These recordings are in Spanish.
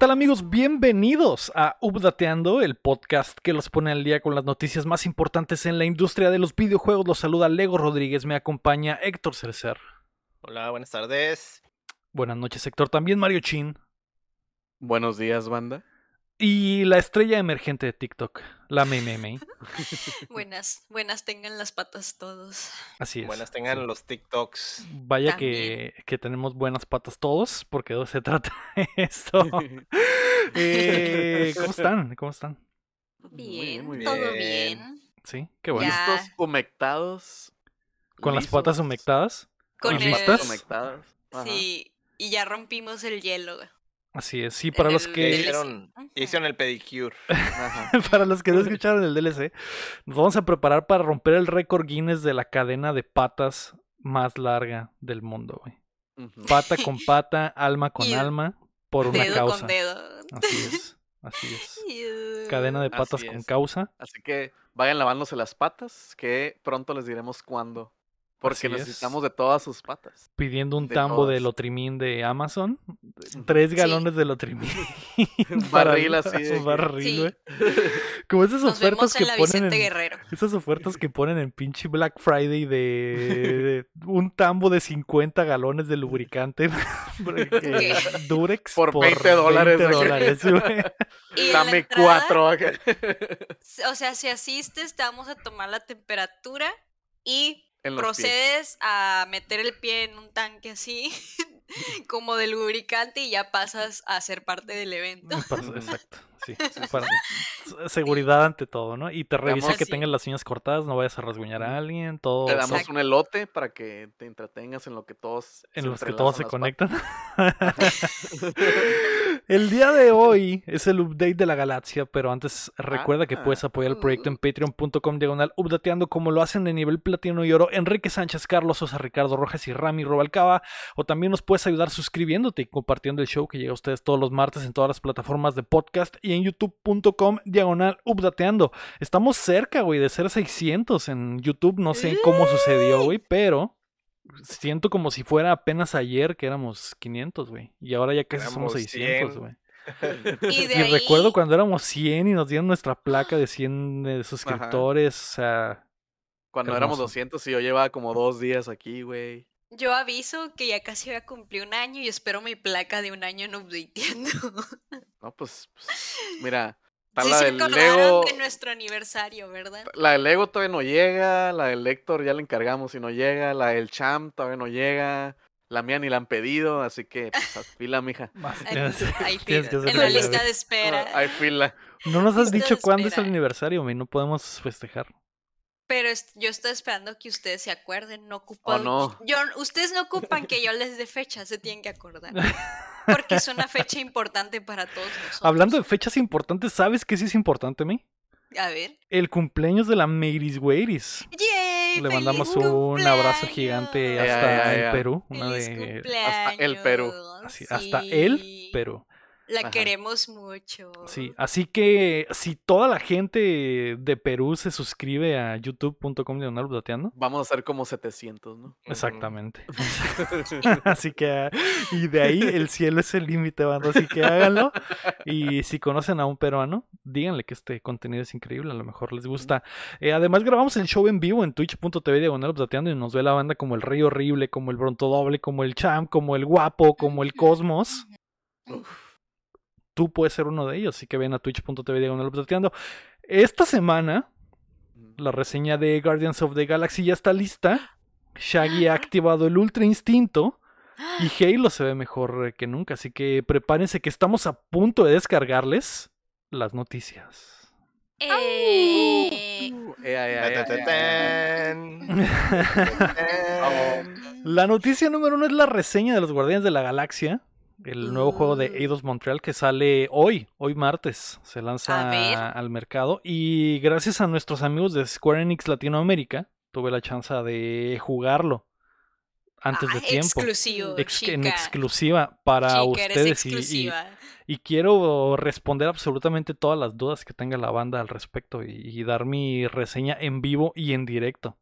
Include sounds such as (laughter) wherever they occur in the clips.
¿Qué tal amigos? Bienvenidos a Updateando, el podcast que los pone al día con las noticias más importantes en la industria de los videojuegos. Los saluda Lego Rodríguez, me acompaña Héctor Cercer. Hola, buenas tardes. Buenas noches Héctor, también Mario Chin. Buenos días, banda. Y la estrella emergente de TikTok, la meme. (laughs) buenas, buenas tengan las patas todos. Así es. Buenas tengan los TikToks. Vaya que, que, tenemos buenas patas todos, porque de se (laughs) trata esto. (laughs) eh, ¿Cómo están? ¿Cómo están? Bien, muy bien, todo bien. Sí, qué bueno. ¿Listos humectados? ¿Con las patas humectadas? Con ¿Y listas? Humectadas. Sí, y ya rompimos el hielo. Así es, sí, para los que... Hicieron, hicieron el pedicure. (laughs) para los que no escucharon el DLC, nos vamos a preparar para romper el récord Guinness de la cadena de patas más larga del mundo, güey. Pata con (laughs) pata, alma con alma, por una dedo causa. Con dedo. Así es, (laughs) así es. Cadena de patas con causa. Así que vayan lavándose las patas, que pronto les diremos cuándo. Porque Así necesitamos de todas sus patas. Pidiendo un De tambo de todas. lotrimín de Amazon. Tres galones de lotrimín. (laughs) Un barril así de Un barril, Sí. güey. Como esas Nos ofertas vemos que en la ponen Vicente en, Guerrero. Esas ofertas que ponen en pinche Black Friday de, (laughs) de un tambo de 50 galones de lubricante (laughs) Durex Por 20 dólares, 20 güey. dólares, güey. Y en la Dame entrada, cuatro. acá. O sea, si asistes, te vamos a tomar la temperatura y En los pies. procedes a meter el pie en un tanque así, (laughs) como de lubricante, y ya pasas a ser parte del evento. (laughs) Exacto, (laughs) sí. Para- seguridad ante todo, ¿no? Y te revisa Damos- que Sí. tengas las uñas cortadas, no vayas a rasguñar a alguien, todo. Te damos un elote para que te entretengas en lo que todos en se los que todos se conectan. (laughs) el día de hoy es el update de la galaxia, pero antes recuerda que Ah. puedes apoyar el proyecto en patreon.com diagonal updateando como lo hacen de nivel platino y oro Enrique Sánchez, Carlos Sosa, Ricardo Rojas y Rami Robalcaba. O también nos puedes ayudar suscribiéndote y compartiendo el show que llega a ustedes todos los martes en todas las plataformas de podcast y en youtube.com diagonal updateando. Estamos cerca, güey, de ser 600 en YouTube. No sé cómo sucedió, güey, pero siento como si fuera apenas ayer que éramos 500, güey. Y ahora ya casi somos Éramos 600, 100. güey. (laughs) Y de Y ahí, recuerdo cuando éramos 100 y nos dieron nuestra placa de 100 de suscriptores, o sea, Cuando éramos Hermoso. 200 y yo llevaba como dos días aquí, güey. Yo aviso que ya casi voy a cumplir un año y espero mi placa de un año en updateando. (laughs) No, pues, pues, mira, está Sí la se del Lego. de nuestro aniversario, ¿verdad? La del Lego todavía no llega, la del Héctor ya la encargamos y no llega, la del Champ todavía no llega, la mía ni la han pedido, así que pues fila, mija. (laughs) (laughs) tienes que en la lista de espera. Hay fila. No nos has dicho cuándo es el aniversario, güey, no podemos festejar. Pero yo estoy esperando que ustedes se acuerden, no ocupan. no. Yo, ustedes no ocupan que yo les dé fecha, se tienen que acordar. Porque es una fecha (laughs) importante para todos nosotros. Hablando de fechas importantes, ¿sabes qué sí es importante, mi? A ver. El cumpleaños de la Meiris Weiris. ¡Yay! Le ¡Feliz mandamos un abrazo gigante hasta el. Perú. Una ¡Feliz de... hasta el Perú. hasta el. Perú. La Ajá. queremos mucho. Sí, así que si toda la gente de Perú se suscribe a youtube.com diagonal updateando, Vamos a hacer como 700, ¿no? Exactamente. (laughs) así que, ah, y de ahí el cielo es el límite, banda. Así que háganlo. Y si conocen a un peruano, díganle que este contenido es increíble, a lo mejor les gusta. Eh, además, grabamos el show en vivo en twitch.tv diagonal updateando y nos ve la banda como el Rey Horrible, como el Bronto Doble, como el Champ, como el Guapo, como el Cosmos. Tú puedes ser uno de ellos, así que ven a twitch.tv diagonal updateando. Esta semana la reseña de Guardians of the Galaxy ya está lista. Shaggy ha (gasps) activado el Ultra Instinto. Y (gasps) Halo se ve mejor que nunca. Así que prepárense que estamos a punto de descargarles las noticias. La noticia número uno es la reseña de los Guardianes de la Galaxia. El nuevo juego de. Eidos Montreal que sale hoy, hoy martes. Se lanza al mercado. Y gracias a nuestros amigos de Square Enix Latinoamérica, tuve la chance de jugarlo antes de ah, tiempo. Exclusivo. Ex- en exclusiva para Chica, eres ustedes y- y, exclusiva. y quiero responder absolutamente todas las dudas que tenga la banda al respecto y, y dar mi reseña en vivo y en directo.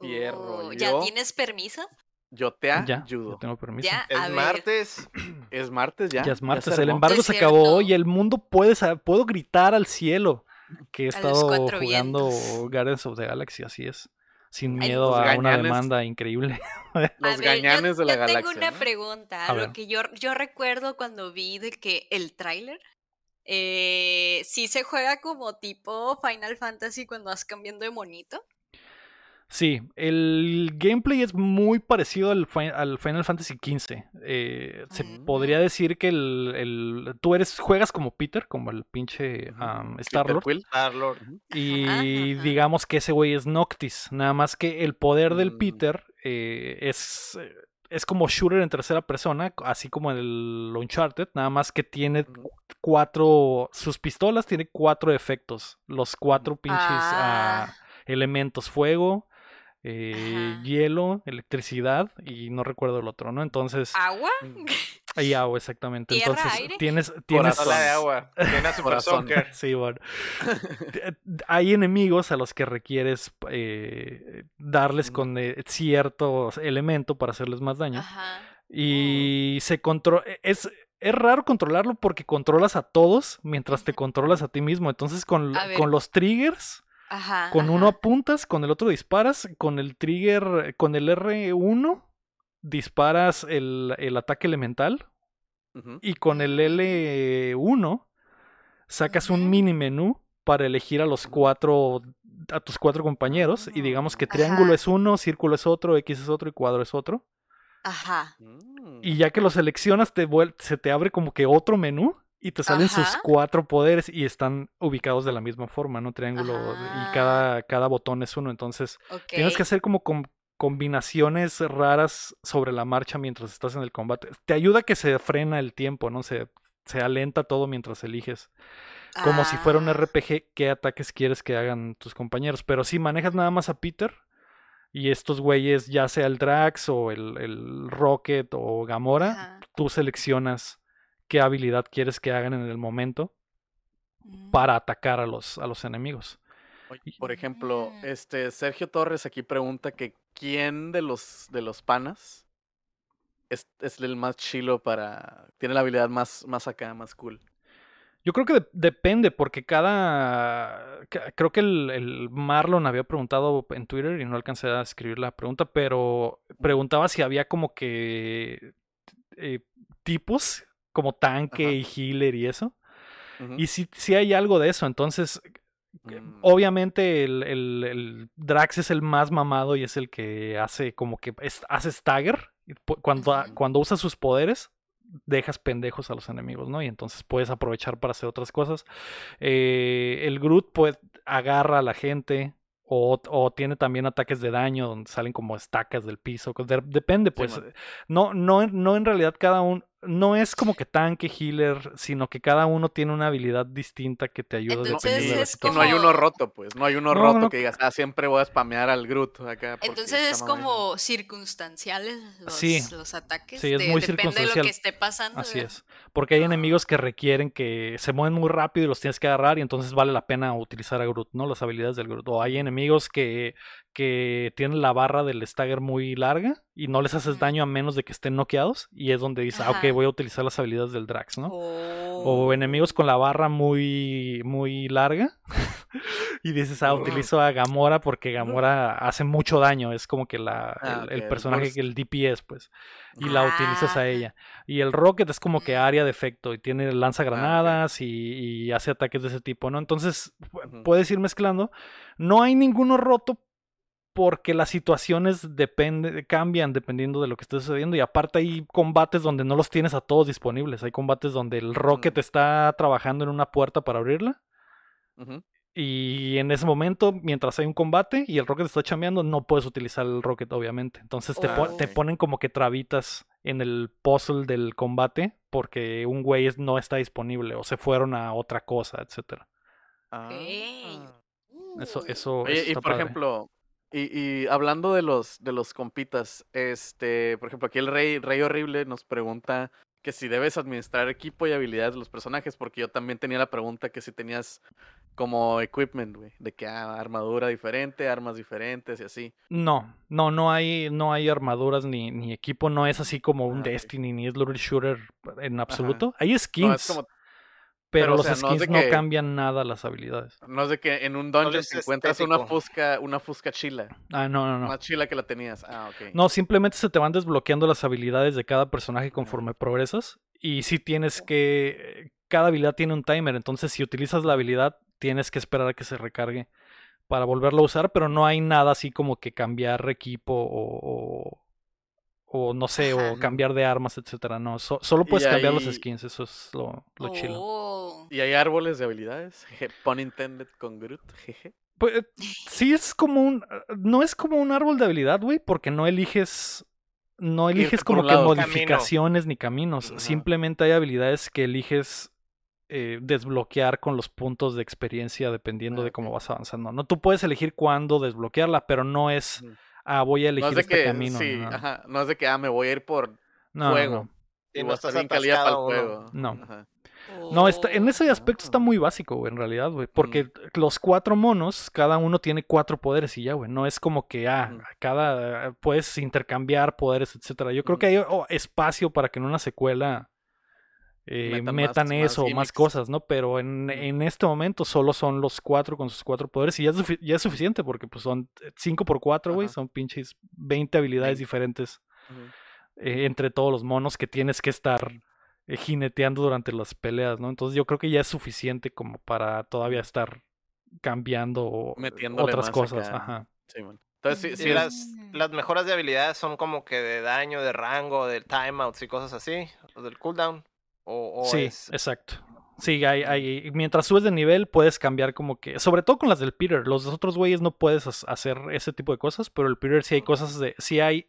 Fierro, Oh, ¿Ya tienes permiso? Yo te Ya, ya ayudo. tengo permiso. Ya, Es ver. martes. (clears throat) Es martes ya. Ya es martes, el embargo se acabó cierto. y el mundo puede puedo gritar al cielo que he estado jugando vientos. Guardians of the Galaxy, así es. Sin miedo los a una demanda increíble. (laughs) Los ver, gañanes yo, de la yo tengo galaxia. una ¿no? pregunta. A Lo ver. que yo, yo recuerdo cuando vi de que el tráiler eh, sí se juega como tipo Final Fantasy cuando vas cambiando de monito. Sí, el gameplay es muy parecido al, al Final Fantasy XV. Eh, se Mm. podría decir que el, el- tú eres juegas como Peter, como el pinche um, Star-Lord. Star-Lord. Y digamos que ese güey es Noctis. Nada más que el poder del Mm. Peter eh, es, eh, es como shooter en tercera persona, así como el Uncharted. Nada más que tiene cuatro. Sus pistolas tiene cuatro efectos. Los cuatro pinches ah, Ah, elementos: fuego, eh, hielo, electricidad y no recuerdo el otro, ¿no? Entonces. ¿Agua? Mm. (laughs) Ahí agua, exactamente. ¿Tierra, Entonces aire? tienes. tienes de agua. (laughs) Sí, bueno. (laughs) Hay enemigos a los que requieres eh, darles con eh, cierto elemento para hacerles más daño. Ajá. Y se controla. Es, es raro controlarlo porque controlas a todos mientras te controlas a ti mismo. Entonces, con, con los triggers, Ajá. con uno apuntas, con el otro disparas. Con el trigger, con el R1, disparas el, el ataque elemental. Y con el L1 sacas un mini menú para elegir a los cuatro a tus cuatro compañeros y digamos que triángulo Ajá. es uno, círculo es otro, X es otro y cuadro es otro. Ajá. Mm. Y ya que lo seleccionas te se te abre como que otro menú y te salen sus cuatro poderes y están ubicados de la misma forma, ¿no? Triángulo Ah. y cada, cada botón es uno, entonces. Tienes que hacer como com- combinaciones raras sobre la marcha mientras estás en el combate. Te ayuda que se frena el tiempo, ¿no? Se, se alenta todo mientras eliges. Como si fuera un Ah, RPG, qué ataques quieres que hagan tus compañeros. Pero si manejas nada más a Peter y estos güeyes, ya sea el Drax o el, el Rocket o Gamora, ajá. tú seleccionas qué habilidad quieres que hagan en el momento para atacar a los, a los enemigos. Por ejemplo, Mm. este Sergio Torres aquí pregunta que quién de los de los panas es, es el más chilo para. tiene la habilidad más, más acá, más cool. Yo creo que de- depende, porque cada. ca- Creo que el, el Marlon había preguntado en Twitter y no alcancé a escribir la pregunta, pero preguntaba si había como que eh, tipos, como tanque Ajá. y healer y eso. Y si, si hay algo de eso, entonces. Mm. Obviamente el, el- el Drax es el más mamado y es el que hace como que es- hace stagger. Cuando, Ujú. cuando usa sus poderes, dejas pendejos a los enemigos, ¿no? Y entonces puedes aprovechar para hacer otras cosas. Eh, el Groot pues agarra a la gente o, o tiene también ataques de daño donde salen como estacas del piso. de- depende, pues. Simón. no, no, no en realidad cada uno, no es como que tanque, healer, sino que cada uno tiene una habilidad distinta que te ayuda Entonces, dependiendo de la es Que no hay uno roto, pues. No hay uno No, roto no. que digas, ah, siempre voy a spamear al Groot acá. Entonces es mamadísimo". como circunstanciales los, Sí. los ataques. Sí, es de- muy depende de lo circunstancial. que esté pasando. Así ¿verdad? es. Porque hay Ah. enemigos que requieren que se mueven muy rápido y los tienes que agarrar y entonces vale la pena utilizar a Groot, ¿no? Las habilidades del Groot. O hay enemigos que, que tienen la barra del stagger muy larga y no les haces daño a menos de que estén noqueados y es donde dices, ah, ok, voy a utilizar las habilidades del Drax, ¿no? Oh. O enemigos con la barra muy, muy larga. (laughs) y dices, ah, Oh. utilizo a Gamora porque Gamora hace mucho daño. Es como que la, Ah, el, personaje, que el DPS, pues. Y la utilizas a Ah. ella. Y el Rocket es como que área de efecto y tiene lanza Ah, ok. granadas y, y hace ataques de ese tipo, ¿no? Entonces, puedes ir mezclando. No hay ninguno roto porque las situaciones depende, cambian dependiendo de lo que esté sucediendo y aparte hay combates donde no los tienes a todos disponibles. Hay combates donde el Rocket Mm. está trabajando en una puerta para abrirla y en ese momento, mientras hay un combate y el Rocket está chambeando, no puedes utilizar el Rocket, obviamente. Entonces te, te ponen como que trabitas en el puzzle del combate porque un güey no está disponible o se fueron a otra cosa, etcétera. Ah. Eso, eso, Oye, eso y por padre. ejemplo, Y, y hablando de los, de los compitas, este, por ejemplo, aquí el Rey, Rey Horrible nos pregunta que si debes administrar equipo y habilidades de los personajes, porque yo también tenía la pregunta que si tenías como equipment, güey, de que ah, armadura diferente, armas diferentes y así. No, no, no hay, no hay armaduras ni, ni equipo, no es así como un Ah. Destiny ni es Looter Shooter en absoluto. Hay No, skins, es como, pero, pero, o los sea, no skins de no que- cambian nada las habilidades. no es de que en un dungeon es te encuentras una fusca, una fusca chila, Ah, no, no, no. más chila que la tenías. Ah, ok. No, simplemente se te van desbloqueando las habilidades de cada personaje conforme progresas. Y si tienes que. Cada habilidad tiene un timer. Entonces, si utilizas la habilidad, tienes que esperar a que se recargue para volverlo a usar. Pero no hay nada así como que cambiar equipo o. o, no sé, Ajá. o cambiar de armas, etcétera. No, so- solo puedes cambiar los skins. Eso es lo, lo chilo. Oh. Y hay árboles de habilidades, (laughs) pun intended con Groot, jeje. Pues eh, sí es como un. No es como un árbol de habilidad, güey, porque no eliges. No eliges como que lado. Camino. modificaciones ni caminos. Simplemente hay habilidades que eliges eh, desbloquear con los puntos de experiencia dependiendo Ah, de cómo ok. vas avanzando. No, tú puedes elegir cuándo desbloquearla, pero no es. Ah, voy a No elegir es de este que, camino. sí, no, no. ajá, no es de que, ah, me voy a ir por No, no, fuego. no. Y y no voy a estar estás bien calidad para el juego. No. Ajá. No, está, en ese Oh, aspecto está muy básico, güey, en realidad, güey. Porque los cuatro monos, cada uno tiene cuatro poderes y ya, güey. No es como que, ah, cada. Puedes intercambiar poderes, etcétera. Yo creo que hay oh, espacio para que en una secuela eh, Metan metan, más- más eso, más gimmicks. cosas, ¿no? Pero en, en este momento solo son los cuatro con sus cuatro poderes y ya es, ya es suficiente porque pues son cinco por cuatro, güey. Son pinches 20 habilidades diferentes eh, entre todos los monos que tienes que estar eh, jineteando durante las peleas, ¿no? Entonces yo creo que ya es suficiente como para todavía estar cambiando o- Metiéndole otras más cosas. acá. Ajá. Sí. Entonces, sí, Y sí es- las, las mejoras de habilidades son como que de daño, de rango, de timeouts y cosas así, o del cooldown. O, o sí, es- exacto. Sí, hay, hay, mientras subes de nivel puedes cambiar como que, sobre todo con las del Peter, los otros güeyes no puedes hacer ese tipo de cosas, pero el Peter sí hay cosas de, sí hay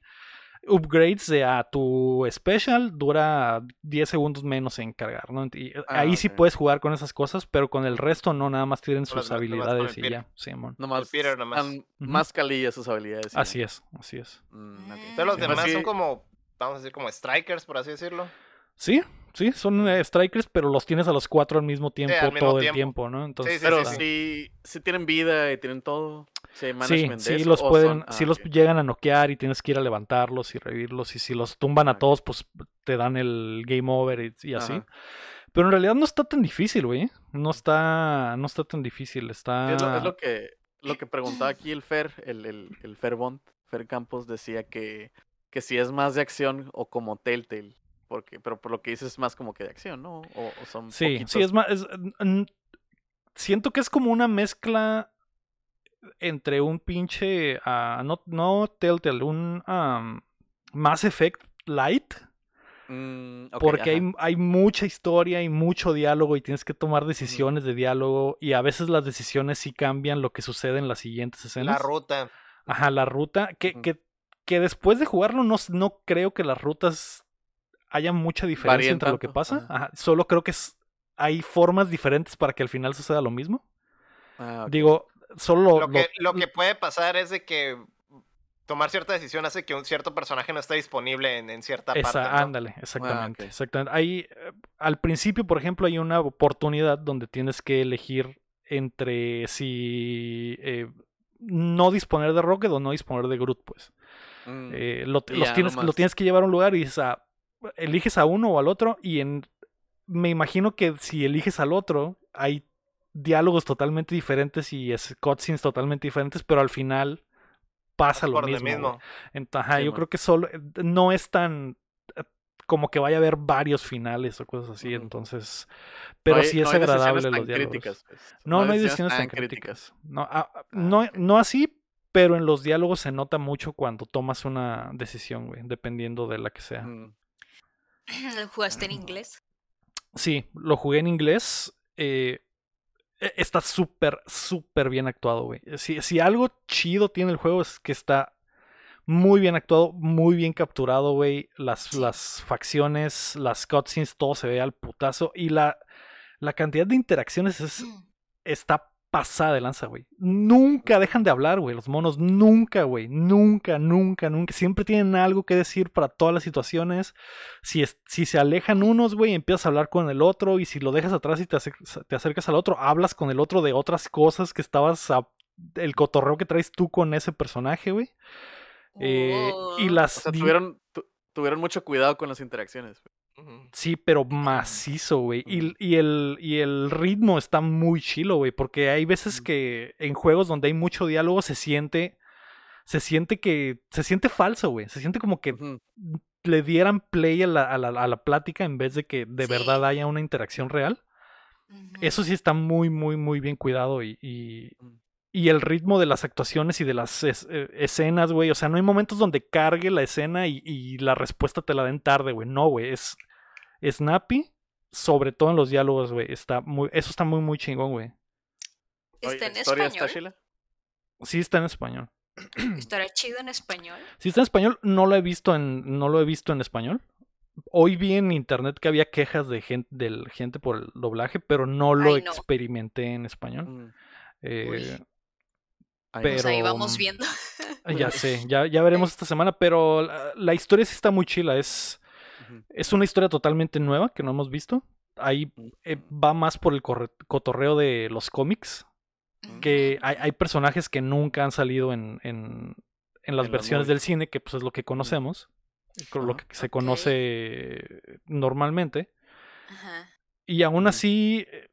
upgrades de a tu special dura 10 segundos menos en cargar, ¿no? Y Ah, ahí sí puedes jugar con esas cosas, pero con el resto no, nada más tienen sus demás- nomás con habilidades el y ya, Simón. nomás, Peter nomás. están más calillas sus habilidades. sí, Así es, así es. Mm. Entonces los Sí. demás Pues son sí, como, vamos a decir, como strikers, por así decirlo. Sí, sí, son eh, strikers, pero los tienes a los cuatro al mismo tiempo al mismo todo el tiempo. ¿no? Entonces, sí, Pero sí, si, si tienen vida y tienen todo, Sí, management de sí eso, los pueden, son- sí ah, los llegan a noquear y tienes que ir a levantarlos y revivirlos y si los tumban a todos, pues te dan el game over y, y así. Ajá. Pero en realidad no está tan difícil, güey. No está, no está tan difícil. Está. Sí, es, lo, es lo que lo que preguntaba aquí el Fer, el, el, el Fer Bond, Fer Campos decía que, que si es más de acción o como Telltale. Porque, pero por lo que dices es más como que de acción, ¿no? O, o son Sí, poquitos- sí, es más. es- siento que es como una mezcla entre un pinche. ah, no, no Telltale, un um, Mass Effect Light. Mm, Porque hay, hay mucha historia y mucho diálogo y tienes que tomar decisiones de diálogo y a veces las decisiones sí cambian lo que sucede en las siguientes escenas. La ruta. Ajá, la ruta. Que, que, que después de jugarlo no, no creo que las rutas haya mucha diferencia entre lo que pasa. ajá. Ajá, solo creo que es- hay formas diferentes para que al final suceda lo mismo. Ah. Digo, solo Lo lo- que, lo que puede pasar es de que tomar cierta decisión hace que un cierto personaje no esté disponible en, en cierta Esa, parte. ¿no? ándale, exactamente, ok. exactamente. Ahí, eh, al principio, por ejemplo, hay una oportunidad donde tienes que elegir entre si eh, no disponer de Rocket o no disponer de Groot, pues. Mm, Eh, lo, los tienes, lo tienes que llevar a un lugar y dices, ah, eliges a uno o al otro y en, me imagino que si eliges al otro hay diálogos totalmente diferentes y es cutscenes totalmente diferentes, pero al final pasa lo mismo. mismo. Ent- ajá, Sí, yo man. creo que solo eh, no es tan eh, como que vaya a haber varios finales o cosas así, entonces, no pero hay- sí no es agradable los diálogos. críticas, pues. No, no hay decisiones tan críticas. No, ah, ah, no, ok. no así, pero en los diálogos se nota mucho cuando tomas una decisión, güey, dependiendo de la que sea. Mm, ¿Lo (laughs) jugaste en inglés? Sí, lo jugué en inglés. eh, e- está súper, súper bien actuado, güey. Si, si algo chido tiene el juego es que está muy bien actuado, muy bien capturado, güey. Las, las facciones, las cutscenes, todo se ve al putazo. Y la, la cantidad de interacciones es, Mm. está pasada de lanza, güey. Nunca dejan de hablar, güey. Los monos nunca, güey. Nunca, nunca, nunca. Siempre tienen algo que decir para todas las situaciones. Si, es- si se alejan unos, güey, empiezas a hablar con el otro. Y si lo dejas atrás y te, acer- te acercas al otro, hablas con el otro de otras cosas que estabas... a- el cotorreo que traes tú con ese personaje, güey. Eh, y Oh. las... O sea, di- tuvieron, tu- tuvieron mucho cuidado con las interacciones. güey. Sí, pero macizo, güey. Y, y el, y el ritmo está muy chilo, güey. Porque hay veces que en juegos donde hay mucho diálogo se siente. Se siente que. Se siente falso, güey. Se siente como que le dieran play a la, a la, a la plática en vez de que de Sí. verdad haya una interacción real. Eso sí está muy, muy, muy bien cuidado. Y, y, Mm. Y el ritmo de las actuaciones y de las es- eh, escenas, güey. O sea, no hay momentos donde cargue la escena y, y la respuesta te la den tarde, güey. No, güey. Es snappy, sobre todo en los diálogos, güey. Está muy, eso está muy, muy chingón, güey. ¿Está en ¿la historia español? está? Sí está en español. (clears throat) ¿Estará chido en español? Sí está en español, no lo he visto en, no lo he visto en español. Hoy vi en internet que había quejas de gente, del gente por el doblaje, pero no lo Ay, no. experimenté en español. Mm. Eh. Pero- Pues ahí vamos mm, viendo. (laughs) ya sé, ya, ya veremos esta semana, pero la, la historia sí está muy chila. Es, es una historia totalmente nueva que no hemos visto. Ahí eh, va más por el corre- cotorreo de los cómics. que hay, hay personajes que nunca han salido en, en, en las En versiones del cine, que pues es lo que conocemos, con lo Ajá. que se conoce normalmente. Ajá. Y aún así, eh,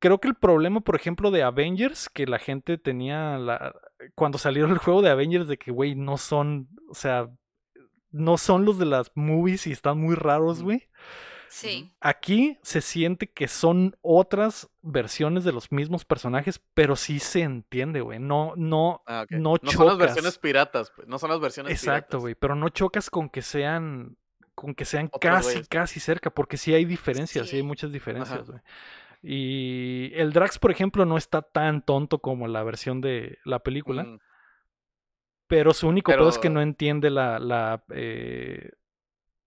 creo que el problema, por ejemplo, de Avengers, que la gente tenía la, cuando salió el juego de Avengers, de que, güey, no son, o sea, no son los de las movies y están muy raros, güey. Sí. Aquí se siente que son otras versiones de los mismos personajes, pero sí se entiende, güey. No, no, Ah, ok. no son las versiones piratas, pues. No son las versiones Exacto, güey. Pero no chocas con que sean, con que sean Otros casi, casi cerca, porque sí hay diferencias, sí, hay Sí. muchas diferencias, güey. Y el Drax, por ejemplo, no está tan tonto como la versión de la película, Mm, pero su único pedo es que Pero- no entiende la, la, eh,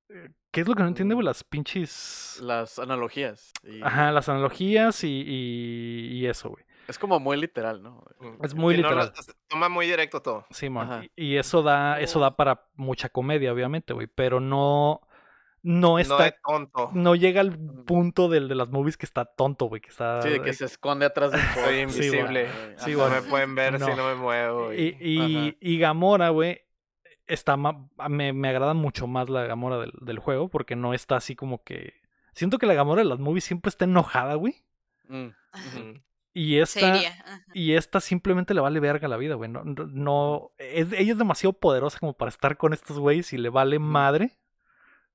eh, ¿qué es lo que no entiende, güey? Mm. Las pinches, Las analogías. y- ajá, las analogías y, y, y eso, güey. Es como muy literal, ¿no? Mm. Es muy Sí, no, literal. toma muy directo todo. Simón. Ajá. Y, y eso da, eso da para mucha comedia, obviamente, güey. Pero no, no No está, es tonto. no llega al punto del de las movies que está tonto, güey. Que está. Sí, de que se esconde atrás del (laughs) Soy invisible. Sí, no me pueden ver si No. no me muevo. Y, y- y, Gamora, güey, está ma- me, me agrada mucho más la Gamora del, del juego porque no está así como que. Siento que la Gamora de las movies siempre está enojada, güey. Mm. Y esta. Y esta simplemente le vale verga la vida, güey. No, no, no- es, ella es demasiado poderosa como para estar con estos güeyes y le vale madre.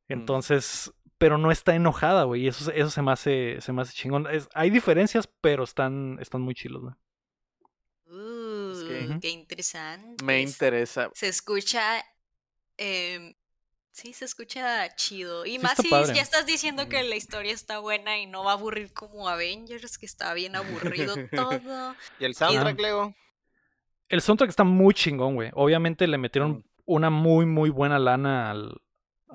Entonces, pero no está enojada, güey. Y eso, eso se me hace, se me hace chingón. Es- hay diferencias, pero están, están muy chilos, güey. Uh, que- qué interesante. Me interesa. Se escucha. em, sí, se escucha chido. Y Sí más si padre. ya estás diciendo que la historia está buena y no va a aburrir como Avengers, que está bien aburrido (laughs) todo. ¿Y el soundtrack, Lego? El soundtrack está muy chingón, güey. Obviamente le metieron Mm. una muy, muy buena lana al,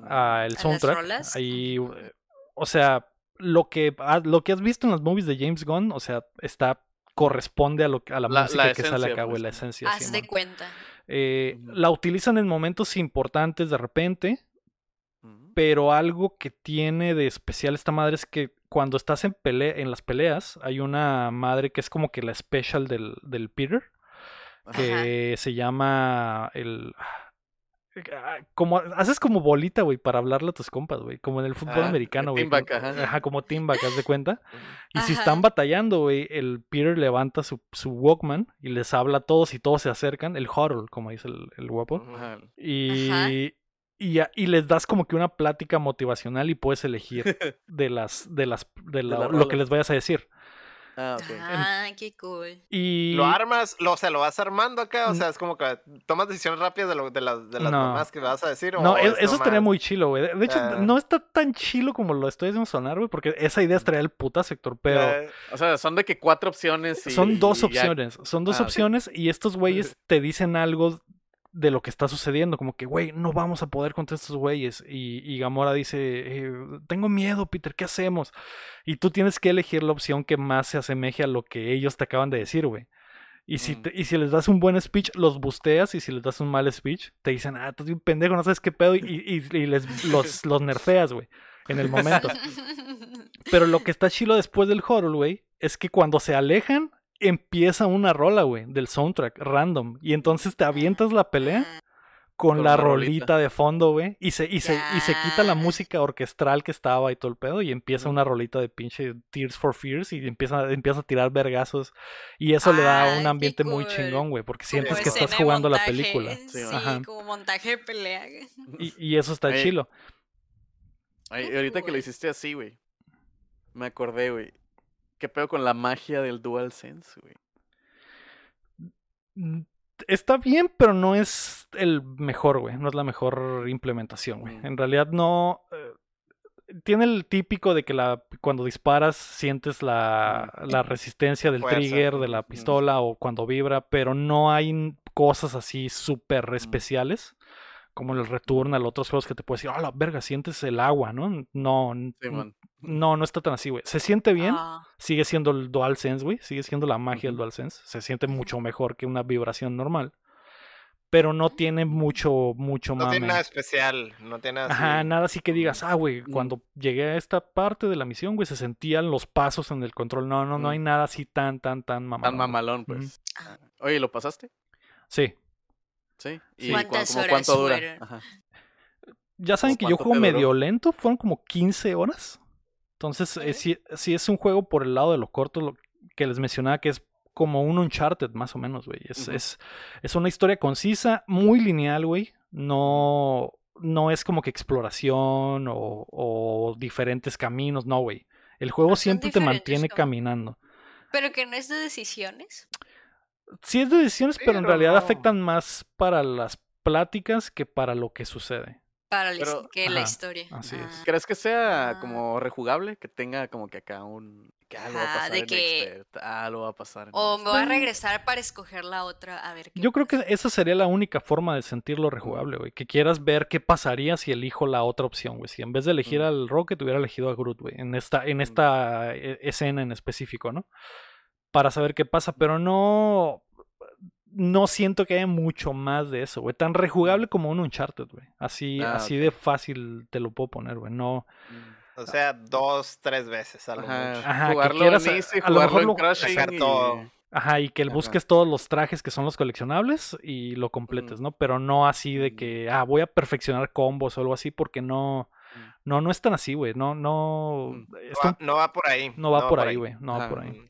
a el las soundtrack. rolas? Ahí, eh, o sea, lo que, lo que has visto en las movies de James Gunn, o sea, está corresponde a lo que- a la, La- música la que sale acá, güey, pues. la esencia. Haz de cuenta. Eh. La utilizan en momentos importantes de repente, pero algo que tiene de especial esta madre es que cuando estás en, pele en las peleas, hay una madre que es como que la special del, del Peter, ajá. que se llama el... ah, Como, haces como bolita, güey, para hablarle a tus compas, güey. Como en el fútbol Ah, americano, güey. ajá. Ajá, como team back, haz de cuenta. Y si están batallando, güey, el Peter levanta su, su Walkman y les habla a todos y todos se acercan. El huddle, como dice el, el guapo. Ajá. Y, y, a- y les das como que una plática motivacional y puedes elegir (laughs) de las, de las, de la- lo que les vayas a decir. Ah, ok. Ah, qué cool. Y ¿Lo armas? Lo, o sea, ¿lo vas armando acá? O sea, es como que tomas decisiones rápidas de, lo- de, las, de las No. mamás que vas a decir. no, o e- es eso estaría muy chilo, güey. De hecho, Ah. no está tan chilo como lo estoy haciendo sonar, güey, porque esa idea estaría el puta sector, pero Eh, O sea, son de que cuatro opciones. y- son dos y ya- opciones. Son dos Ah, opciones y estos güeyes (laughs) te dicen algo de lo que está sucediendo, como que, güey, no vamos a poder contra estos güeyes. Y, y Gamora dice, eh, tengo miedo, Peter, ¿qué hacemos? Y tú tienes que elegir la opción que más se asemeje a lo que ellos te acaban de decir, güey. Y si, Mm. te- y si les das un buen speech, los busteas. Y si les das un mal speech, te dicen, ah, estás bien pendejo, no sabes qué pedo. Y, y- y les, los, los nerfeas, güey, en el momento. (laughs) Pero lo que está chilo después del horror, güey, es que cuando se alejan, empieza una rola, güey, del soundtrack, random. Y entonces te avientas la pelea con, Con la rolita. rolita de fondo, güey. Y se, y, se, y se quita la música orquestral que estaba y todo el pedo. Y empieza una rolita de pinche Tears for Fears. Y empieza, empieza a tirar vergazos. Y eso le da un ambiente muy chingón, güey. Porque Como sientes que estás jugando la película. Sí, Ajá. como montaje de pelea. Y, y eso está chilo. Ay, ahorita que lo hiciste así, güey. Me acordé, güey. ¿Qué pedo con la magia del DualSense, güey? Mm, Está bien, pero no es el mejor, güey. No es la mejor implementación, güey. Mm. En realidad no. eh, tiene el típico de que la, cuando disparas sientes la, la (laughs) resistencia del Fuerza, trigger de la pistola o cuando vibra, pero no hay cosas así súper especiales como el Returnal, otros juegos que te puedes decir, ah, la verga, sientes el agua, ¿no? No, Sí, no, no está tan así, güey. Se siente bien, Ah, sigue siendo el DualSense, güey. Sigue siendo la magia del. DualSense. Se siente mucho mejor que una vibración normal. Pero no tiene mucho, mucho No tiene nada especial, no tiene nada Ajá, así. nada así que digas, ah, güey, Mm. cuando llegué a esta parte de la misión, güey, se sentían los pasos en el control. No, no, no Mm. hay nada así tan, tan, tan mamalón. Tan mamalón, pues. Ah. Oye, ¿lo pasaste? Sí. Sí. ¿Cuántas horas cuánto dura? Ajá. Ya saben que yo juego medio lento, fueron como 15 horas. Entonces, eh, Ok. sí, sí es un juego por el lado de lo corto, lo que les mencionaba, que es como un Uncharted, más o menos, güey. Es, es, es una historia concisa, muy lineal, güey. No, no es como que exploración o, o diferentes caminos, no, güey. El juego No son siempre te mantiene caminando. Pero que no es de decisiones. Sí es de decisiones, pero, en realidad no. afectan más para las pláticas que para lo que sucede. Para la Pero- que la historia. así es. ¿Crees que sea Ah. como rejugable? Que tenga como que acá un... Que algo va a pasar de en que- Expert, algo va a pasar en O me voy a regresar para escoger la otra a ver qué Yo creo que esa sería la única forma de sentirlo rejugable, güey. Que quieras ver qué pasaría si elijo la otra opción, güey. Si en vez de elegir Mm. al Rocket hubiera elegido a Groot, güey. En esta, en Mm. esta eh, escena en específico, ¿no? Para saber qué pasa. Pero no. No siento que haya mucho más de eso, güey. Tan rejugable como un Uncharted, güey. Así, Ah, así de fácil te lo puedo poner, güey. No. Mm. O sea, dos, tres veces a lo Ajá, mucho. Ajá, que jugarlo quieras, en Easy, a lo jugarlo mejor en lo- Crushing sacar y- todo. Ajá, y que Ajá. busques todos los trajes que son los coleccionables y lo completes, ¿no? Pero no así de que, ah, voy a perfeccionar combos o algo así, porque no, Mm. no, no es tan así, güey. No, no, Mm. No va, un- no va por ahí. no va por ahí, güey. No va por ahí.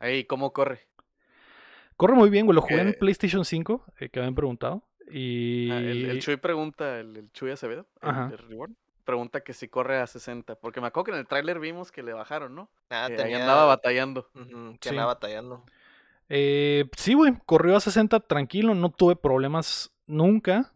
Ahí, ¿cómo corre? Corre muy bien, güey. Lo jugué en Ok. PlayStation 5, eh, que habían preguntado. Y Ah, el, el Chuy pregunta, el, el Chuy Acevedo, el, Reborn, pregunta que si corre a 60, porque me acuerdo que en el tráiler vimos que le bajaron, ¿no? Ah, tenía- andaba batallando. Ujú, que Sí. andaba batallando. Eh, sí, güey, corrió a 60 tranquilo, no tuve problemas nunca.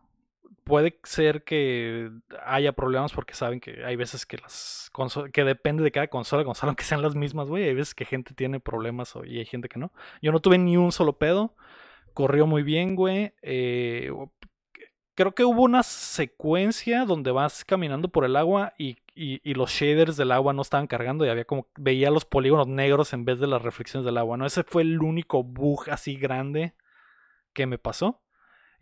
Puede ser que haya problemas porque saben que hay veces que las que depende de cada consola, (laughs) consola aunque sean las mismas, güey, hay veces que gente tiene problemas y hay gente que no. Yo no tuve ni un solo pedo, corrió muy bien, güey. eh, creo que hubo una secuencia donde vas caminando por el agua y, y- y los shaders del agua no estaban cargando y había como veía los polígonos negros en vez de las reflexiones del agua, ¿no? Ese fue el único bug así grande que me pasó.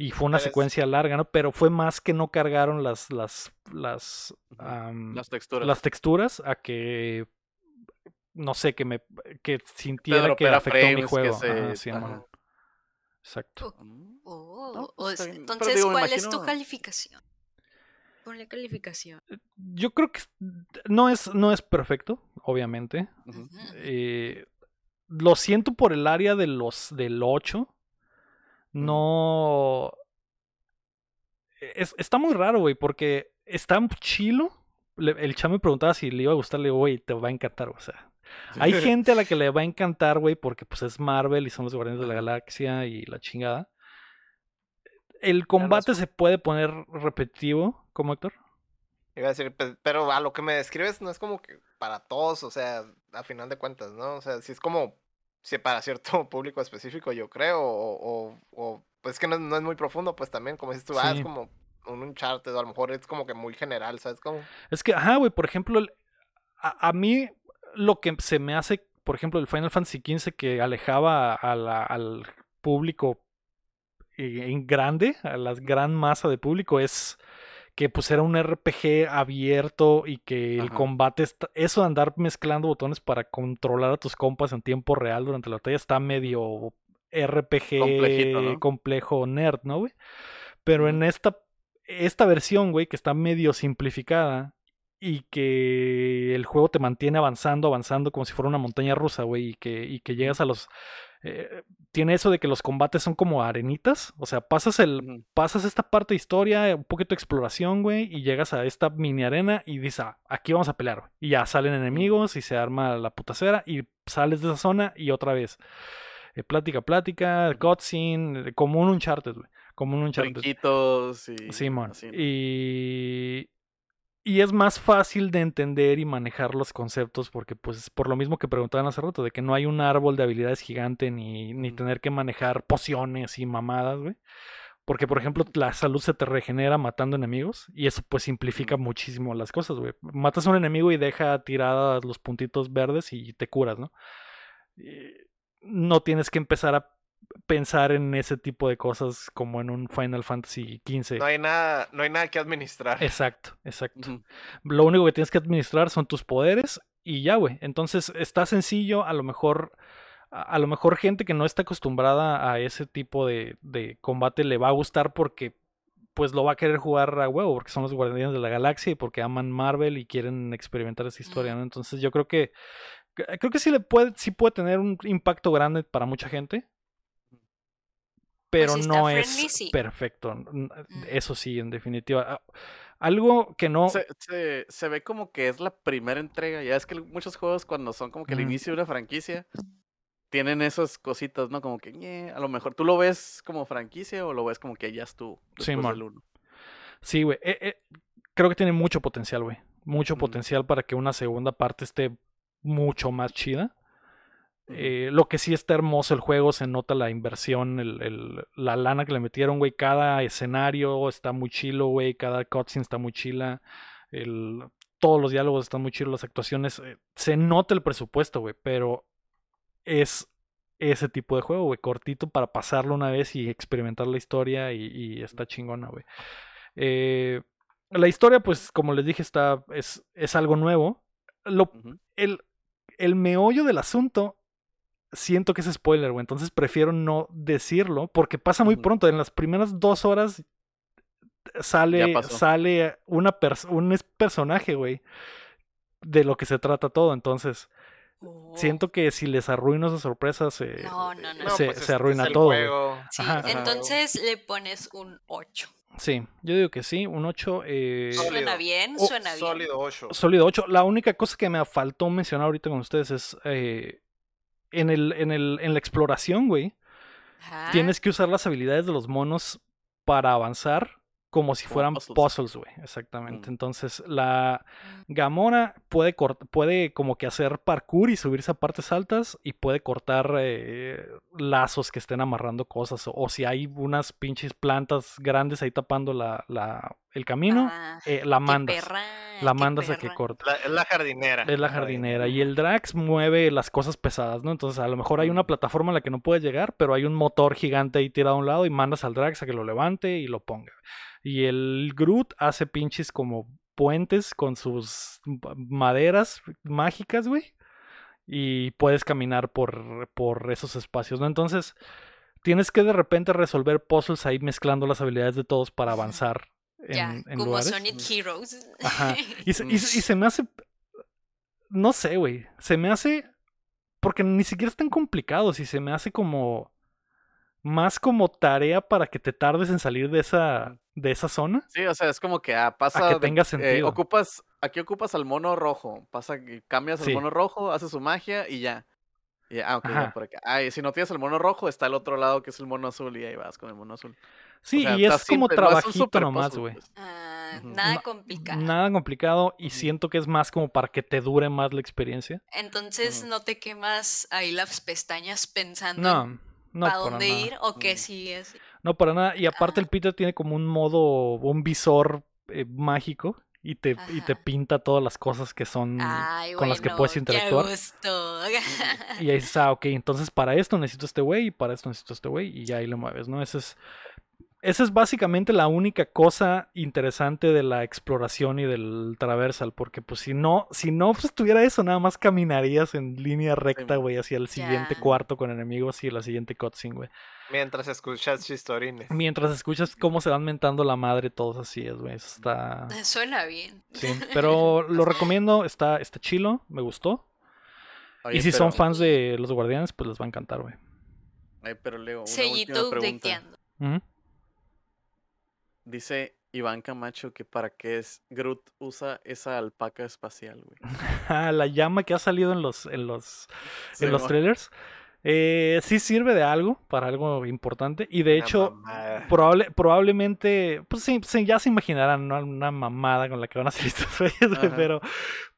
Y fue una secuencia larga, ¿no? Pero fue más que no cargaron las las las, Las texturas. las texturas a que no sé, que me que sintiera que afectó mi frames, juego. se- Ajá, sí, ajá. amor. Exacto. Oh, entonces, digo, ¿cuál es tu calificación? Ponle calificación. Yo creo que no es no es perfecto, obviamente. Eh, lo siento por el área de los del 8. No. Es- está muy raro, güey, porque está chilo. Le- el chamo me preguntaba si le iba a gustar, le digo, güey, te va a encantar, o sea. Hay (laughs) gente a la que le va a encantar, güey, porque pues es Marvel y son los Guardianes de la. Galaxia y la chingada. El combate se puede poner repetitivo, ¿cómo, Héctor? Iba a decir, pe- pero a lo que me describes no es como que para todos, o sea, a final de cuentas, ¿no? O sea, si es como sí, para cierto (laughs) público específico, yo creo, o, o, o, pues que no, no, es muy profundo, pues también, como dices tú, ah, es como un Uncharted, a lo mejor es como que muy general, ¿sabes cómo? Es que, ajá, güey, por ejemplo, a, a, mí lo que se me hace, por ejemplo, el Final Fantasy XV que alejaba a la, al público en grande, a la gran masa de público, es que pues era un RPG abierto y que el combate, está, eso de andar mezclando botones para controlar a tus compas en tiempo real durante la batalla está medio RPG ¿no? complejo nerd, ¿no, güey? Pero en esta, esta versión, güey, que está medio simplificada y que el juego te mantiene avanzando, avanzando como si fuera una montaña rusa, güey, y que, y que llegas a los eh, tiene eso de que los combates son como arenitas. O sea, pasas el. Pasas esta parte de historia, un poquito de exploración, güey. Y llegas a esta mini arena y dices, ah, aquí vamos a pelear. Y ya salen enemigos y se arma la putacera. Y sales de esa zona y otra vez. Eh, plática, plática, cutscene, como un Uncharted, güey. Como un Uncharted. Brinquitos y. Simón. Y y es más fácil de entender y manejar los conceptos porque pues por lo mismo que preguntaban hace rato, de que no hay un árbol de habilidades gigante ni, ni tener que manejar pociones y mamadas, güey. Porque, por ejemplo, la salud se te regenera matando enemigos y eso pues simplifica muchísimo las cosas, güey. Matas a un enemigo y deja tiradas los puntitos verdes y te curas, ¿no? no tienes que empezar a pensar en ese tipo de cosas como en un Final Fantasy XV. No hay nada, no hay nada que administrar. Exacto, exacto. Lo único que tienes que administrar son tus poderes y ya, güey. Entonces está sencillo, a lo mejor a lo mejor gente que no está acostumbrada a ese tipo de, de combate le va a gustar porque pues lo va a querer jugar a huevo porque son los guardianes de la galaxia y porque aman Marvel y quieren experimentar esa historia, ¿no? Entonces yo creo que creo que sí le puede sí puede tener un impacto grande para mucha gente pero no es perfecto. Mm. Eso sí, en definitiva. Algo que no. Se, se, ve como que es la primera entrega. Ya es que muchos juegos, cuando son como que el inicio de una franquicia, tienen esas cositas, ¿no? Como que, a lo mejor tú lo ves como franquicia o lo ves como que ya es tú. Sí, uno. Sí, güey. Eh, eh, creo que tiene mucho potencial, güey. Mucho potencial para que una segunda parte esté mucho más chida. Eh, lo que sí está hermoso el juego, se nota la inversión, el, el, la lana que le metieron, güey. Cada escenario está muy chilo, güey. Cada cutscene está muy chila. El, todos los diálogos están muy chilos, las actuaciones. Eh, se nota el presupuesto, güey, pero es ese tipo de juego, güey. Cortito para pasarlo una vez y experimentar la historia y, y está chingona, güey. Eh, la historia, pues, como les dije, está, es, es algo nuevo. Lo, el, el meollo del asunto siento que es spoiler, güey. Entonces prefiero no decirlo porque pasa muy pronto. En las primeras dos horas sale, sale una un personaje, güey, de lo que se trata todo. Entonces, siento que si les arruino esas sorpresas, se, se, pues arruina todo. entonces le pones un 8. Sí, yo digo que sí, un 8. Eh... Suena bien, suena bien. Sólido 8. Sólido 8. La única cosa que me faltó mencionar ahorita con ustedes es eh, en, el, en, el, en la exploración, güey, tienes que usar las habilidades de los monos para avanzar como si fueran puzzles, güey. Exactamente. Mm. Entonces, la mm. Gamora puede, puede como que hacer parkour y subirse a partes altas y puede cortar eh, lazos que estén amarrando cosas. O, si hay unas pinches plantas grandes ahí tapando la, la el camino, ah, eh, la mandas. la mandas a que corte. es la jardinera. Es la jardinera. Y el Drax mueve las cosas pesadas, ¿no? Entonces, a lo mejor hay una plataforma a la que no puedes llegar, pero hay un motor gigante ahí tirado a un lado y mandas al Drax a que lo levante y lo ponga. Y el Groot hace pinches como puentes con sus maderas mágicas, güey. Y puedes caminar por, por esos espacios, ¿no? Entonces, tienes que de repente resolver puzzles ahí mezclando las habilidades de todos para avanzar. En, ya, como Sonic Heroes. Ajá. Y se, y, (laughs) se me hace. No sé, güey. Se me hace. Porque ni siquiera es tan complicado. Si se me hace como más como tarea para que te tardes en salir de esa, de esa zona. Sí, o sea, es como que ah, pasa. que tenga eh, sentido. ocupas, aquí ocupas al mono rojo. Pasa que cambias al mono rojo, haces su magia y ya. Y, ah, ok, va por acá. Ah, y si no tienes el mono rojo, está el otro lado que es el mono azul y ahí vas con el mono azul. Sí, O sea, y es como trabajito nomás, güey. Ah, nada Na- complicado. Nada complicado y siento que es más como para que te dure más la experiencia. Entonces no te quemas ahí las pestañas pensando No, no para para dónde nada. ir o Mm. sí es. No para nada. Y aparte Ah. el Peter tiene como un modo, un visor eh, mágico y te, y te pinta todas las cosas que son Ay, con las que puedes qué interactuar. gusto. (laughs) Y ahí dices, ah, ok, entonces para esto necesito este güey y para esto necesito este güey y ya ahí lo mueves, ¿no? Ese es, esa es básicamente la única cosa interesante de la exploración y del traversal, porque pues si no, si no pues, tuviera eso, nada más caminarías en línea recta, güey, hacia el siguiente cuarto con enemigos y la siguiente cutscene, güey. Mientras escuchas chistorines. Mientras escuchas cómo se van mentando la madre, todos así es, güey. eso Está... Suena bien. Sí, (laughs) pero lo recomiendo, está, está chilo, me gustó. Oye, y si pero- son fans de los guardianes, pues les va a encantar, güey. Ay, pero Leo, una Sellito última pregunta. updateando. Dice Iván Camacho que para qué es Groot usa esa alpaca espacial, güey. (laughs) La llama que ha salido en los, en los, Sí, en los trailers. Eh, sí sirve de algo, para algo importante. Y de Una hecho, probable, probablemente, pues sí, sí, ya se imaginarán, ¿no? Una mamada con la que van a salir estos Ajá. pero,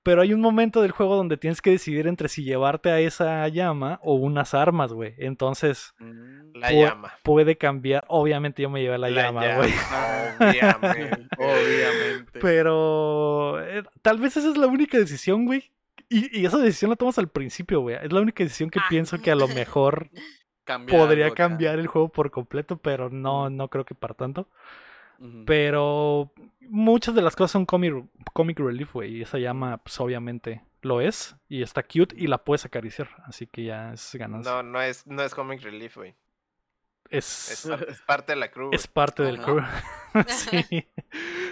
pero hay un momento del juego donde tienes que decidir entre si llevarte a esa llama o unas armas, güey. Entonces, Mm, La pu- llama. puede cambiar. Obviamente yo me llevé la, llama, güey. Obviamente. (laughs) Obviamente. Pero eh, tal vez esa es la única decisión, güey. Y, y esa decisión la tomas al principio, güey. Es la única decisión que Ah. pienso que a lo mejor (laughs) Cambiar podría algo cambiar el juego por completo, pero no, no creo que para tanto. Pero muchas de las cosas son comic, comic relief, güey. Y esa llama, pues obviamente lo es. Y está cute y la puedes acariciar. Así que ya es ganancia. No, no es, no es comic relief, güey. es, Es, par- es parte de la crew. es parte del crew. (laughs) (laughs) sí. (laughs)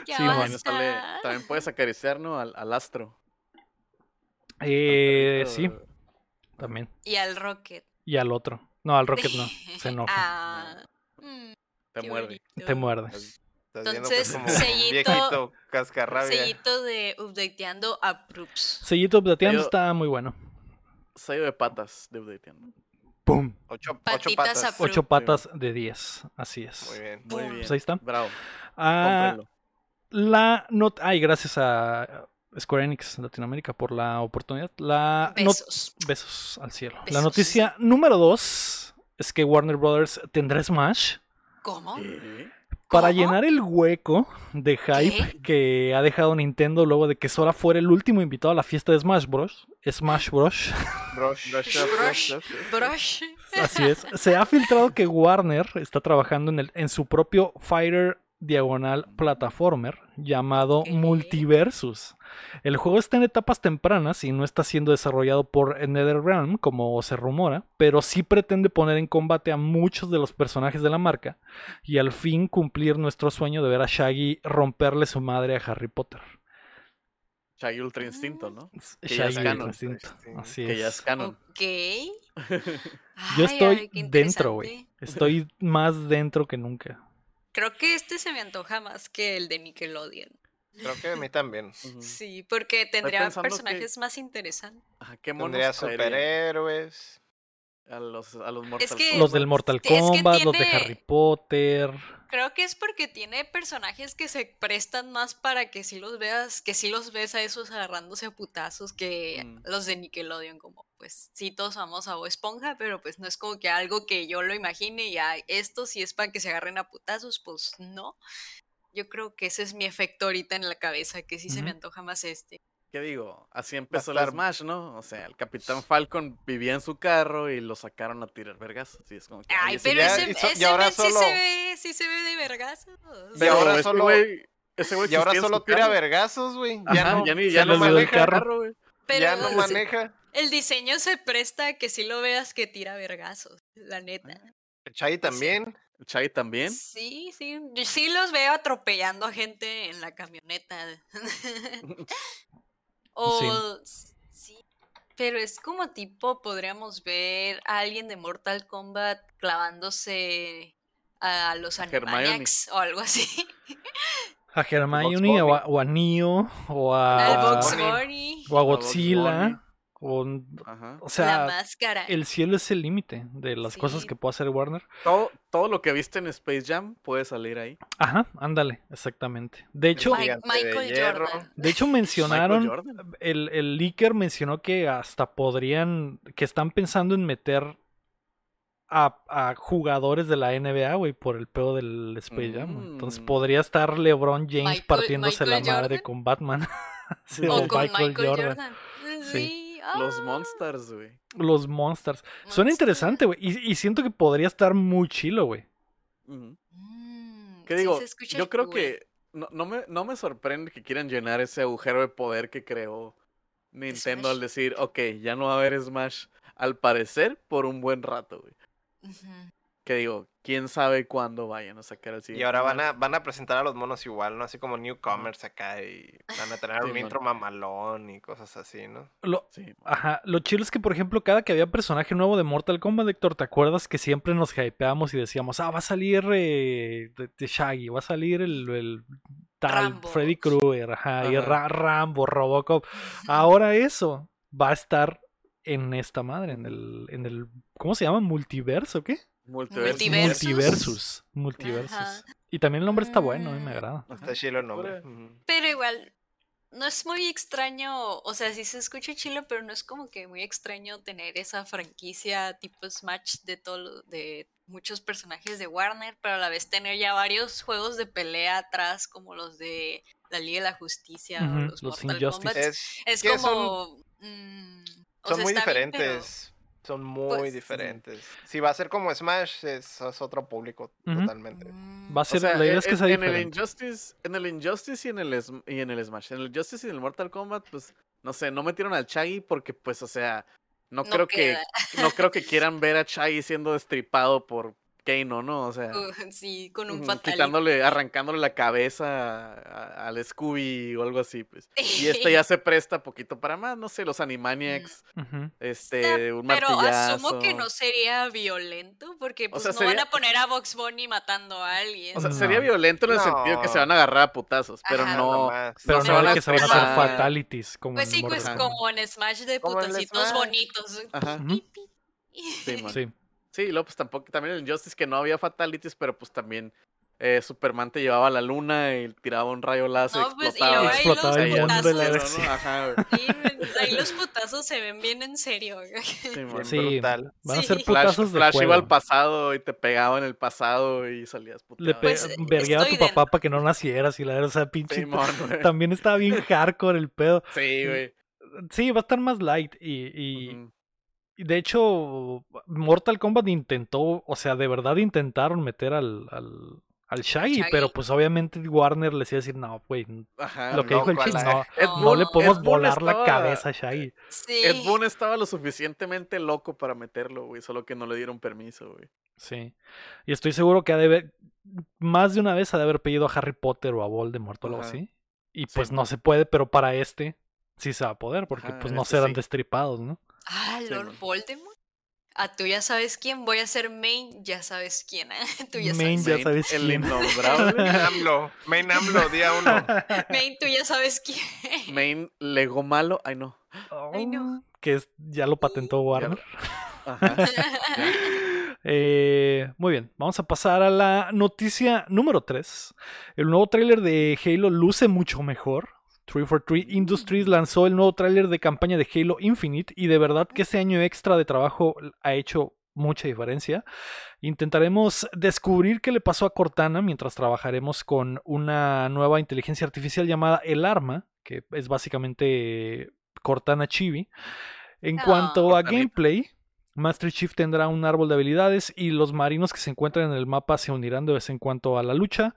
Sí, sale- también puedes acariciar, ¿no? Al, al astro. Eh, sí, también. Y al Rocket. Y al otro. No, al Rocket no. Se enoja. Ah, mm, Te muerde. bonito. Te muerde. Estás viendo que es Entonces, como sellito- viejito. Sellito de updateando approves. Sellito updateando Yo- está muy bueno. Sello de patas de updateando. ¡Pum! Ocho, ocho Patitas patas. a- Ocho patas de 10. Así es. Muy bien. Muy bien. Pues ahí está. Bravo. Ah, la not Ay, gracias a Square Enix Latinoamérica por la oportunidad. La not- Besos. Besos al cielo. La noticia número 2 es que Warner Brothers tendrá Smash ¿Cómo? ¿Qué? Para ¿Cómo? llenar el hueco de hype que ha dejado Nintendo luego de que Sora fuera el último invitado a la fiesta de Smash Bros. Smash Bros. (laughs) Brush. Brush. Así es. Se ha filtrado que Warner está trabajando en, el, en su propio Fighter diagonal plataformer llamado. Multiversus. El juego está en etapas tempranas y no está siendo desarrollado por NetherRealm como se rumora, pero sí pretende poner en combate a muchos de los personajes de la marca y al fin cumplir nuestro sueño de ver a Shaggy romperle su madre a Harry Potter. Shaggy Ultra Instinto, ¿no? Que ya Shaggy es el canon. instinto. Así Que ya es. es canon. Ok. (laughs) Yo estoy ay, dentro, güey. Estoy más dentro que nunca. Creo que este se me antoja más que el de Nickelodeon. Creo que a mí también. (laughs) Sí, porque tendría que- personajes más interesantes. Ajá, ¿Qué monos Tendría superhéroes. A los, a los Mortal que- Los del Kombat. Mortal Es que Kombat, los de Harry Potter. Creo que es porque tiene personajes que se prestan más para que si los veas, que si los ves a esos agarrándose a putazos que Mm. los de Nickelodeon, como pues sí todos vamos a Bob Esponja, pero pues no es como que algo que yo lo imagine y "Ay, esto si es para que se agarren a putazos, pues no. Yo creo que ese es mi efecto ahorita en la cabeza, que sí se me antoja más este. ¿Qué digo? Así empezó el Smash, ¿no? O sea, el Capitán Falcon vivía en su carro y lo sacaron a tirar vergas. Así es como que. Ay, pero ya ese, y ese ahora men sí solo- se ve, sí se ve de vergazos. Y Pero ahora ese solo- güey- ese güey Y ahora solo tira carro. vergazos, güey. Ajá, Ya no, ya ni, ya no el maneja el carro. güey. Pero ya no maneja. el diseño se presta a que si lo veas que tira vergazos, la neta. Chay también. El Chai también. Sí, sí, yo sí los veo atropellando a gente en la camioneta. (laughs) (laughs) o sí. pero es como tipo podríamos ver a alguien de Mortal Kombat clavándose a los. Animaniacs o algo así. (laughs) A Hermione o a, o a Neo o a. Bunny. o a Godzilla. O, Ajá. o la sea, máscara. el cielo es el límite de las cosas que puede hacer Warner. Todo, todo lo que viste en Space Jam puede salir ahí. Ajá, ándale, exactamente. De hecho, de Michael hierro. Jordan. de hecho (laughs) Michael mencionaron, Jordan. el, el leaker mencionó que hasta podrían, que están pensando en meter a, a jugadores de la NBA, güey, por el pedo del Space Jam. Entonces Mm. podría estar LeBron James Michael- partiéndose la madre con Batman. (laughs) Sí, O o O con Michael Michael, Jordan. Jordan. Sí. Sí. Los ah, Monsters, güey. Los Monsters. Suena Monster. interesante, güey. Y, y siento que podría estar muy chilo, güey. Mm, ¿Qué digo? Yo creo cool. que no, no me, no me sorprende que quieran llenar ese agujero de poder que creó Nintendo al decir, ok, ya no va a haber Smash, al parecer, por un buen rato, güey. Ujú. Que digo, quién sabe cuándo vayan a sacar el siguiente. Y ahora van a, van a presentar a los monos igual, ¿no? Así como newcomers acá y van a tener (laughs) Sí, un intro mamalón y cosas así, ¿no? Lo, Sí, Ajá, lo chido es que, por ejemplo, cada que había personaje nuevo de Mortal Kombat, Héctor, ¿te acuerdas que siempre nos hypeamos y decíamos, ah, va a salir eh, de, de Shaggy, va a salir el, el tal Rambo. Freddy Krueger, ajá, y. Ra- Rambo, Robocop. (laughs) Ahora eso va a estar en esta madre, en el, en el, ¿cómo se llama? ¿Multiverso qué? Multiversus. Multiversus. Multiversus. Ajá. Y también el nombre está bueno, a mí me Mm. agrada. Está chilo el nombre. Pero igual, no es muy extraño, o sea, sí se escucha chilo, pero no es como que muy extraño tener esa franquicia tipo Smash de todo, de muchos personajes de Warner, pero a la vez tener ya varios juegos de pelea atrás, como los de la Liga de la Justicia o los, los Mortal Injustice. Kombat. Es, Es que son- como... mm, o son sea, muy está bien, pero- diferentes. Son muy Pues, diferentes. Si va a ser como Smash, es, es otro público totalmente. Mm, Va a O ser, sea, la idea en, es que sea en el diferente. Injustice, en el Injustice y en el, y en el Smash. En el Injustice y en el Mortal Kombat, pues, no sé, no metieron al Chaggy porque, pues, o sea, no, No creo queda. que no creo que (laughs) quieran ver a Chaggy siendo destripado por Kano, ¿no? O sea, uh, (laughs) sí, con un fatality. quitándole, arrancándole la cabeza al Scooby o algo así, pues. Y este ya (laughs) se presta poquito para más, no sé, los Animaniacs, Ujú. este, un Pero asumo que no sería violento, porque pues sea, no van a poner a Box Bunny matando a alguien. O sea, No. sería violento en el sentido que se van a agarrar a putazos, pero Ajá. no. Pero no no, se van a que se van a hacer fatalities como pues en sí, pues como en Smash de putacitos bonitos. Ajá. Ujú. Pi, (laughs) pi. Sí, man. Sí. Sí, y luego pues tampoco, también en Injustice que no había fatalities, pero pues también eh, Superman te llevaba a la luna y tiraba un rayo láser, No, pues, y explotaba. ahí Explotaba los el mundo de la putazos. Ajá, güey. Sí, ahí los putazos se ven bien en serio. Sí, man. Bien Sí, brutal. van a Sí. ser Flash, putazos de Flash iba al pasado y te pegaba en el pasado y salías Le puteado. pe- Pues, vergueaba a tu de- papá para que no nacieras y la verdad, o sea, pinche. Güey. También estaba bien hardcore el pedo. Sí, güey. Sí, va a estar más light. Y, y- Ujú. y de hecho, Mortal Kombat intentó, o sea, de verdad intentaron meter al, al, al Shaggy, Shaggy. pero pues obviamente Warner les iba a decir, no, güey, Ajá, lo que no, dijo el ¿cuál chino, es? no, Ed No. no le podemos Ed volar la estaba- cabeza a Shaggy. Sí. Ed Boon estaba lo suficientemente loco para meterlo, güey, solo que no le dieron permiso, güey. Sí. Y estoy seguro que ha de haber, más de una vez ha de haber pedido a Harry Potter o a Voldemort o algo así. Y Sí, pues no se puede, pero para este sí se va a poder, porque Ajá, pues no este serán sí. destripados, ¿no? Ah, Lord. Voldemort. Ah, tú ya sabes quién. Voy a ser main, ya sabes quién. ¿eh? (laughs) Tú ya Main, sabes. ya Main, sabes el quién. innombrable. (laughs) Main AMLO. Main AMLO, día uno. (laughs) Main, tú ya sabes quién. Main Lego malo. Ay, no. Ay, no. Que es- ya lo patentó Warner. Ajá. Eh, muy bien, vamos a pasar a la noticia número 3. El nuevo tráiler de Halo luce mucho mejor. 343 Industries lanzó el nuevo tráiler de campaña de Halo Infinite y de verdad que este año extra de trabajo ha hecho mucha diferencia. Intentaremos descubrir qué le pasó a Cortana mientras trabajaremos con una nueva inteligencia artificial llamada El Arma, que es básicamente Cortana Chibi. En Ah. cuanto a gameplay, Master Chief tendrá un árbol de habilidades y los marinos que se encuentran en el mapa se unirán de vez en cuando a la lucha.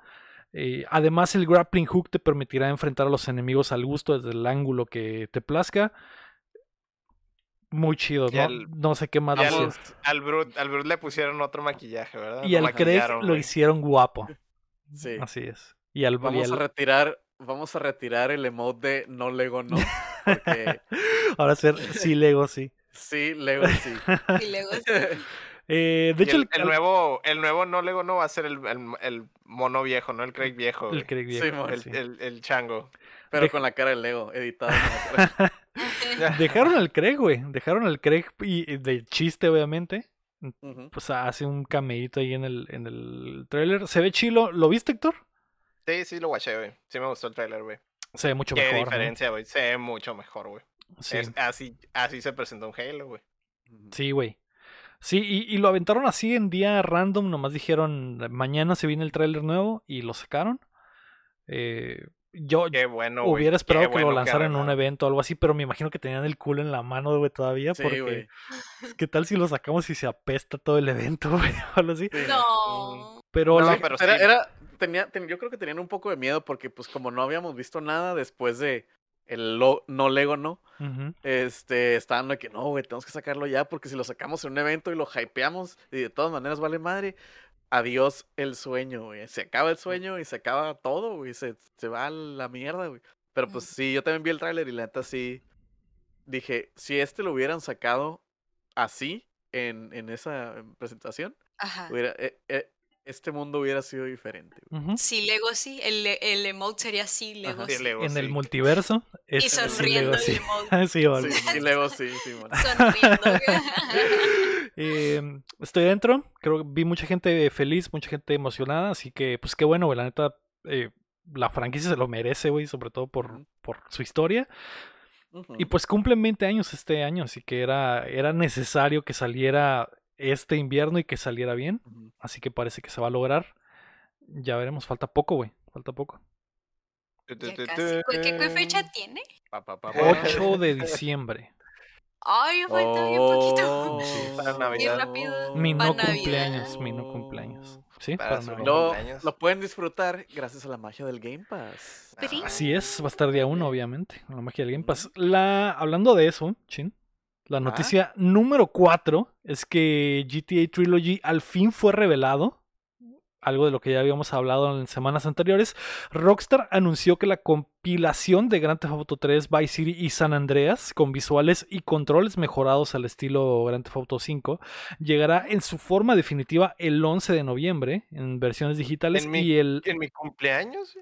Eh, además, el grappling hook te permitirá enfrentar a los enemigos al gusto desde el ángulo que te plazca. Muy chido, ¿no? no sé qué más decir. al, al, Brut, al Brut le pusieron otro maquillaje, ¿verdad? Y al Craig lo hicieron guapo. Sí. Así es. Y al, y Vamos a retirar, vamos a retirar el emote de no Lego no. Porque (laughs) ahora ser sí Lego sí. sí, Lego sí. Y luego (laughs) Eh, de Y hecho, el, el nuevo, el nuevo no Lego no va a ser el, el, el mono viejo, ¿no? El Craig viejo. el. Craig Sí, viejo, mon. el, sí. el, el chango. Pero De- con la cara de Lego, editado. con la cara- Dejaron al Craig, güey. Dejaron al Craig y, de chiste, obviamente. Pues hace un cameíto ahí en el, en el trailer. Se ve chilo. ¿Lo viste, Héctor? Sí, sí lo watché, güey. Sí me gustó el trailer, güey. Se ve mucho Qué mejor. ¿no? diferencia, güey. Se ve mucho mejor, güey. Sí. Así, así se presentó un Halo, güey. Sí, güey. Sí, y, y lo aventaron así en día random, nomás dijeron, mañana se viene el tráiler nuevo y lo sacaron. Eh, yo Qué bueno, güey. hubiera esperado Qué que lo lanzaran en un evento o algo así, pero me imagino que tenían el culo en la mano, güey, todavía, Sí, porque güey. ¿qué tal si lo sacamos y se apesta todo el evento, (laughs) güey, o algo así? Sí. No. Pero No, la- pero Era, tenía, ten- yo creo que tenían un poco de miedo porque pues como no habíamos visto nada después de el lo- no Lego no, este, estaban de que no, güey, tenemos que sacarlo ya porque si lo sacamos en un evento y lo hypeamos y de todas maneras vale madre, adiós el sueño, güey. Se acaba el sueño y se acaba todo, güey, se, se va a la mierda, güey. Pero pues sí, yo también vi el tráiler y la neta sí dije, si este lo hubieran sacado así en, en esa presentación, Ajá. hubiera, eh, eh, este mundo hubiera sido diferente. güey. Ujú. Sí, Lego sí. El, el emote sería sí, Lego Ajá. Sí, sí. Lego, En el multiverso. Y sí, sonriendo luego el sí. (laughs) emote. Sí, vale. Sí, y luego sí, sí, man. Sonriendo. (laughs) Eh, estoy dentro, creo que vi mucha gente feliz, mucha gente emocionada, así que pues qué bueno, güey, la neta, eh, la franquicia se lo merece, güey, sobre todo por, por su historia. Y pues cumplen 20 años este año, así que era, era necesario que saliera este invierno y que saliera bien, así que parece que se va a lograr. Ya veremos, falta poco, güey, falta poco. ¿Qué, fecha tiene? Pa, pa, pa, pa. 8 de (laughs) diciembre. Ay, falta bien poquito. Oh, (laughs) Para Navidad. rápido. Mi no Navidad. cumpleaños, mi no cumpleaños. Sí, Para para Navidad. Lo, lo pueden disfrutar gracias a la magia del Game Pass. Sí. Así es, va a estar día uno, obviamente. La magia del Game Pass. La, hablando de eso, Chin, la noticia número 4 es que GTA Trilogy al fin fue revelado. Algo de lo que ya habíamos hablado en semanas anteriores. Rockstar anunció que la compilación de Grand Theft Auto 3, Vice City y San Andreas, con visuales y controles mejorados al estilo Grand Theft Auto 5, llegará en su forma definitiva el 11 de noviembre en versiones digitales En mi- y el En mi cumpleaños,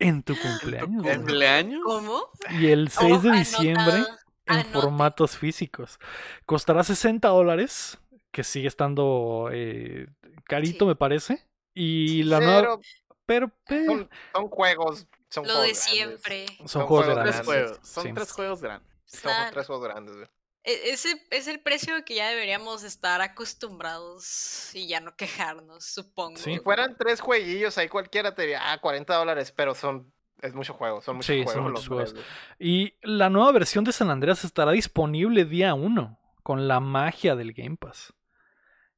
en tu (gasps) cumpleaños. güey. ¿Cumpleaños? ¿Cómo? Y el 6 de diciembre en anota. formatos físicos. Costará 60 dólares, que sigue estando eh, carito, Sí. me parece. Y la nueva. Pero Pero, eh, son, son juegos. Son Lo juegos de grandes. siempre. son, son juegos juegos grandes. Tres grandes. juegos. Son Sí. tres juegos grandes. Son tres juegos grandes, güey. e- Ese es el precio que ya deberíamos estar acostumbrados y ya no quejarnos, supongo. Sí. Si fueran tres jueguillos, ahí cualquiera te diría, ah, 40 dólares, pero son. Es mucho juego, son muchos Sí, son juegos. muchos los tres, juegos. Y la nueva versión de San Andreas estará disponible día 1, con la magia del Game Pass.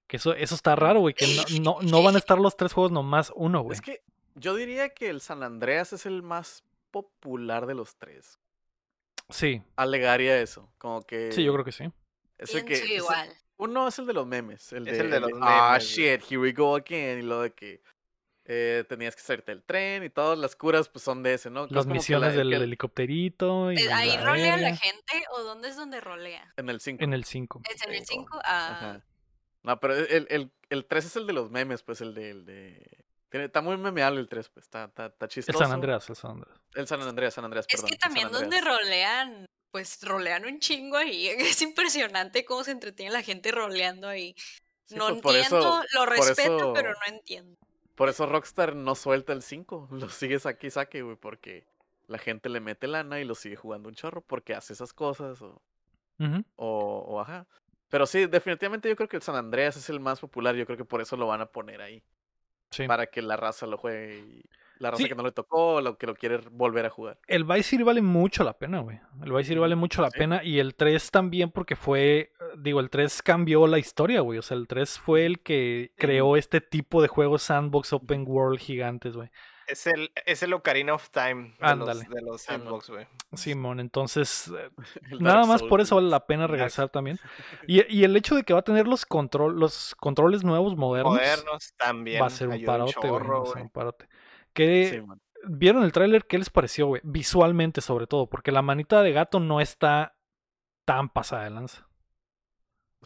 Que eso, eso está raro, güey, que no, no, no van a estar los tres juegos nomás uno, güey. Es que yo diría que el San Andreas es el más popular de los tres. Sí, Alegaría eso. Como que. sí, yo creo que sí. es el Pienso que, es el- igual. uno es el de los memes. El Es de, el de los Ah, memes, güey. shit, here we go again. Y lo de que eh, tenías que hacerte el tren y todas las curas pues son de ese, ¿no? Las misiones la- el del que- helicópterito. Y Eh, ¿Ahí la rolea la gente o dónde es donde rolea? En el 5. En el 5. ¿Es en el Cinco. 5? Ah, Ajá. No, pero el, el, el 3 es el de los memes, pues el de... El de... tiene- está muy memeable el 3, pues está, está, está El chistoso. San Andreas, el San Andreas. El San Andreas, San Andreas, es que el también donde rolean, pues rolean un chingo ahí. (laughs) Es impresionante cómo se entretiene la gente roleando ahí. Sí, no pues, por entiendo, eso- lo respeto, eso- pero no entiendo. Por eso Rockstar no suelta el 5. (laughs) Lo sigue saque y saque, güey, porque la gente le mete lana y lo sigue jugando un chorro porque hace esas cosas o, o, o ajá. Pero sí, definitivamente yo creo que el San Andreas es el más popular. Yo creo que por eso lo van a poner ahí. Sí. Para que la raza lo juegue. y la raza Sí. que no le tocó, lo que lo quiere volver a jugar. El Vice City vale mucho la pena, güey. El Vice City vale mucho la Sí. pena. Y el 3 también porque fue, digo, el 3 cambió la historia, güey. O sea, el 3 fue el que creó este tipo de juegos sandbox open world gigantes, güey. Es el, es el Ocarina of Time de Ándale. los, de los sandbox, güey. Simón, entonces eh, (laughs) nada más por eso vale la pena regresar también. (laughs) Y, y el hecho de que va a tener los, control, los controles nuevos modernos, Modernos también. va a ser un parote, güey. ¿Qué- Sí. ¿Vieron el tráiler? ¿Qué les pareció, güey? Visualmente, sobre todo, porque la manita de gato no está tan pasada de lanza.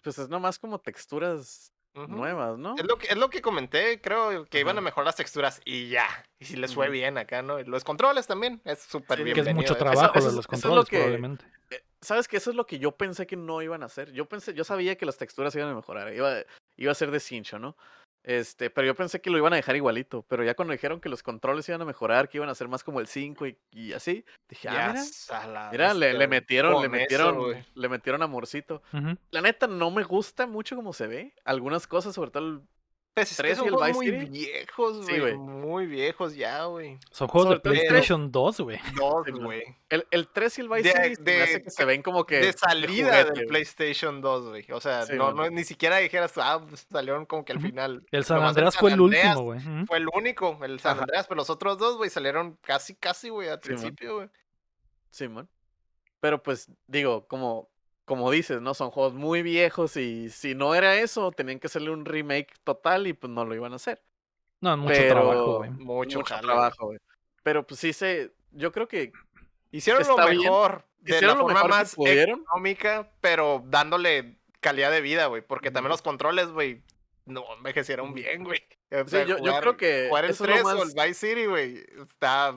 Pues es nomás como texturas nuevas, ¿no? Es lo, que, es lo que comenté, creo que iban a mejorar las texturas y ya. Y si les fue bien acá, ¿no? Los controles también, es súper Sí, bien. que Que es mucho trabajo eso los eso es lo controles, que- probablemente. ¿Sabes que Eso es lo que yo pensé que no iban a hacer. Yo pensé, yo sabía que las texturas iban a mejorar. Iba, iba a ser de cincho, ¿no? Este, pero yo pensé que lo iban a dejar igualito. Pero ya cuando dijeron que los controles iban a mejorar, que iban a ser más como el 5 y, así, dije, ah, mira, le, metieron, le metieron, le metieron amorcito. La neta no me gusta mucho como se ve. Algunas cosas, sobre todo el pues es que son juegos muy viejos, güey. muy viejos ya, güey. Son juegos de PlayStation 2, güey. 2, güey. El, el 3 y el Vice City de, hace que se ven como que. De salida del PlayStation 2, güey. O sea, no, no, ni siquiera dijeras, ah, pues, salieron como que al final. El San Andreas fue el último, güey. Fue el único, el San Andreas, pero los otros dos, güey, salieron casi, casi, güey, al principio, güey. Sí, man. Pero pues, digo, como como dices, ¿no? Son juegos muy viejos y si no era eso, tenían que hacerle un remake total y pues no lo iban a hacer. No, mucho trabajo, güey. Mucho, trabajo, güey. Pero pues sí se, yo creo que hicieron lo mejor, de hicieron la forma más económica, pero dándole calidad de vida, güey, porque también los controles, güey, no envejecieron bien, güey. yo, creo que jugar el 3 o el Vice City, güey, está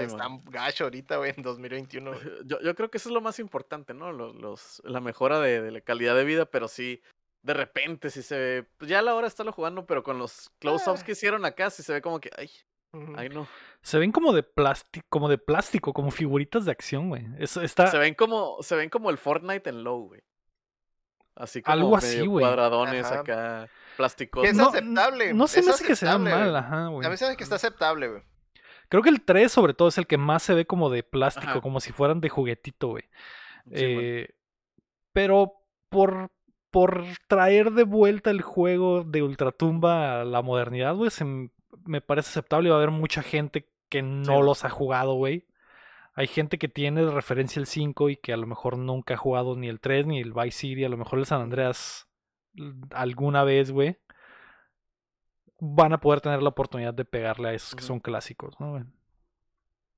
está gacho ahorita, güey, en 2021. (laughs) Yo, yo, creo que eso es lo más importante, ¿no? Los, los la mejora de, la calidad de vida, pero sí, de repente sí se ve. Pues ya a la hora de estarlo jugando, pero con los close-ups ah. que hicieron acá, sí se ve como que. Ay, ay no. Se ven como de plástico, como de plástico, como figuritas de acción, güey. está... Se ven como, se ven como el Fortnite en low, güey. Así como Algo así, güey. cuadradones acá, plásticos. es aceptable. No, se me hace que sea mal, ajá, güey. A mí se me hace que está aceptable, güey. Creo que el 3 sobre todo es el que más se ve como de plástico, como si fueran de juguetito, güey. eh, pero por, por traer de vuelta el juego de Ultratumba a la modernidad, güey, me parece aceptable. Va a haber mucha gente que no los ha jugado, güey. Hay gente que tiene de referencia el 5 y que a lo mejor nunca ha jugado ni el 3 ni el Vice City, a lo mejor el San Andreas alguna vez, güey van a poder tener la oportunidad de pegarle a esos que son clásicos, ¿no?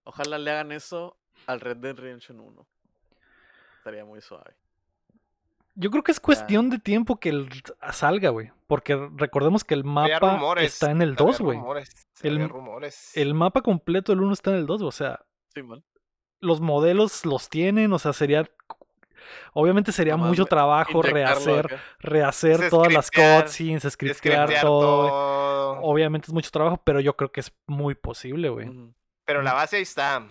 Ojalá le hagan eso al Red Dead Redemption 1. Estaría muy suave. Yo creo que es cuestión de tiempo que el, salga, güey. Porque recordemos que el mapa está en el 2, güey. El, el, mapa completo del 1 está en el 2, o sea. Sí, Los modelos los tienen, o sea, sería Obviamente sería mucho trabajo rehacer, rehacer todas las cutscenes, scriptear todo. Obviamente es mucho trabajo, pero yo creo que es muy posible, güey. Pero la base ahí está.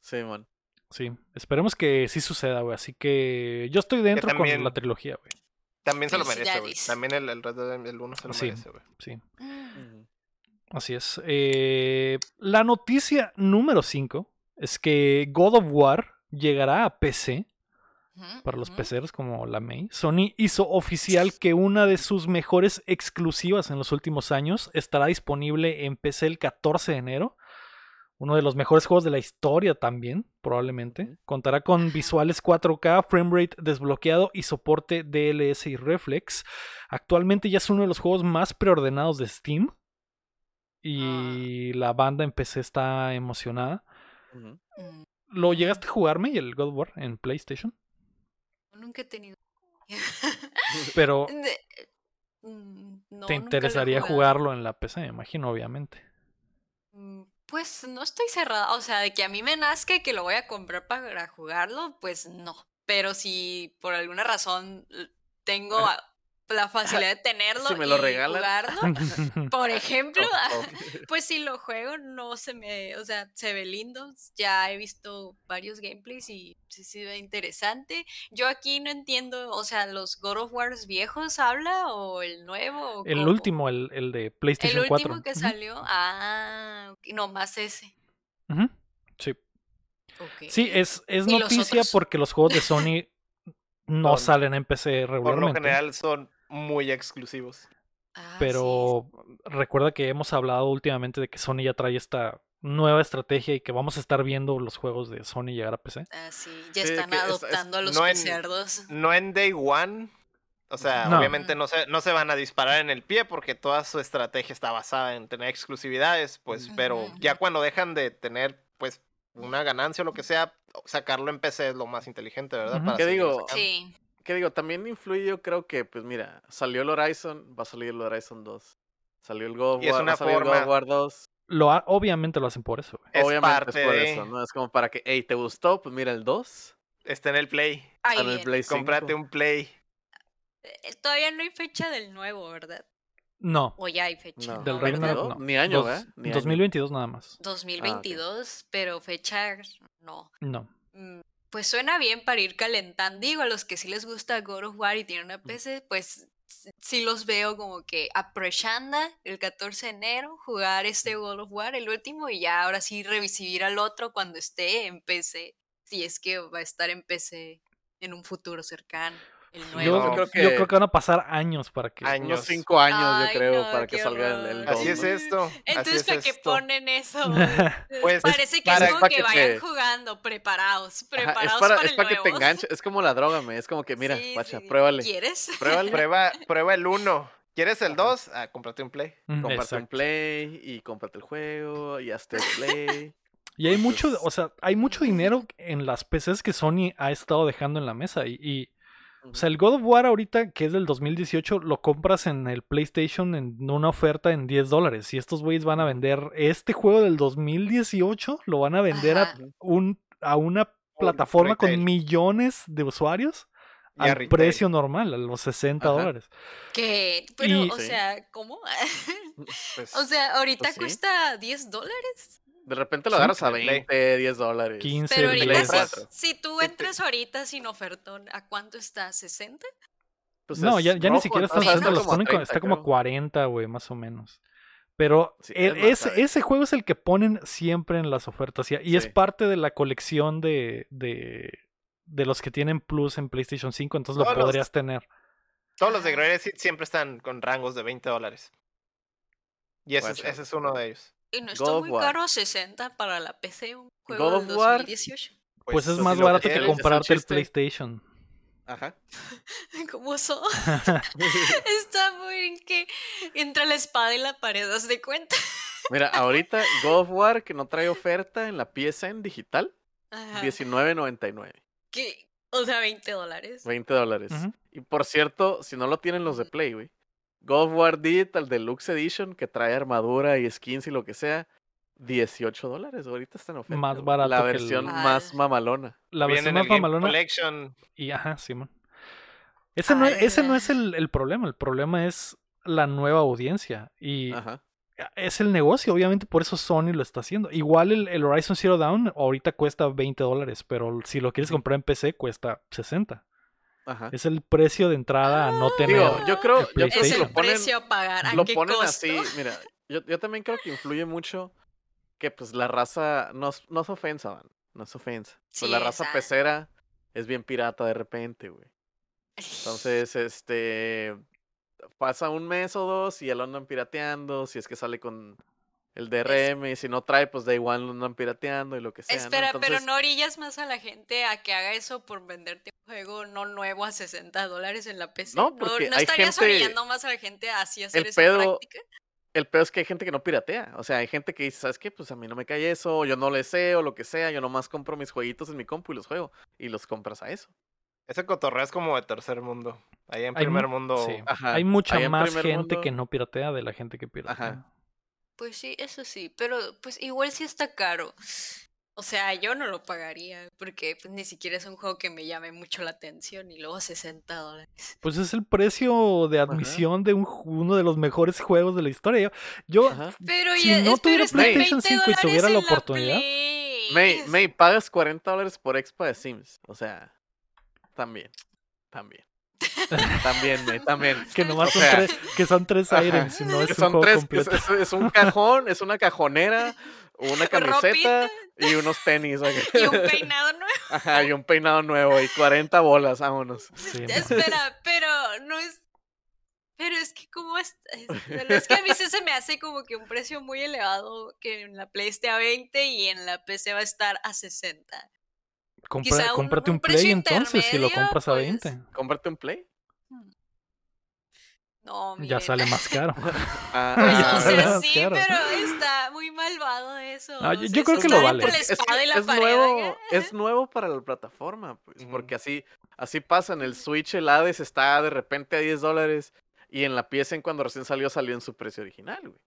Sí, man. Sí, esperemos que sí suceda, güey. Así que yo estoy dentro con la trilogía, güey. También se lo merece, güey. También el, el Red Dead el 1 se lo merece, güey. Sí. Así es. Eh, la noticia número 5 es que God of War llegará a PC para los peceros como la May, Sony hizo oficial que una de sus mejores exclusivas en los últimos años estará disponible en PC el 14 de enero. Uno de los mejores juegos de la historia también, probablemente. Contará con visuales 4K, framerate desbloqueado y soporte DLS y Reflex. Actualmente ya es uno de los juegos más preordenados de Steam. Ah. Y la banda en PC está emocionada. ¿Lo llegaste a jugarme y el God War en PlayStation? Nunca he tenido. (laughs) Pero. (laughs) Mm, ¿Te interesaría jugarlo en la PC? Me imagino, obviamente. Mm, pues no estoy cerrada. O sea, de que a mí me nazca y que lo voy a comprar para jugarlo, pues no. Pero si por alguna razón tengo la (laughs) facilidad de tenerlo si me lo y jugarlo, (laughs) por ejemplo, pues si lo juego no se me, o sea, se ve lindo. Ya he visto varios gameplays y sí se ve interesante. Yo aquí no entiendo, o sea, los God of Wars viejos habla o el nuevo. el último, el, el, de PlayStation 4. El último que salió, ah, no más ese. Sí. Sí, es, es noticia porque los juegos de Sony (laughs) no salen en PC regularmente. Por lo general son muy exclusivos. Ah, Pero recuerda que hemos hablado últimamente de que Sony ya trae esta nueva estrategia y que vamos a estar viendo los juegos de Sony llegar a PC. Ah, sí, ya están adoptando a los no no en Day One. O sea, obviamente no se, no se van a disparar en el pie porque toda su estrategia está basada en tener exclusividades, pues, pero ya cuando dejan de tener, pues, una ganancia o lo que sea, sacarlo en PC es lo más inteligente, ¿verdad? ¿Qué digo? Sí que digo, también influye, yo creo que, pues mira, salió el Horizon, va a salir el Horizon 2. Salió el God War, va a salir el God War 2. Lo obviamente lo hacen por eso. Obviamente es por eso, ¿no? Es como para que, hey, ¿te gustó? Pues mira el 2. Está en el Play. Ahí en el viene. Play Cómprate 5. un Play. Eh, Todavía no hay fecha del nuevo, ¿verdad? No, O ya hay fecha. No. del No, Ragnarok ¿verdad? no. Ni año, Dos- ¿verdad? Ni año. 2022 nada más. 2022, pero fecha no. No. Mm, Pues suena bien para ir calentando. Digo, a los que sí les gusta God of War y tienen una PC, pues sí los veo como que aprovechando el 14 de enero, jugar este God of War, el último, y ya ahora sí recibir al otro cuando esté en PC. Si es que va a estar en PC en un futuro cercano. El Yo, nuevo. yo creo yo que- creo que van a pasar años para que. Años. Cinco años, Ay, yo creo, no, para que salga el, el. Así es esto. Entonces, es ¿para qué ponen eso? (laughs) Pues, Parece que para- es como para que que vayan jugando, preparados, Ajá, preparados es para, para es el para que te enganches. Es como la droga, me. Es como que, mira, Sí, guacha, sí. pruébale. ¿Quieres? (laughs) Pruébale. Prueba, prueba el 1. ¿Quieres el Ajá. 2? Ah, cómprate un Play. Cómprate un play y cómprate el juego y hazte el play. (laughs) Y hay mucho, o sea, hay mucho dinero en las PCs que Sony ha estado dejando en la mesa. Y, y, o sea, el God of War ahorita, que es del 2018, lo compras en el PlayStation en una oferta en 10 dólares. Y estos güeyes van a vender este juego del 2018, lo van a vender a, un, a una plataforma con millones de usuarios Y a al precio normal, a los 60 Ajá. dólares. Que, pero, Y- o Sí. sea, ¿cómo? (laughs) Pues, o sea, ahorita Pues sí. cuesta 10 dólares. De repente lo Sí, agarras a Play. 20, 10 dólares. 15, Pero el ahorita, si, 4. si tú entras ahorita sin ofertón, ¿a cuánto está? ¿60? Pues No, es ya, ya ni rojo, siquiera está entonces 60, está los como a ponen co- 30, está como a creo. 40, güey, más o menos. Pero Sí, e- es más, ese, juego es el que ponen siempre en las ofertas y, y es Sí. parte de la colección de, de, de los que tienen Plus en PlayStation 5, entonces lo Todos los- podrías tener. todos los de Greatest Hits siempre están con rangos de 20 dólares. Y ese es, Guacha. ese es uno de ellos. Y no está muy War. caro 60 para la PC, un juego God del of War. 2018. Pues, es si más barato que comprarte el. PlayStation. Ajá. (laughs) ¿Cómo son? (laughs) Está muy en que entre la espada y la pared, ¿das de cuenta? Mira, ahorita God of War que no trae oferta en la PSN digital, Ajá. 19.99, ¿Qué? O sea, 20 dólares. 20 dólares. Y por cierto, si no lo tienen los de Play, güey. God of War Digital Deluxe Edition que trae armadura y skins y lo que sea, 18 dólares. Ahorita está en oferta. Más barato La que el- versión Ah. más mamalona. La Viene versión en más mamalona Collection. y ajá, Simón. Ese, no, Ay, ese no es el, el problema, el problema es la nueva audiencia y Ajá. es el negocio, obviamente por eso Sony lo está haciendo. Igual el, el Horizon Zero Dawn ahorita cuesta 20 dólares, pero si lo quieres comprar en PC cuesta 60. Ajá. Es el precio de entrada a no tener. Digo, yo creo, el yo creo Es que lo el ponen, precio a pagar. ¿A lo qué ponen costo? así. Mira, yo, yo también creo que influye mucho que pues la raza no, es- no es ofensa, man. No es ofensa. Pues la raza pecera es bien pirata de repente, güey. (laughs) Entonces, este. Pasa un mes o dos y ya lo andan pirateando. Si es que sale con el DRM. Y si no trae, pues da igual lo andan pirateando y lo que sea. ¿no? Espera, pero no orillas más a la gente a que haga eso por venderte un juego no nuevo a 60 dólares en la PC. No, porque no hay estarías gente- orillando más a la gente a así hacer el esa pedo- práctica. El peor es que hay gente que no piratea. O sea, hay gente que dice, ¿sabes qué? Pues a mí no me cae eso. O yo no le sé o lo que sea. Yo nomás compro mis jueguitos en mi compu y los juego. Y los compras a eso. Ese cotorreo es como de tercer mundo. Ahí en Hay primer mu- mundo. sí. Ajá. Hay mucha Ahí más gente que no piratea de la gente que piratea. Ajá. Pues sí, eso sí, pero pues igual sí está caro. O sea, yo no lo pagaría porque pues, ni siquiera es un juego que me llame mucho la atención y luego 60 dólares. Pues es el precio de admisión de un, uno de los mejores juegos de la historia. Yo, Ajá. Pero Si ya, no tuviera PlayStation 20 5 y tuviera la oportunidad. May, May, pagas 40 dólares por expa de Sims. O sea, también. También. (laughs) También, May, también. que nomás O son sea, tres, que son tres items, y no es Que un son juego tres, es, completo. es- es un cajón, es una cajonera, una camiseta y unos tenis. (laughs) Y un peinado nuevo. Ajá, y un peinado nuevo y 40 bolas, vámonos. Sí, no. Espera, pero no es. Pero es que como es, es, que a mí se me hace como que un precio muy elevado que en la Play esté a 20 y en la PC va a estar a 60. Compra- quizá un- cómprate un, un Play entonces si lo compras a pues, 20. Cómprate un play. No, Ya sale más caro. (laughs) Ah, Pues, ah, o sea, ¿verdad? sí, pero está muy malvado eso. Ah, o yo- sea, yo creo eso que lo vale. Es, nuevo, es nuevo para la plataforma, pues, porque así, así pasa. En el Switch el Hades está de repente a 10 dólares y en la PSN cuando recién salió salió en su precio original, güey.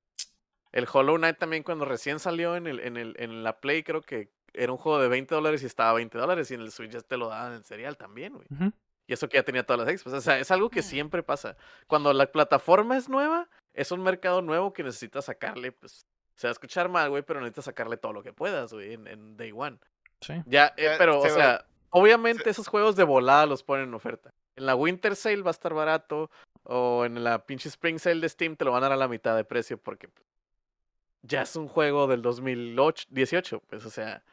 El Hollow Knight también cuando recién salió en el, en el, en la Play creo que era un juego de 20 dólares y estaba a 20 dólares y en el Switch ya te lo daban en el serial también, güey. Y eso que ya tenía todas las expos. O sea, es algo que siempre pasa. Cuando la plataforma es nueva, es un mercado nuevo que necesitas sacarle, pues, se va a escuchar mal, güey, pero necesitas sacarle todo lo que puedas, güey, en, Day One. Sí. Ya, eh, pero, o sea, obviamente esos juegos de volada los ponen en oferta. En la Winter Sale va a estar barato, o en la pinche Spring Sale de Steam te lo van a dar a la mitad de precio porque pues, ya es un juego del 2018, pues, o sea,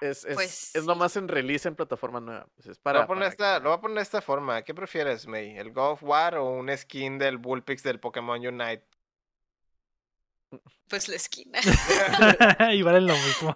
es, es, pues es nomás en release en plataforma nueva. Pues es para, lo, voy a poner esta, lo voy a poner de esta forma. ¿Qué prefieres, May? ¿El God of War o un skin del Bullpix del Pokémon Unite? Pues la esquina. (laughs) y valen lo mismo.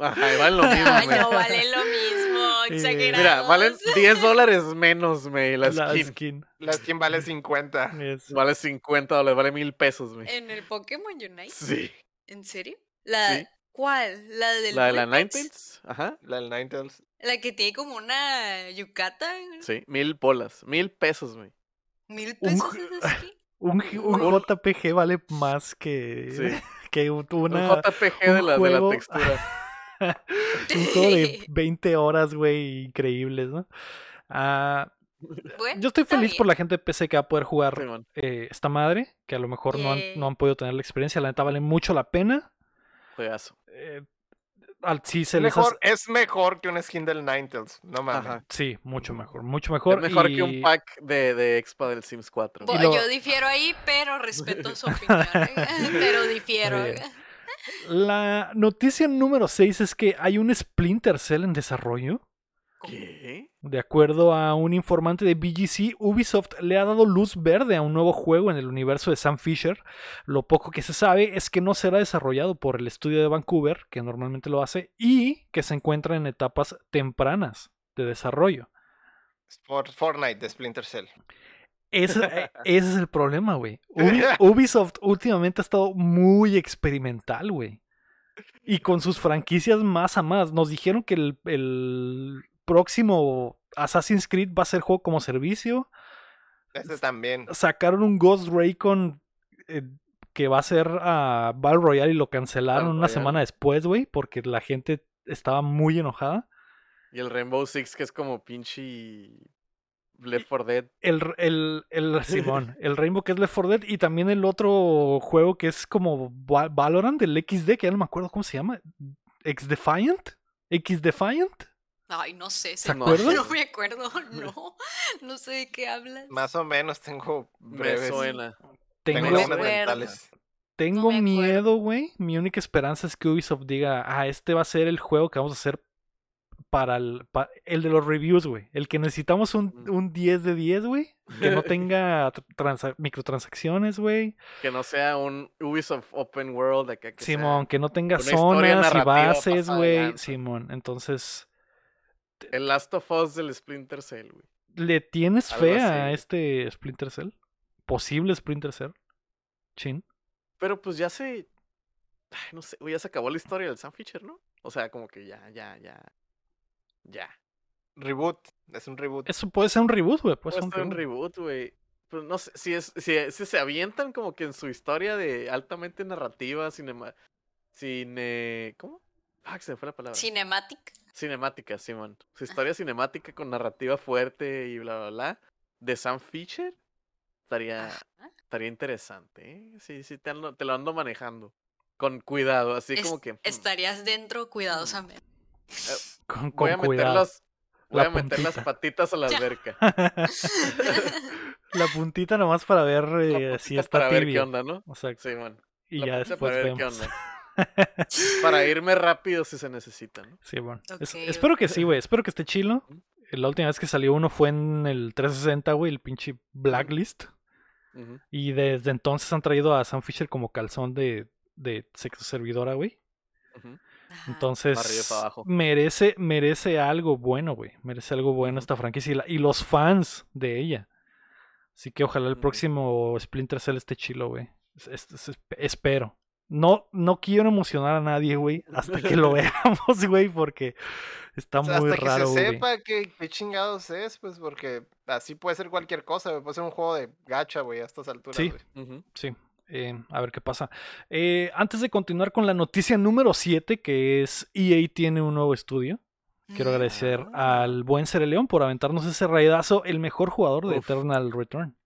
Ajá, y valen lo mismo. Ay, no, valen lo mismo. (laughs) Exagerados. Mira, valen 10 dólares menos, May, la, la skin. La skin vale 50. Vale 50 dólares, vale mil pesos, May. ¿En el Pokémon Unite? Sí. ¿En serio? La, ¿Cuál? ¿La del La de la Ninetales? Ajá. La del Ninetales. La que tiene como una yucata. Sí, mil bolas. Mil pesos, güey. ¿Mil pesos (laughs) un, un, JPG vale más que, sí. (laughs) que una, un JPG de, la, de la textura. (laughs) un juego de 20 horas, güey, increíbles, ¿no? Ah, yo estoy feliz por la gente de PC que va a poder jugar eh, esta madre, que a lo mejor no han, no han podido tener la experiencia. La neta vale mucho la pena. Eh, al, sí se mejor, Es mejor que un skin del Ninetales, no mames. Sí, mucho mejor, mucho mejor. Es mejor que un pack de, de Expo del Sims 4. Yo difiero ahí, pero respeto su opinión. ¿eh? (laughs) pero difiero. La noticia número 6 es que hay un Splinter Cell en desarrollo. ¿Qué? De acuerdo a un informante de BGC, Ubisoft le ha dado luz verde a un nuevo juego en el universo de Sam Fisher. Lo poco que se sabe es que no será desarrollado por el estudio de Vancouver, que normalmente lo hace, y que se encuentra en etapas tempranas de desarrollo. Por Fortnite de Splinter Cell. Ese, e, (laughs) ese es el problema, güey. (laughs) Ubisoft últimamente ha estado muy experimental, güey. Y con sus franquicias más a más. Nos dijeron que el próximo Assassin's Creed va a ser juego como servicio. Este también. Sacaron un Ghost Recon eh, que va a ser a Battle Royale y lo cancelaron una semana después, güey, porque la gente estaba muy enojada. Y el Rainbow Six, que es como pinche Left 4 Dead. El, el, el Simón, el Rainbow que es Left 4 Dead y también el otro juego que es como Valorant, el XD, que ya no me acuerdo cómo se llama. X Defiant. X Defiant. Ay, no sé, ¿se acuerdan? (laughs) No me acuerdo, no, no sé de qué hablas. Más o menos tengo breves. Tengo, tengo miedo, güey. Mi única esperanza es que Ubisoft diga, ah, este va a ser el juego que vamos a hacer para el, el de los reviews, güey. El que necesitamos un, un 10 de 10, güey. Que no (laughs) tenga microtransacciones, güey. Que no sea un Ubisoft Open World. Que Simón, que no tenga zonas y bases, güey. Simón, entonces el Last of Us del Splinter Cell, güey. ¿Le tienes fe a este Splinter Cell? ¿Posible Splinter Cell? Chin. Pero pues ya se. no sé, ya se acabó la historia del Sam Fisher, ¿no? O sea, como que ya, ya, ya. Ya. Reboot. Es un reboot. Eso puede ser un reboot, güey. Puede, ser un reboot, güey. Pues no sé, si, es, si, se avientan como que en su historia de altamente narrativa, cinema. Cine. ¿Cómo? Ah, se me fue la palabra. Cinematic. Cinemática, Simón. Su historia cinemática con narrativa fuerte y bla, bla, bla. De Sam Fisher. Estaría, estaría interesante, ¿eh? Sí, sí, te, lo ando manejando. Con cuidado, así como que. Hmm. Estarías dentro cuidadosamente. Eh, (laughs) con, voy a meter las, voy a meter las patitas a la alberca. (laughs) la puntita nomás para ver eh, si está para ver qué onda, ¿no? O sea, Simón. Y ya después vemos. (laughs) Para irme rápido si se necesita, ¿no? Sí, bueno. espero que sí, güey. Espero que esté chilo. La última vez que salió uno fue en el 360, güey, el pinche Blacklist. Y desde entonces han traído a Sam Fisher como calzón de, de sexo servidora, güey. Entonces, merece, merece algo bueno, güey. Merece algo bueno esta franquicia y, los fans de ella. Así que ojalá el próximo Splinter Cell esté chilo, güey. espero. No, no quiero emocionar a nadie, güey, hasta que lo (laughs) veamos, güey, porque está muy raro. Hasta que se sepa qué, chingados es, pues, porque así puede ser cualquier cosa, puede ser un juego de gacha, güey, a estas alturas. Sí, sí. Eh, a ver qué pasa. Eh, antes de continuar con la noticia número 7, que es EA tiene un nuevo estudio. Quiero agradecer Ah. al buen León por aventarnos ese raidazo, el mejor jugador de Uf. Eternal Return.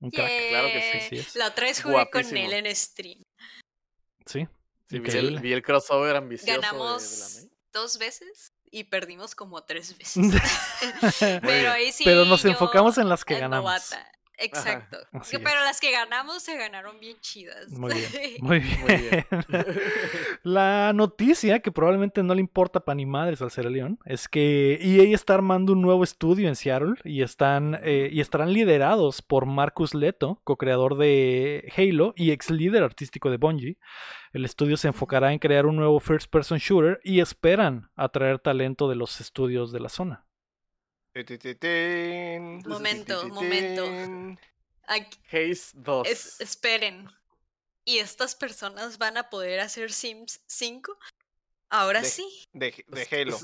Un crack, claro que sí, es. La otra vez jugué con él en stream. Sí. Sí, vi, el, vi el crossover ambicioso. de- de la Ganamos dos veces y perdimos como tres veces. (laughs) Pero ahí sí. Pero nos yo, enfocamos en las que ganamos. novata. Exacto. Pero es. las que ganamos se ganaron bien chidas. Muy bien, (laughs) muy bien. Muy bien. (laughs) (laughs) La noticia, que probablemente no le importa para ni madres al Sierra León, es que EA está armando un nuevo estudio en Seattle y, están, eh, y estarán liderados por Marcus Leto, co-creador de Halo y ex líder artístico de Bungie. El estudio se enfocará en crear un nuevo first person shooter y esperan atraer talento de los estudios de la zona. Momento, momento. Aquí- Haze 2. es- esperen. ¿Y estas personas van a poder hacer Sims 5? Ahora De- sí. De, de Halo.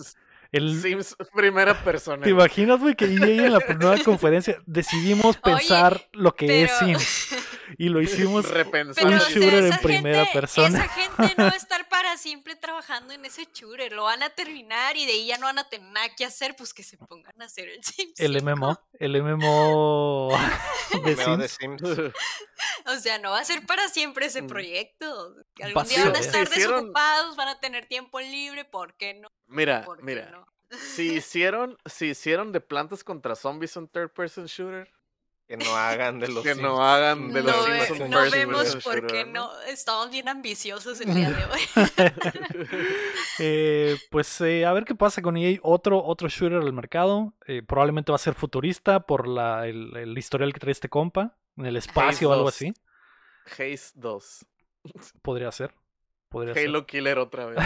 El, Sims primera persona. ¿Te imaginas, güey, que EA en la primera conferencia decidimos Oye, pensar lo que es Sims (laughs) y lo hicimos (laughs) Repensar. Un o sea, shooter en esa primera gente- persona. Esa gente no va a (laughs) estar para siempre trabajando en ese shooter. Lo van a terminar y de ahí ya no van a tener nada que hacer, pues que se pongan a hacer el Sims. El 5. MMO, el MMO (laughs) de Veo de Sims. Sims. O sea, no va a ser para siempre ese Mm. proyecto. Algún Paseo. día van a estar hicieron- desocupados, van a tener tiempo libre, ¿por qué no? Mira, ¿Por qué mira. no? Si hicieron, si hicieron de plantas contra zombies un third person shooter, Que no hagan de (laughs) los que no hagan de no, los Sims ve- no vemos por qué no. Estamos bien ambiciosos el día de (laughs) hoy. Eh, pues eh, a ver qué pasa con EA. Otro, otro shooter al mercado. Eh, probablemente va a ser futurista por la, el, el historial que trae este compa. En el espacio o algo 2. así. Haze 2. (laughs) Podría ser. Podría Halo Killer otra vez.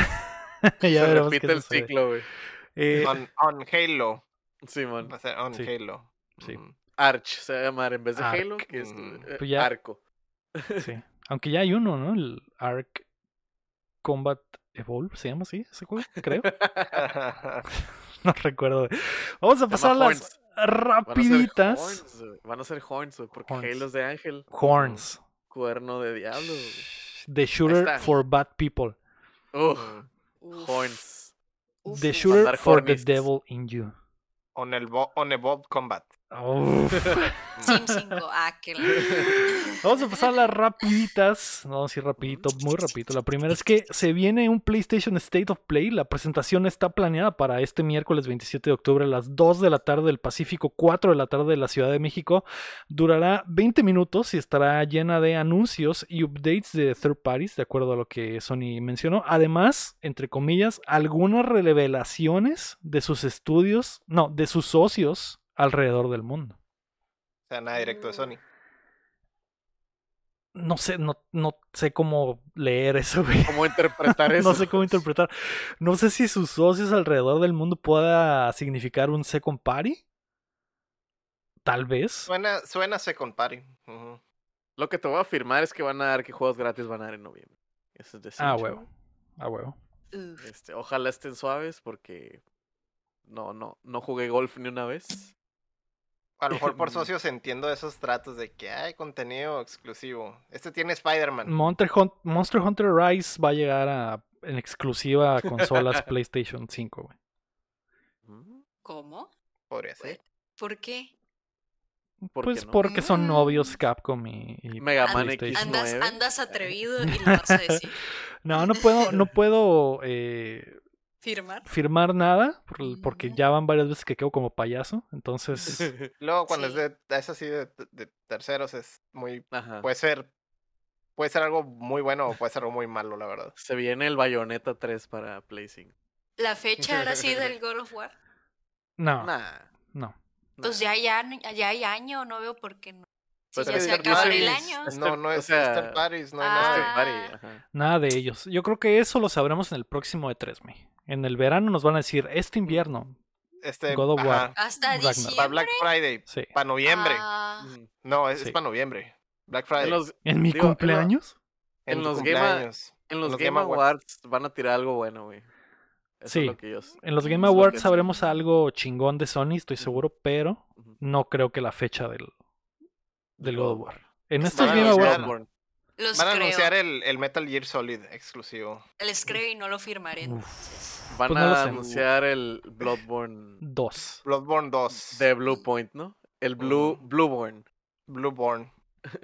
ya Se repite el sucede. ciclo, güey. Eh, On, on Halo. Simón. Va a ser on Sí. Halo. Sí. Mm. Arch se va a llamar en vez de Arc. Halo, que es eh, Pues ya- arco. sí. (laughs) Aunque ya hay uno, ¿no? El Arc Combat Evolve, ¿se llama así ese juego? Creo. (laughs) (laughs) no recuerdo. Vamos a pasar llama las Horns. Van a ser rapiditas. horns, güey. Van a ser horns, güey, porque Horns. Halo es de ángel. Horns. Cuerno de diablo. The Shooter for Bad People. Uf. Uf, horns. uf, The. Shooter for the. Devil in You. On, el on Combat. 5. (laughs) Ah, qué (laughs) Vamos a pasar las rapiditas. No, sí, rapidito, muy rapidito. La primera es que se viene un PlayStation State of Play. La presentación está planeada para este miércoles 27 de octubre a las 2 de la tarde del Pacífico, 4 de la tarde de la Ciudad de México. Durará 20 minutos y estará llena de anuncios y updates de third parties, de acuerdo a lo que Sony mencionó. Además, entre comillas, algunas revelaciones de sus estudios, no, de sus socios alrededor del mundo. O sea, nada directo de Sony. no sé, no, no sé cómo leer eso, güey. ¿Cómo interpretar (laughs) eso? No sé cómo interpretar. No sé si sus socios alrededor del mundo pueda significar un second party. Tal vez. Suena, suena Second Party. Lo que te voy a afirmar es que van a dar que juegos gratis van a dar en noviembre. Eso es de Ah, huevo. Ah, huevo. Este, ojalá estén suaves porque no, no, no jugué golf ni una vez. A lo mejor por (laughs) socios entiendo esos tratos de que hay contenido exclusivo. Este tiene Spider-Man. Monster, Hun- Monster Hunter Rise va a llegar a, en exclusiva a (laughs) consolas PlayStation 5, güey. Mm, ¿Cómo? Podría ser. ¿Por qué? ¿por Pues qué no? porque son Mm. novios Capcom y, y Mega Man PlayStation. Andas, X9. andas (laughs) atrevido y lo vas a decir. No, no puedo, no puedo eh, ¿Firmar? firmar nada por- porque ya van varias veces que quedo como payaso. Entonces, (laughs) Luego cuando Sí. es de es así de, de terceros es muy Ajá. puede ser puede ser algo muy bueno o puede ser algo muy malo, la verdad. Se viene el Bayonetta 3 para Play 5. ¿La fecha ahora sí del (laughs) God of War? no, Nah. no. Pues ya, ya, ya hay año, no veo por qué no. Si Pues ya es se third acaba el parties. año. Es No, no o es sea, third parties, no hay ah, nada. Third de- party, ajá. Nada de ellos. Yo creo que eso lo sabremos en el próximo E3, me. En el verano nos van a decir, este invierno. Este God of War. Hasta diciembre. para Black Friday, Sí. para noviembre. Ah, Ujú. No, es, Sí. para noviembre. Black Friday. En los, ¿En mi Digo, cumpleaños? en los Game en los Game Game Awards. Van a tirar algo bueno, güey. Eso Sí. es lo que yo sé. En los Game es lo Awards sabremos algo chingón de Sony, estoy seguro, pero no creo que la fecha del, del God of War. En Van estos a Game Awards. Los Van a creo. anunciar el, el Metal Gear Solid exclusivo. Les creo y no lo firmaré. Van Pues no a anunciar el Bloodborne Dos. Bloodborne 2. de Blue Point, ¿no? El Blue Mm. Blueborn. Blueborne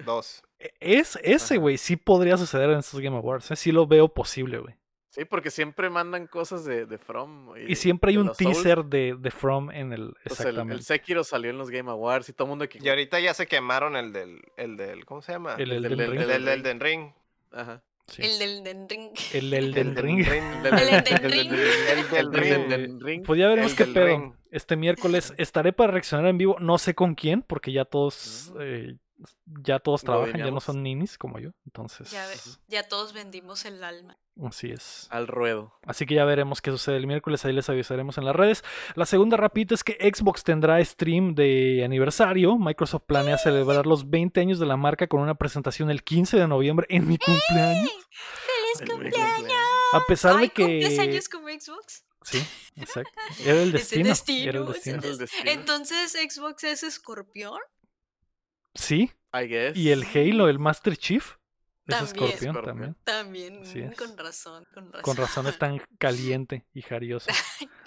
2. E- Es, ese, güey, sí podría suceder en estos Game Awards. ¿eh? Sí lo veo posible, güey. Sí, porque siempre mandan cosas de, de From. Y siempre hay un teaser de, de From en el. Pues el, el Exactamente. Sekiro salió en los Game Awards y todo el mundo que... Y ahorita ya se quemaron el del. El del ¿Cómo se llama? El el Elden del- Ring. El del Ring. Ajá. sí. El del Den Ring. El El del Ring. El El Elden Ring. El del El Ring. del Ring. Pues ya veremos El qué del pedo. Este miércoles estaré para reaccionar en vivo. No sé con quién, porque ya todos. eh, ya todos trabajan, ya no son ninis como yo. Entonces. Ya, todos vendimos el alma. Así es. Al ruedo. Así que ya veremos qué sucede el miércoles, ahí les avisaremos en las redes. La segunda rapidita es que Xbox tendrá stream de aniversario. Microsoft planea celebrar los 20 años de la marca con una presentación el 15 de noviembre en mi cumpleaños. ¡Feliz El cumpleaños! A pesar de que... ¿cumples años como Xbox? Sí, exacto. Era el (laughs) Es el destino. Era el destino, es el destino. Es el destino. Entonces, ¿Xbox es escorpión? Sí, I guess. y el Halo, el Master Chief, es También. escorpión también. También, mm, es. con razón, con razón. Con razón es tan (laughs) caliente y jarioso. (laughs)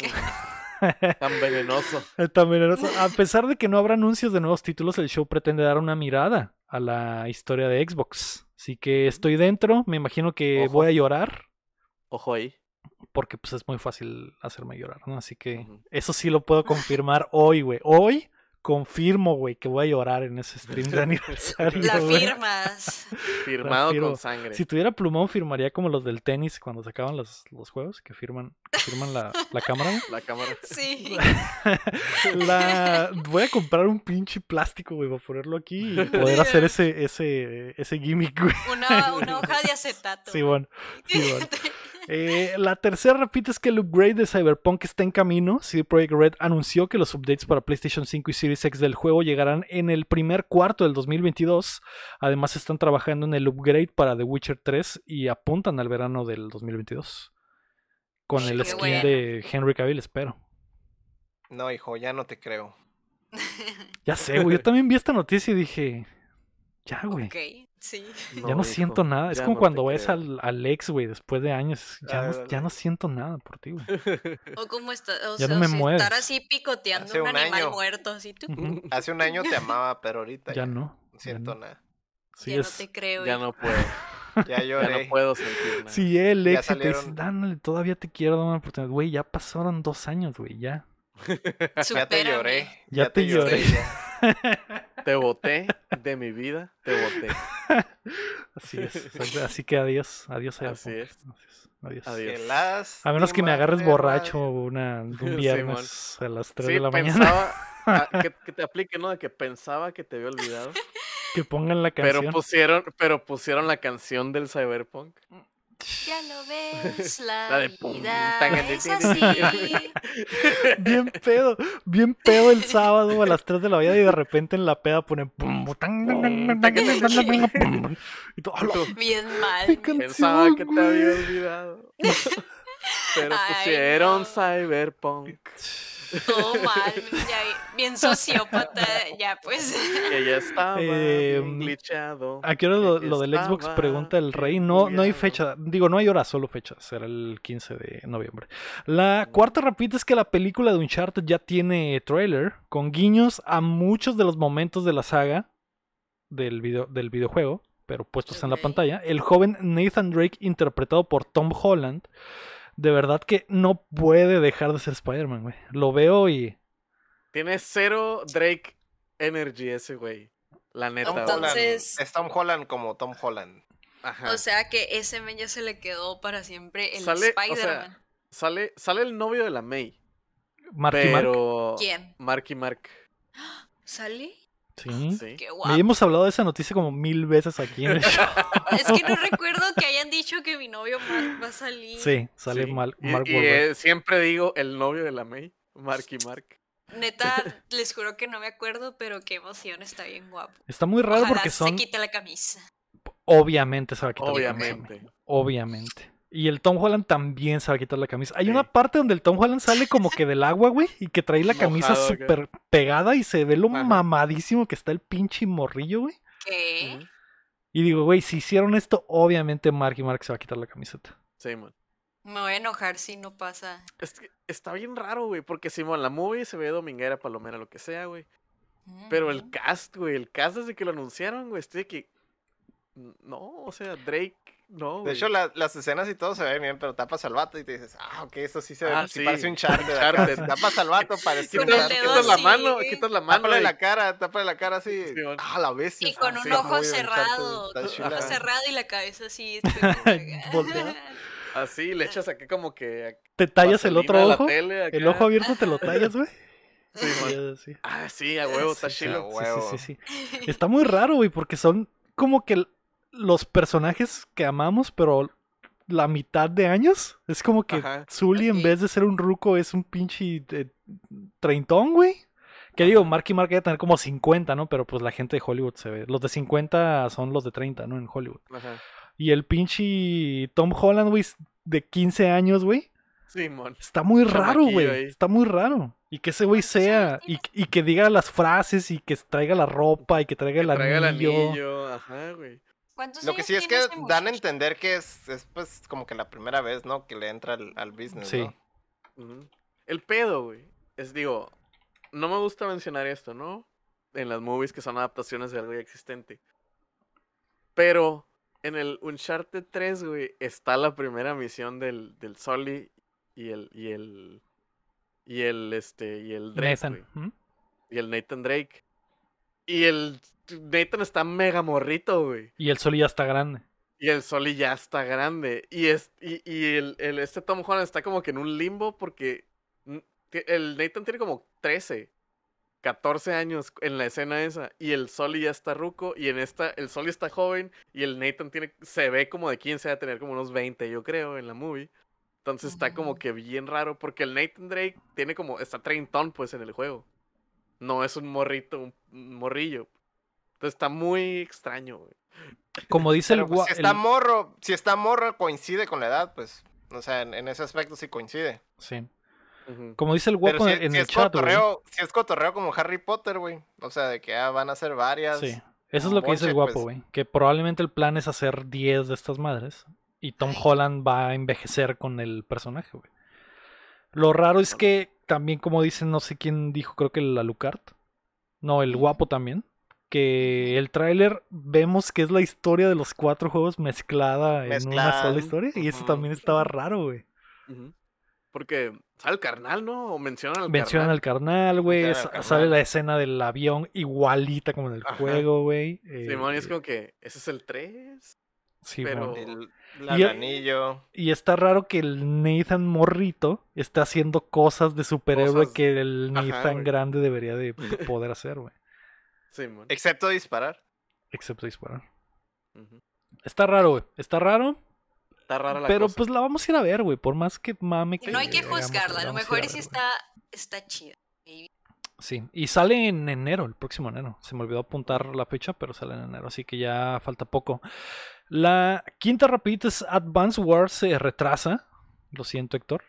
(laughs) Tan venenoso. También era eso. A pesar de que no habrá anuncios de nuevos títulos, el show pretende dar una mirada a la historia de Xbox. Así que estoy dentro, me imagino que Ojo. voy a llorar, Ojo ahí. porque pues es muy fácil hacerme llorar, ¿no? Así que eso sí lo puedo confirmar hoy, güey. Hoy confirmo, güey, que voy a llorar en ese stream de (laughs) aniversario. La firmas. (laughs) Firmado con sangre. Si tuviera plumón, firmaría como los del tenis cuando sacaban los, los juegos, que firman, que firman la, la cámara. güey. (laughs) La cámara. Sí. La... Voy a comprar un pinche plástico, güey, para ponerlo aquí y poder hacer ese, ese, ese gimmick, güey. Una, una hoja de acetato. Sí, bueno. Sí, bueno. Eh, la tercera repite es que el upgrade de Cyberpunk está en camino. CD Projekt Red anunció que los updates para PlayStation 5 y Series X del juego llegarán en el primer cuarto del 2022. Además, están trabajando en el upgrade para The Witcher 3 y apuntan al verano del 2022. Con el Qué skin bueno. de Henry Cavill, espero. No, hijo, ya no te creo. Ya sé, güey. Yo también vi esta noticia y dije, ya, güey. ok, sí. Ya no hijo, siento nada. Es ya como no cuando ves al, al ex, güey, después de años. Ya, no, ya no siento nada por ti, güey. O como está, o Ya sea, no me o sea, mueves. estar así picoteando Hace un un animal año. muerto, así tú. (laughs) Hace un año te amaba, pero ahorita Ya ya, no. ya siento no. nada. Sí, ya es- no te creo. Ya hijo. no puedo. (laughs) Ya Ya lloré. no puedo (laughs) sentir nada. Si el Ya ex y te dice, salieron- dándole, todavía te quiero dar una oportunidad. Güey, ya pasaron dos años, güey, ya. Ya te lloré. Ya te lloré. Te boté de mi vida. Te boté. Así es. exacto. Así que adiós. Adiós, Así es. Adiós. A menos que me agarres borracho una, (laughs) un viernes a las 3 Sí, de la mañana. pensaba. (laughs) ah, que, que te aplique, ¿no? De que pensaba que te había olvidado. Que pongan la canción. Pero pusieron, pero pusieron la canción del Cyberpunk. Ya lo ves, la, (laughs) La de pum, vida tan- es así. Bien pedo, bien pedo el sábado a las 3 de la mañana y de repente en la peda ponen pum, tan, tan, tan, tan, tan, tan, tan, pum, y todo, "Ala, Bien mal. canción, Pensaba que te güey". había olvidado. (laughs) Pero Ay, pusieron no. Cyberpunk. Todo mal. ya, bien sociópata. Ya, pues. Que ya estaba Eh, glitchado. ¿A qué hora lo, del Xbox pregunta el rey? No, no hay fecha. Digo, no hay hora, solo fecha. Será el 15 de noviembre. La cuarta rapidita es que la película de Uncharted ya tiene trailer con guiños a muchos de los momentos de la saga del, video, del videojuego, pero puestos en la pantalla. El joven Nathan Drake, interpretado por Tom Holland, de verdad que no puede dejar de ser Spider-Man, güey. Lo veo y... Tiene cero Drake Energy ese güey. La neta. Holland. Entonces- Es Tom Holland como Tom Holland. Ajá. O sea que ese men ya se le quedó para siempre el Sale- o sea, Spider-Man. sale, sale el novio de la May. Marky Mark. pero. ¿Quién? Marky Mark. ¿Sale? Sí. Qué Y guapo. hemos hablado de esa noticia como mil veces aquí en el (laughs) show. Es que no recuerdo que hayan dicho que mi novio Mark va a salir. Sí, sale Sí. mal, Y, Mark y, eh, siempre digo el novio de la May. Marky Mark. Neta, les juro que no me acuerdo, pero qué emoción, está bien guapo. Está muy raro Ojalá porque son. se quite la camisa. Obviamente se va a quitar la camisa. Obviamente. Y el Tom Holland también se va a quitar la camisa. Hay Sí. una parte donde el Tom Holland sale como que del agua, güey, y que trae la camisa súper pegada y se ve lo Ajá. mamadísimo que está el pinche morrillo, güey. ¿Qué? Y digo, güey, si hicieron esto, obviamente Mark y Mark se va a quitar la camiseta. Sí, man. Me voy a enojar si no pasa. Es que está bien raro, güey, porque Simón, la movie se ve dominguera, palomera, lo que sea, güey. Pero el cast, güey, el cast desde que lo anunciaron, güey, estoy que... No, o sea, Drake, no. De hecho, las escenas y todo se ven bien, pero tapas al vato y te dices, ah, ok, eso sí se ve, Ah, sí sí, parece un charter. (laughs) Tapas al vato, parece un charter. quitas la mano, quitas la mano. Tápale y- la cara, tápale la cara así. Simón. ah, la bestia. Y con ah, un sí, ojo cerrado. Un ojo cerrado y la cabeza así. (laughs) (laughs) Volteado. Así, le echas acá como que... ¿Te tallas el otro ojo? tele. El ojo abierto te lo tallas, güey. Sí. Sí, sí. Ah, sí, a huevo, está Sí, chilo. a sí, huevo. sí, sí, sí. Está muy raro, güey, porque son como que los personajes que amamos, pero la mitad de años. Es como que Ajá. Zully, en vez de ser un ruco, es un pinche eh, treintón, güey. Que digo, Mark y Mark debe tener como 50, ¿no? Pero pues la gente de Hollywood se ve. Los de 50 son los de 30, ¿no? En Hollywood. Ajá. Y el pinche Tom Holland, güey, de 15 años, güey. Simón. Está muy raro, güey. Está muy raro. Y que ese güey ¿Cuántos años sea. Y, y que diga las frases y que traiga la ropa y que traiga el Traiga el anillo. Ajá, güey. ¿Cuántos Lo que sí es que dan a entender que es, es pues como que la primera vez, ¿no? Que le entra al, al business, Sí. ¿no? El pedo, güey. Es, digo, no me gusta mencionar esto, ¿no? En las movies que son adaptaciones de algo ya existente. Pero en el Uncharted 3, güey, está la primera misión del, del Sully y el, y el, y el, este, y el Drake, Nathan. güey. ¿Mm? Y el Nathan Drake. Y el Nathan está mega morrito, güey. Y el sol ya está grande. Y el Soli ya está grande. Y es y, y el, el- este Tom Holland está como que en un limbo porque el Nathan tiene como 13, 14 años en la escena esa. Y el Soli ya está ruco. Y en esta, el Soli está joven. Y el Nathan tiene, se ve como de 15 a tener como unos 20, yo creo, en la movie. Entonces está como Ujú. que bien raro. Porque el Nathan Drake tiene como, está treintón pues en el juego. No es un morrito, un morrillo. Entonces está muy extraño, güey. Como dice el, pues, si está el- morro, si está morro coincide con la edad, pues, o sea, en, en ese aspecto sí coincide. sí. Como dice el guapo si, en si el es chat, cotorreo, si es cotorreo como Harry Potter, güey. O sea, de que ah, van a ser varias. Sí. Eso es lo que dice el guapo, pues. güey. Que probablemente el plan es hacer 10 de estas madres. Y Tom. Holland va a envejecer con el personaje, güey. Lo raro es que también, como dicen, no sé quién dijo, creo que el Alucard. No, el guapo también. Que el tráiler vemos que es la historia de los cuatro juegos mezclada, en una sola historia. Y eso también estaba raro, güey. Porque sale el carnal, ¿no? O mencionan al Mencionan carnal. al carnal, güey. Sale la escena del avión igualita como en el Ajá. juego, güey. Simón, y es eh, como que, ¿ese es el 3? Sí, pero-. El, Y- el anillo. Y está raro que el Nathan Morrito esté haciendo cosas de superhéroe Cosas- que el Nathan grande debería de de (laughs) poder hacer, güey. Simón. Excepto disparar. Excepto disparar. Está raro, güey. Está raro. Está rara la Pero cosa. pues la vamos a ir a ver, güey. Por más que mame Y no hay que juzgarla, la a lo mejor sí está, está chida. Sí. Y sale en enero, el próximo enero. Se me olvidó apuntar la fecha, pero sale en enero. Así que ya falta poco. La quinta rapidita es Advance Wars se retrasa. Lo siento, Héctor.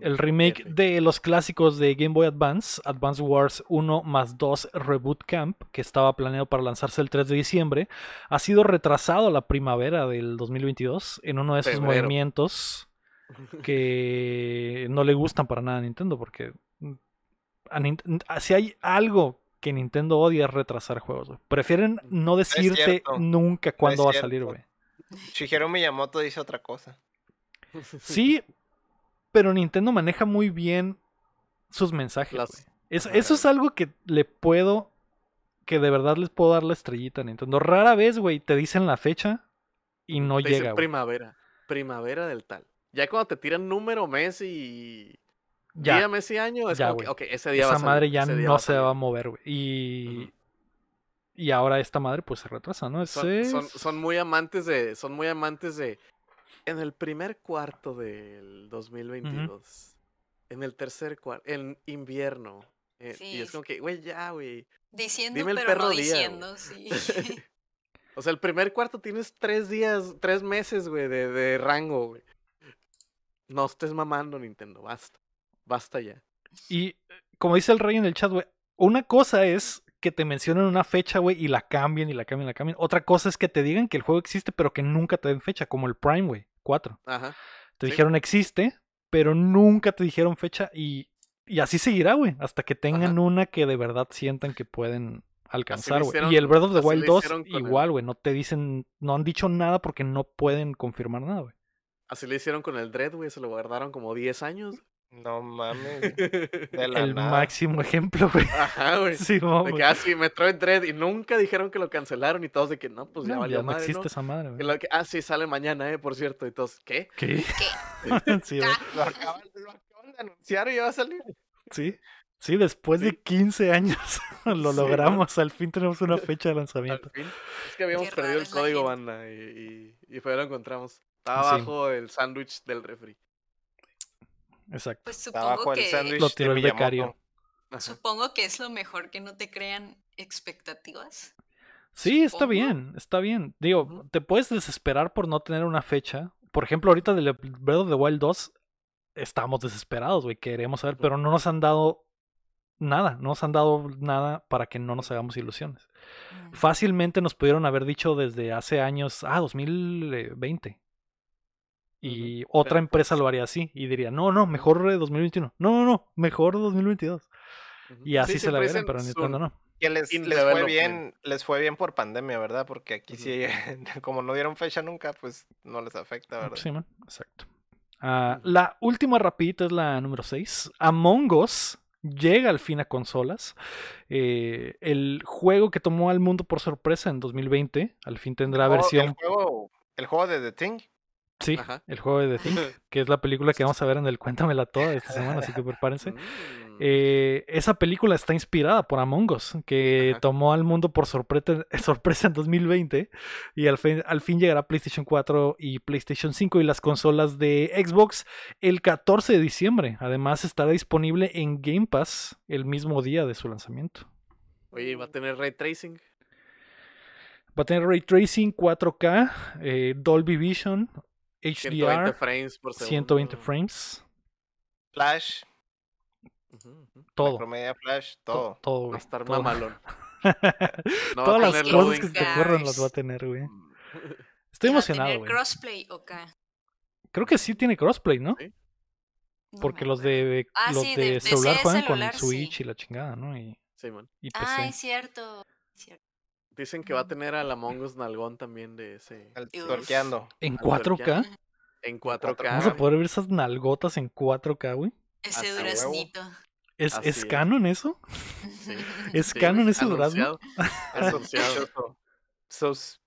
El remake de los clásicos de Game Boy Advance, Advance Wars 1 más 2 Reboot Camp, que estaba planeado para lanzarse el 3 de diciembre, ha sido retrasado a la primavera del 2022 en uno de esos Febrero. movimientos que (laughs) no le gustan para nada a Nintendo, porque a si hay algo que Nintendo odia es retrasar juegos. güey. Prefieren no decirte cierto. nunca cuándo va a salir, güey. Shigeru Miyamoto dice otra cosa. Sí, pero Nintendo maneja muy bien sus mensajes. Las-. Eso, es algo que le puedo, que de verdad les puedo dar la estrellita a Nintendo. Rara vez, güey, te dicen la fecha y no Te dicen llega, güey. primavera. Primavera del tal. Ya cuando te tiran número, mes y. Ya, Día, mes y año, es ya, como que, ese día va a esa salir, madre ya ese no se va a mover, güey. Y, y ahora esta madre pues se retrasa, ¿no? Son, Ese son, es- son muy amantes de. Son muy amantes de. En el primer cuarto del 2022. En el tercer cuarto. En invierno. eh, y Sí, es como que, güey, ya, güey. Diciendo, Dime el pero perro no día, diciendo, sí. (laughs) (laughs) o sea, el primer cuarto tienes tres días, tres meses, güey, de, de rango, güey. No estés mamando, Nintendo, basta. Basta ya. Y como dice el rey en el chat, güey, una cosa es que te mencionen una fecha, güey, y la cambien y la cambien y la cambien. Otra cosa es que te digan que el juego existe, pero que nunca te den fecha, como el Prime, güey, 4. Ajá. Te Sí. dijeron existe, pero nunca te dijeron fecha y, y así seguirá, güey, hasta que tengan Ajá. una que de verdad sientan que pueden alcanzar, güey. Y el Breath of the Wild 2 hicieron con el- igual, güey, no te dicen, no han dicho nada porque no pueden confirmar nada, güey. Así le hicieron con el Dread, güey. Se lo guardaron como 10 años. No mames. (laughs) De la El nada. máximo ejemplo, güey. Ajá, güey. (laughs) Sí, no, De que, ah, sí, Metroid Dread. Y nunca dijeron que lo cancelaron y todos de que no, pues ya No, valió ya no madre, existe ¿no? esa madre, Y güey. lo que, ah, sí, sale mañana, eh, por cierto. Y todos, ¿qué? ¿Qué? (laughs) sí, güey. Lo acaban, lo acaban de anunciar y ya va a salir. sí. Sí, después de 15 años lo Sí, logramos. Al fin tenemos una fecha de Al lanzamiento. fin. Es que habíamos Qué perdido el código, banda. Y, y, y fue lo encontramos. Estaba Sí. abajo el sándwich del refri. Exacto. Pues supongo el que, Lo de tiró el becario. Supongo que es lo mejor que no te crean expectativas. Sí, está bien, está bien. Digo, te puedes desesperar por no tener una fecha. Por ejemplo, ahorita del Breath of the Wild 2 estamos desesperados, güey, queremos saber, pero no nos han dado nada, no nos han dado nada para que no nos hagamos ilusiones. Fácilmente nos pudieron haber dicho desde hace años, ah, 2020. Y otra pero empresa pues- lo haría así y diría, no, no, mejor eh, 2021. No, no, no, mejor 2022. Ujú. Y así Sí, se la dicen pero. Nintendo no. Que les, les fue development. bien, les fue bien por pandemia, ¿verdad? Porque aquí Ujú. sí, (laughs) como no dieron fecha nunca, pues no les afecta, ¿verdad? Sí, man, exacto. Ah, la última rapidita es la número 6. Among Us llega al fin a consolas. Eh, el juego que tomó al mundo por sorpresa en 2020, al fin tendrá El juego- versión... El juego, el juego de The Thing. Sí, Ajá. el juego de The Thing, (laughs) que es la película que vamos a ver en el Cuéntamela Toda esta semana, así que prepárense. Mm. Eh, esa película está inspirada por Among Us, que Ajá. tomó al mundo por sorpresa, (laughs) sorpresa en 2020 y al fin, al fin llegará PlayStation 4 y PlayStation 5 y las consolas de Xbox el 14 de diciembre. Además estará disponible en Game Pass el mismo día de su lanzamiento. Oye, ¿va a tener ray tracing? Va a tener Ray Tracing 4K, eh, Dolby Vision, 120 HDR, frames por segundo. 120 frames, Flash, todo. Macromedia Flash, to- todo. todo, Va a güey, estar todo. mamalón. (laughs) No va Todas las cosas loading que se te ocurran las va a tener, güey. Mm. Estoy ¿Y va emocionado, güey. crossplay o qué? Creo que sí tiene crossplay, ¿no? Sí. Porque los de, Ah, los sí, de, celular juegan celular, con sí. Switch y la chingada, ¿no? Y, Sí, man. y PC. Ah, es cierto. cierto. Dicen que va a tener al Among Us Nalgón también de ese. El Uf. tuerqueando. ¿En al 4K? tuerquear. En 4K. Vamos a poder ver esas nalgotas en 4K, güey. Ese Hasta huevo. duraznito. ¿Es, Así ¿Es es. canon eso? Sí. (laughs) ¿Es Sí, canon ese durazno? anunciado. Sos-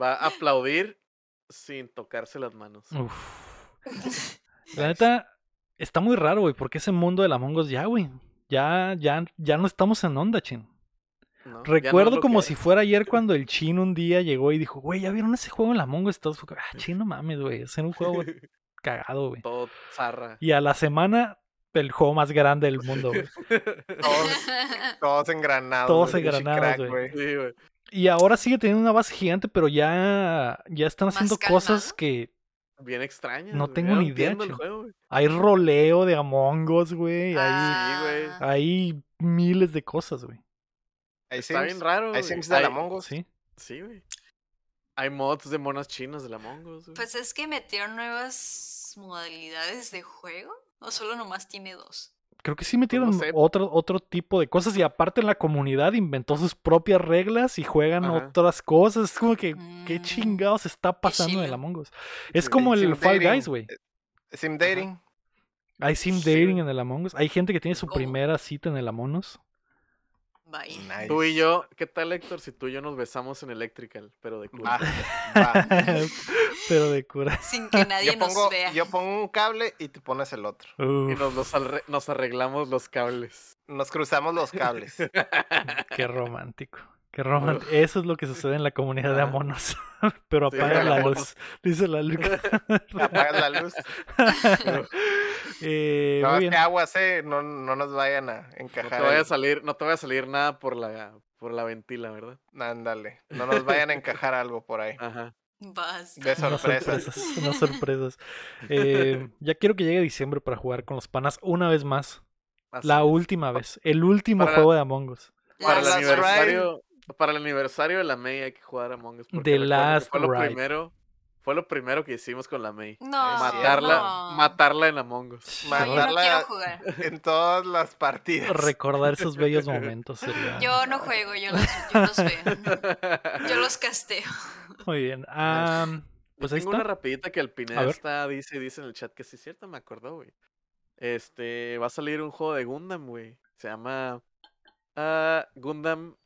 Va a aplaudir sin tocarse las manos. Uf. (laughs) La neta, está muy raro, güey, porque ese mundo del Among Us ya, güey. Ya, ya, ya no estamos en onda, chin. Recuerdo como si fuera ayer (laughs) cuando el chino un día llegó y dijo, güey, ¿ya vieron ese juego en Us? Todos fue como, ah, chino mames, güey, es un juego (laughs) cagado, güey. Todo zarra. Y a la semana, el juego más grande del mundo, güey. (laughs) Todos, todos engranados. Todos pinche engranados, güey. Sí, güey. Y ahora sigue teniendo una base gigante, pero ya, ya están haciendo cosas que Bien extraño. No tengo ni idea, juego, hay roleo de Among Us, güey. Hay, Ah, güey. hay miles de cosas, güey. Hay Está Sims, bien raro. Hay. Sims de la Hay- Among Us. Sí. Sí, güey. Hay mods de monas chinas de la Among Us. güey. Pues es que metieron nuevas modalidades de juego. ¿O solo nomás tiene dos? Creo que sí metieron sé. otro, otro tipo de cosas. Y aparte, en la comunidad inventó sus propias reglas y juegan Ajá. otras cosas. Es como que, ¿qué Mm, chingados está pasando en el chilo. Among Us? Es como el Fall. Guys, güey. Sim Dating. Hay sim dating en el Among Us. Hay gente que tiene su ¿Cómo? primera cita en el Among Us. Nice. Tú y yo, ¿qué tal, Héctor? Si tú y yo nos besamos en Electrical, pero de. Va, va. (laughs) Pero de cura. Sin que nadie Yo pongo, nos vea. yo pongo un cable y tú pones el otro. Y nos, los arre- nos arreglamos los cables. Nos cruzamos los cables. (laughs) qué romántico. Qué romántico. Eso es lo que sucede en la comunidad de. Amonos. (laughs) Pero apaga de la luz. Dice la Luca. Apagas la luz. Eh, No, muy es bien. que aguas, eh. No, no nos vayan a No te encajar. vaya a salir, no te vaya a salir nada por la, por la ventila, ¿verdad? Ándale. No nos vayan a encajar algo por ahí. Ajá. Basta. De (laughs) Unas sorpresas. sorpresas. Unas sorpresas. Eh, ya quiero que llegue diciembre para jugar con los panas una vez más. Así La es. última vez. El último Para- juego de Among Us. Para el aniversario, para el aniversario de la May hay que jugar Among Us. porque The Last fue lo primero, fue lo primero que hicimos con la May. No, matarla, no. matarla en Among Us. No, yo no Matarla- quiero jugar. En todas las partidas. Recordar esos bellos (laughs) momentos sería. Yo no juego, yo los, yo los veo. Yo los casteo. Muy bien. (laughs) am, pues ahí tengo una está. rapidita que el Pineda está, dice, dice en el chat que sí es cierto, me acordó, güey. Este, va a salir un juego de Gundam, güey. Se llama ah, Gundam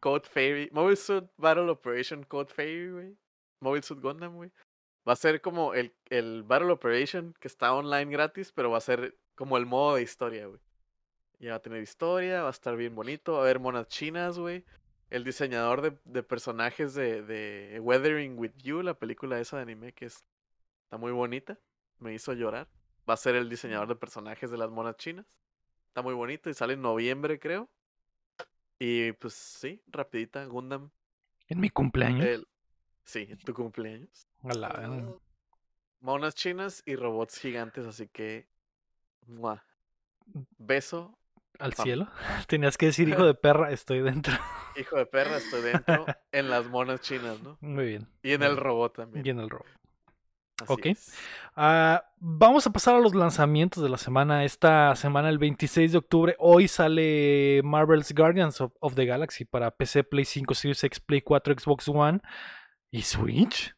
Code Fairy, Mobile Suit Battle Operation Code Fairy, güey. Mobile Suit Gundam, güey. Va a ser como el, el Battle Operation que está online gratis, pero va a ser como el modo de historia, güey. Ya va a tener historia, va a estar bien bonito, va a haber monas chinas, güey. El diseñador de, de personajes de, de Weathering with You, la película esa de anime que es, está muy bonita, me hizo llorar. Va a ser el diseñador de personajes de las monas chinas. Está muy bonito y sale en noviembre, creo. Y pues sí, rapidita, Gundam. En mi cumpleaños. el- sí, en tu cumpleaños. La. Monas chinas y robots gigantes, así que... ¡mua! Beso, Al Pam. cielo. (laughs) Tenías que decir, hijo (laughs) de perra, estoy dentro. (laughs) hijo de perra, estoy dentro en las monas chinas, ¿no? Muy bien. Y en el robot también. Y en el robo. así ok. Ah, vamos a pasar a los lanzamientos de la semana. Esta semana, el 26 de octubre, hoy sale Marvel's Guardians of, of the Galaxy para PC, Play 5, Series X, Play 4, Xbox One y Switch.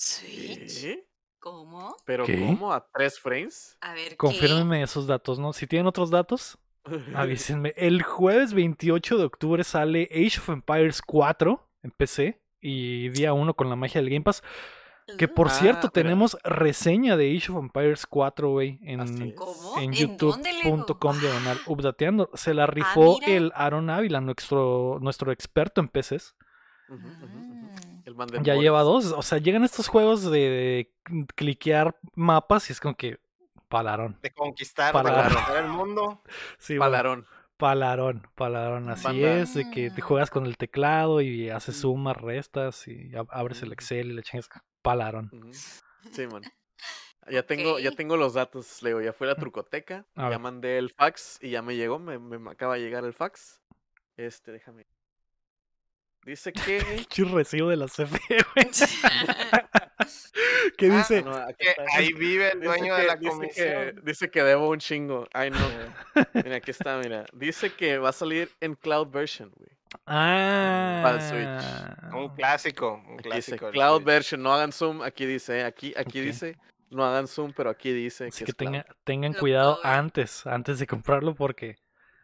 ¿Switch? ¿Qué? ¿Cómo? ¿Pero ¿Qué? cómo? ¿A tres frames? A ver, ¿qué? Confírmenme esos datos, ¿no? Si tienen otros datos, (laughs) avísenme. El jueves 28 de octubre sale Age of Empires 4 en PC y día 1 con la magia del Game Pass. Que por Ah, cierto, mira. tenemos reseña de Age of Empires 4, güey, en, en youtube.com diagonal (gasps) updateando. Se la rifó mira. el Aaron Ávila, nuestro, nuestro experto en PCs. Mm. El Ya lleva dos. O sea, llegan estos juegos de, de cliquear mapas y es como que palarón. De conquistar, Para- de conquistar el mundo. (laughs) Sí, bueno, Palarón. palarón, palarón. Así Banda. es, de que te Mm. juegas con el teclado y haces Mm. sumas, restas y ab- abres el Mm. Excel y le chingas palarón. Sí, man. (laughs) Ya tengo, ya tengo los datos, Leo. Ya fue a la trucoteca. A ya mandé el fax y ya me llegó. Me, me acaba de llegar el fax. Este, déjame. Dice (laughs) que. Pinche recibo de la CFE, güey. (laughs) (laughs) ¿Qué Ah, dice? no, Que ahí vive el dueño que- de la dice comisión. Que, dice que debo un chingo. Ay, no. Mira, aquí está, mira. Dice que va a salir en cloud version, güey. Ah. Switch. Un clásico, un dice clásico. cloud Switch. version. No hagan zoom. Aquí dice, eh, aquí, aquí dice. No hagan zoom, pero aquí dice Así que, que es cloud. tenga- tengan cuidado antes, antes de comprarlo porque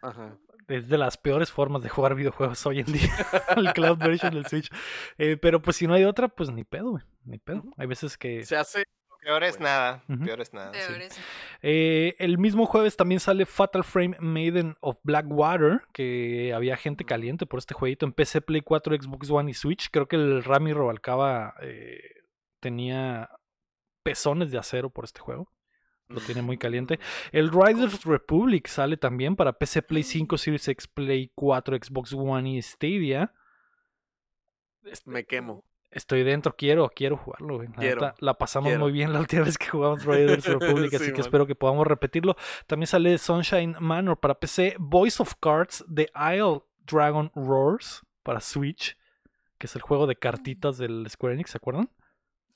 Ajá. Es de las peores formas de jugar videojuegos hoy en día, (laughs) el cloud version del Switch. Eh, pero pues si no hay otra, pues ni pedo, güey, ni pedo. Hay veces que... Se hace. Peor es nada, Ujú. peor es nada. Peor sí. es- Eh, el mismo jueves también sale Fatal Frame Maiden of Blackwater, que había gente caliente por este jueguito en PC, Play 4, Xbox One y Switch. Creo que el Rami Robalcaba eh, tenía pezones de acero por este juego. Lo tiene muy caliente. El Riders Republic sale también para PC, Play 5, Series X, Play 4, Xbox One y Stadia. Me quemo. Estoy dentro, quiero, quiero jugarlo. güey. Quiero, la pasamos quiero. muy bien la última vez que jugamos Riders (laughs) Republic, así Sí, que man. espero que podamos repetirlo. También sale Sunshine Manor para PC, Voice of Cards, The Isle Dragon Roars para Switch, que es el juego de cartitas del Square Enix, ¿se acuerdan?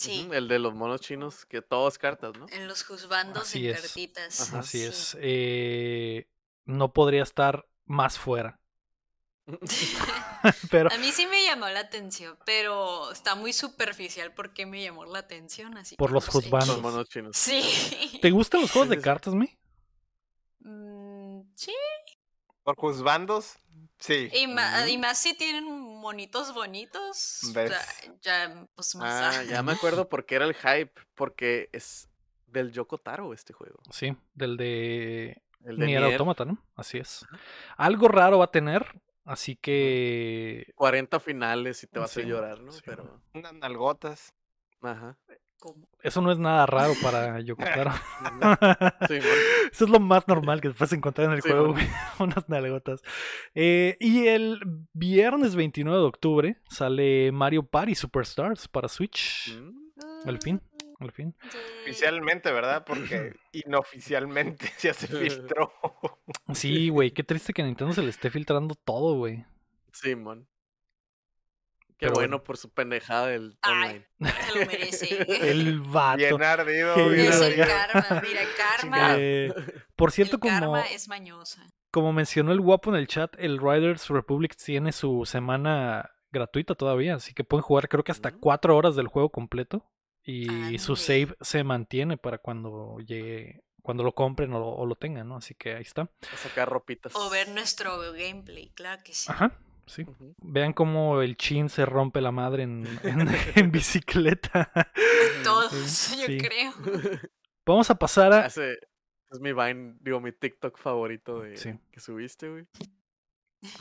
Sí, El de los monos chinos, que todo es cartas, ¿no? en los juzbandos Así en es. cartitas. Ajá. Así sí. es. Eh, no podría estar más fuera. (laughs) (laughs) Pero A mí sí me llamó la atención, pero está muy superficial porque me llamó la atención, así Por que los juzbandos. Los monos chinos. Sí. ¿te gustan los juegos de cartas, mi? Mm, sí. Por juzbandos, sí. Y, Ujú. y más si tienen monitos bonitos, ¿Ves? ya, ya, pues más. Ah, (laughs) ya me acuerdo por qué era el hype. Porque es del Yoko Taro este juego. Sí, del de El de Nier Nier. Automata, ¿no? Así es. Algo raro va a tener, así que 40 finales y te va a llorar, ¿no? sí. Pero. Unas nalgotas. Ajá. ¿Cómo? eso no es nada raro para Yokotaro. (laughs) (laughs) Sí. Eso es lo más normal que te puedes encontrar en el Sí, juego, güey. (laughs) Unas nalgotas. Eh, y el viernes 29 de octubre sale Mario Party Superstars para Switch. Mm, Al fin, al fin. Sí. Oficialmente, ¿verdad? Porque (clears throat) inooficialmente ya se filtró. Sí, güey, qué triste que a Nintendo se le esté filtrando todo, güey. Simón. Qué bueno por su pendejada del online. (laughs) se lo merece. (laughs) el vato. Bien ardido. Bien es el karma, mira, (laughs) karma. Eh, por cierto, el como. Karma es mañosa. Como mencionó el guapo en el chat, el Riders Republic tiene su semana gratuita todavía, así que pueden jugar creo que hasta Mm. cuatro horas del juego completo y su save se mantiene para cuando llegue, cuando lo compren o, o lo tengan, ¿no? Así que ahí está. A sacar ropitas. O ver nuestro gameplay, claro que sí. Ajá, sí. Vean cómo el chin se rompe la madre en, (laughs) en, en bicicleta. (laughs) Todos, yo Sí. creo. (laughs) Vamos a pasar a... Ese es mi Vine, digo, mi TikTok favorito de Sí. que subiste, güey.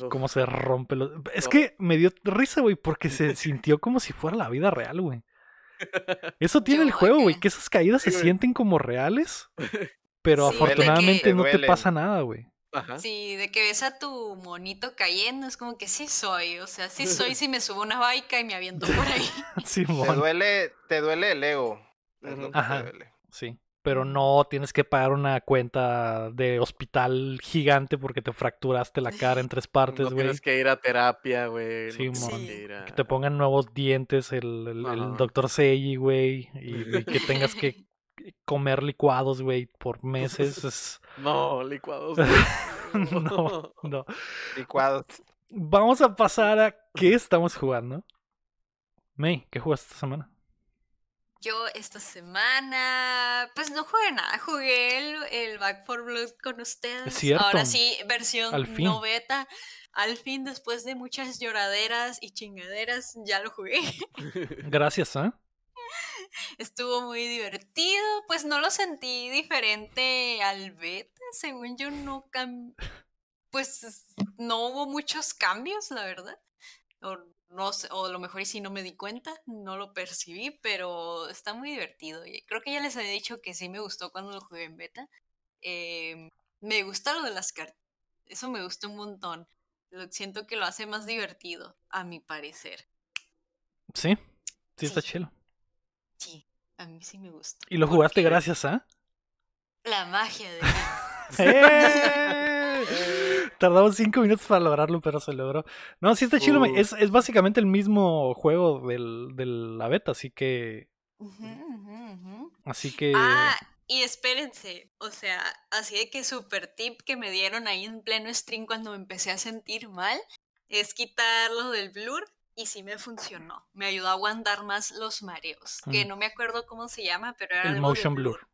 Cómo se rompe los... Es No. que me dio risa, güey, porque se sintió como si fuera la vida real, güey. Eso tiene el juego, güey, que esas caídas se sienten como reales, pero afortunadamente no te pasa nada, güey. Ajá. Sí, de que ves a tu monito cayendo, es como que sí soy. O sea, sí soy (laughs) si me subo a una baica y me aviento por ahí. (laughs) Te Simón, duele, te duele el ego. es lo Ujú. que te Ajá. duele. sí. Pero no tienes que pagar una cuenta de hospital gigante porque te fracturaste la cara en tres (laughs) partes, no güey. tienes que ir a terapia, güey. no Sí, mon. que ir a- Que te pongan nuevos dientes, el, el, el Ajá. doctor Seiji, güey, y, y que tengas que comer licuados, güey, por meses. Es... No, licuados. (laughs) (laughs) No, no. Licuados. Vamos a pasar a qué estamos jugando. May, ¿qué jugaste esta semana? Yo esta semana, pues no jugué nada, jugué el, el Back for Blood con ustedes. cierto. Ahora sí, versión Al fin. no beta. Al fin, después de muchas lloraderas y chingaderas, ya lo jugué. Gracias, ¿eh? (laughs) Estuvo muy divertido, pues no lo sentí diferente al beta, según yo no cam... pues es- no hubo muchos cambios, la verdad. O, no sé, o a lo mejor y sí no me di cuenta, no lo percibí, pero está muy divertido. Creo que ya les había dicho que sí me gustó cuando lo jugué en beta. Eh, me gusta lo de las cartas, eso me gusta un montón. Lo, siento que lo hace más divertido, a mi parecer. Sí, sí está Sí. Sí, a mí sí me gusta. Y lo jugaste gracias a... La magia de... (laughs) ¡Eh! Tardamos cinco minutos para lograrlo, pero se logró. No, sí está chido. Uh. Es, es básicamente el mismo juego del, de la beta, así que... Así que... Ah, y espérense, o sea, así de que super tip que me dieron ahí en pleno stream cuando me empecé a sentir mal es quitarlo del blur y sí me funcionó. Me ayudó a aguantar más los mareos, que Mm. no me acuerdo cómo se llama, pero era el algo de motion blur.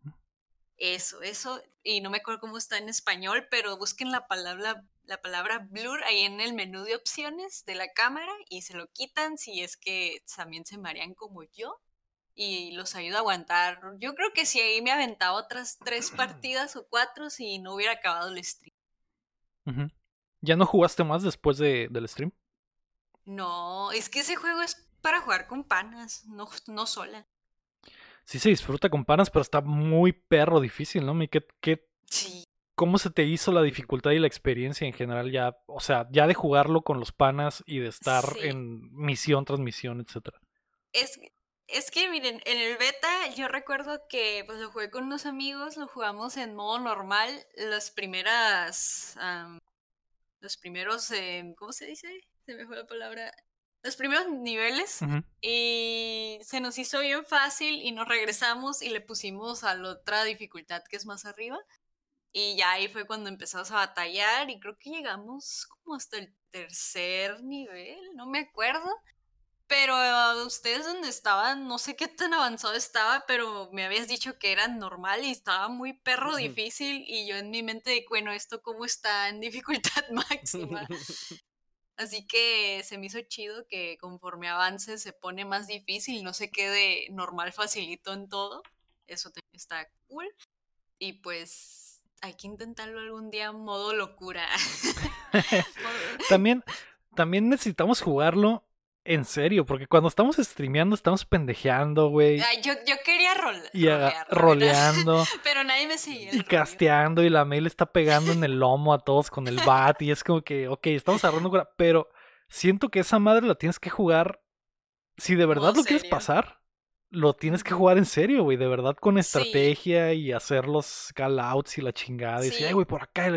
Eso, eso, y no me acuerdo cómo está en español, pero busquen la palabra, la palabra blur ahí en el menú de opciones de la cámara y se lo quitan si es que también se marean como yo y los ayuda a aguantar. Yo creo que si ahí me aventaba otras tres (clears throat) partidas o cuatro si no hubiera acabado el stream. ¿Ya no jugaste más después de, del stream? No, es que ese juego es para jugar con panas, no, no sola. Sí se disfruta con panas, pero está muy perro difícil, ¿no? ¿Qué, qué, Sí. ¿Cómo se te hizo la dificultad y la experiencia en general ya? O sea, ya de jugarlo con los panas y de estar Sí. en misión tras misión, etcétera. Es, es que miren, en el beta yo recuerdo que pues lo jugué con unos amigos, lo jugamos en modo normal, las primeras, los primeros, em, ¿cómo se dice? Se me fue la palabra. Los primeros niveles Ujú. y se nos hizo bien fácil y nos regresamos y le pusimos a la otra dificultad que es más arriba. Y ya ahí fue cuando empezamos a batallar y creo que llegamos como hasta el tercer nivel, no me acuerdo. Pero ustedes donde estaban, no sé qué tan avanzado estaba, pero me habías dicho que era normal y estaba muy perro difícil y yo en mi mente bueno, ¿esto cómo está en dificultad (laughs) máxima? Así que se me hizo chido que conforme avance se pone más difícil, no se quede normal facilito en todo. Eso está cool. Y pues hay que intentarlo algún día modo locura. (laughs) (laughs) También, también necesitamos jugarlo en serio, porque cuando estamos streameando estamos pendejeando, güey. Ay, yo, yo quería rol, Y rolear, roleando (laughs) Pero nadie me seguía. el y casteando y la mail está pegando en el (laughs) lomo a todos con el bat y es como que, ok, estamos agarrando cura, pero siento que esa madre la tienes que jugar si de verdad Modo lo quieres pasar. Lo tienes que jugar en serio, güey, de verdad con estrategia y hacer los call outs y la chingada. Y decir, ay, güey, por acá.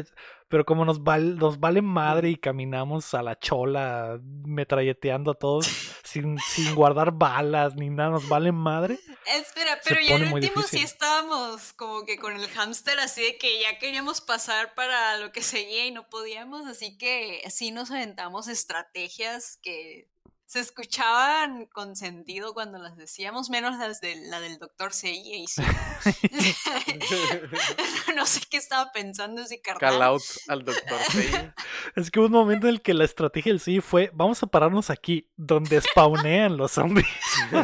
Pero como nos, nos vale madre y caminamos a la chola, metralleteando a todos (laughs) sin, sin guardar balas ni nada, nos vale madre. Espera, pero ya el último sí estábamos como que con el hámster así de que ya queríamos pasar para lo que seguía y no podíamos, así que sí nos aventamos estrategias que se escuchaban con sentido cuando las decíamos, menos las de la del doctor Sei. (laughs) no sé qué estaba pensando ese carnal. Call out al doctor Sei. Es que hubo un momento en el que la estrategia del Sei fue, vamos a pararnos aquí, donde spawnean los zombies. Yo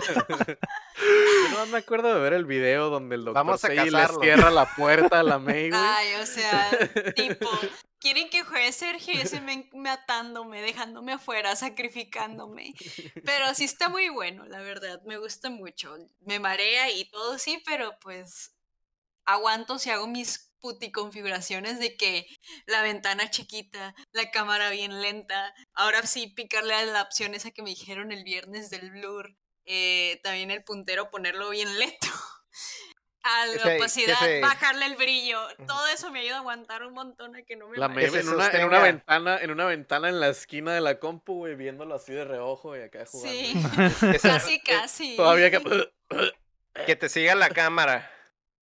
no me acuerdo de ver el video donde el doctor Sei le cierra la puerta a la May, Ay, o sea, tipo, quieren que juegue Sergio y ese me, atándome, dejándome afuera, sacrificándome. Pero sí está muy bueno, la verdad, me gusta mucho. Me marea y todo sí, pero pues aguanto si hago mis puti configuraciones de que la ventana chiquita, la cámara bien lenta, ahora sí picarle a la opción esa que me dijeron el viernes del blur, eh, también el puntero ponerlo bien lento a la opacidad, bajarle el brillo, todo eso me ayuda a aguantar un montón a que no me La en una, en una ventana, en una ventana en la esquina de la compu, güey, viéndolo así de reojo y acá jugando. Sí, (laughs) (laughs) casi, casi. Todavía que... que te siga la cámara.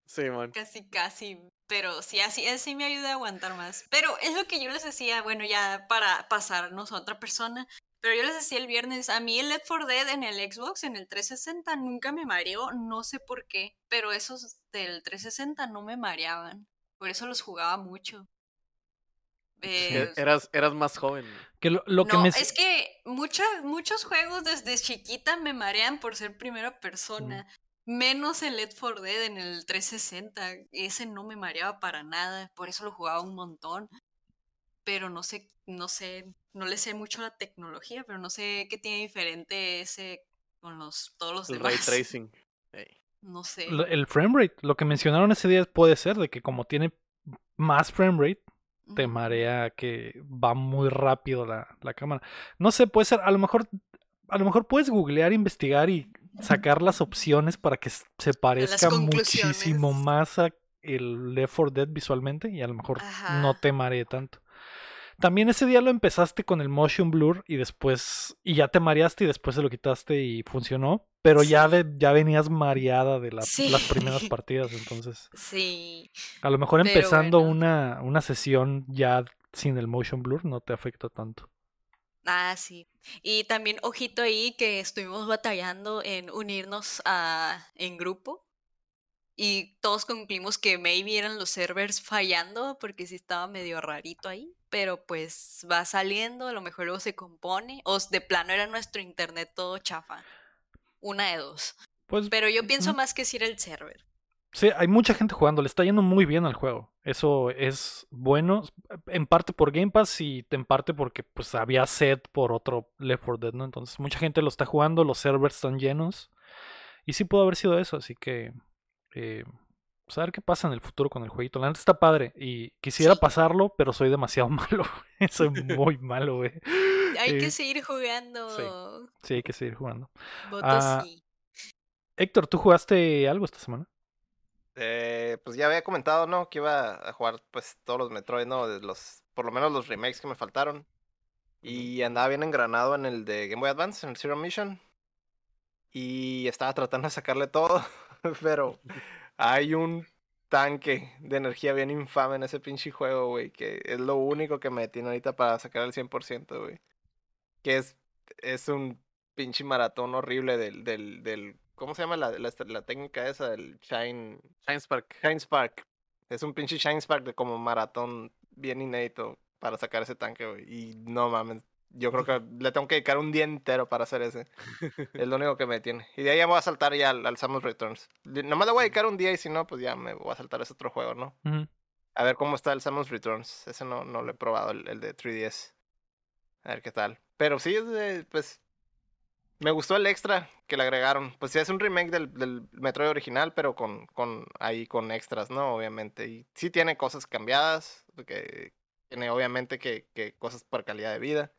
Sí, man. Casi, casi. Pero sí, así, así me ayuda a aguantar más. Pero es lo que yo les decía, bueno, ya para pasarnos a otra persona. Pero yo les decía el viernes, a mí el Left 4 Dead en el Xbox, en el 360, nunca me mareó, no sé por qué, pero esos del 360 no me mareaban. Por eso los jugaba mucho. Eh, eras, eras más joven. Que lo, que no, es que muchos juegos desde chiquita me marean por ser primera persona. Menos el Left 4 Dead en el 360. Ese no me mareaba para nada. Por eso lo jugaba un montón. Pero no sé, no sé, no le sé mucho la tecnología, pero no sé qué tiene diferente ese con los todos los el demás. Ray (laughs) tracing. No sé. El frame rate, lo que mencionaron ese día puede ser de que como tiene más frame rate, te marea que va muy rápido la, la, cámara. No sé, puede ser, a lo mejor, a lo mejor puedes googlear, investigar y sacar las opciones para que se parezca muchísimo más a el Left 4 Dead visualmente y a lo mejor no te maree tanto. También ese día lo empezaste con el motion blur y después y ya te mareaste y después se lo quitaste y funcionó, pero ya ya venías mareada de las primeras (laughs) partidas, entonces. Sí. A lo mejor empezando una, una sesión ya sin el motion blur no te afecta tanto. Ah, sí. Y también ojito ahí que estuvimos batallando en unirnos a en grupo y todos concluimos que maybe eran los servers fallando porque sí estaba medio rarito ahí, pero pues va saliendo, a lo mejor luego se compone, o de plano era nuestro internet todo chafa. Una de dos. Pues, pero yo pienso más que si era el server. Sí, hay mucha gente jugando, le está yendo muy bien al juego. Eso es bueno, en parte por Game Pass y en parte porque pues había set por otro Left 4 Dead, ¿no? Entonces mucha gente lo está jugando, los servers están llenos. Y sí pudo haber sido eso, así que eh, pues, a ver qué pasa en el futuro con el jueguito. La neta está padre y quisiera pasarlo, pero soy demasiado (laughs) malo. soy (laughs) muy malo, güey. Hay que seguir jugando. Sí, hay que seguir jugando. Ah, Héctor, ¿tú jugaste algo esta semana? Eh, pues ya había comentado, ¿no? Que iba a jugar pues todos los Metroid, ¿no? Los, por lo menos los remakes que me faltaron. Y andaba bien engranado en el de Game Boy Advance, en el Zero Mission. Y estaba tratando de sacarle todo. (laughs) (laughs) pero hay un tanque de energía bien infame en ese pinche juego, güey, que es lo único que me tiene ahorita para sacar el 100%, güey. Que es, es un pinche maratón horrible del, del, del ¿cómo se llama la, la, técnica esa? Del Shine... Shine Spark. Shine Spark. Es un pinche Shine Spark de como maratón bien inédito para sacar ese tanque, güey. Y no mames, yo creo que le tengo que dedicar un día entero para hacer ese. (laughs) es lo único que me tiene. Y de ahí ya me voy a saltar ya al, Samus Returns. Nomás le voy a dedicar un día y si no, pues ya me voy a saltar ese otro juego, ¿no? A ver cómo está el Samus Returns. Ese no, no lo he probado, el, de 3DS. A ver qué tal. Pero sí, pues. Me gustó el extra que le agregaron. Pues sí, es un remake del, del Metroid original, pero con, con ahí con extras, ¿no? Obviamente. Y sí tiene cosas cambiadas. Que tiene obviamente que, que cosas por calidad de vida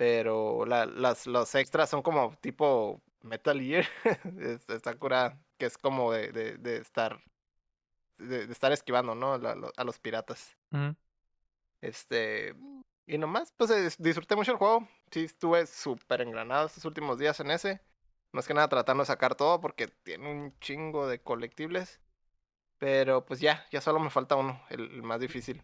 pero la, las, los extras son como tipo Metal Gear. (laughs) está curada. Que es como de, de, de estar. De, estar esquivando, ¿no? A, los piratas. Este. Y nomás, pues eh, disfruté mucho el juego. Sí, estuve súper engranado estos últimos días en ese. Más que nada tratando de sacar todo porque tiene un chingo de colectibles. Pero pues ya, ya solo me falta uno, el, más difícil.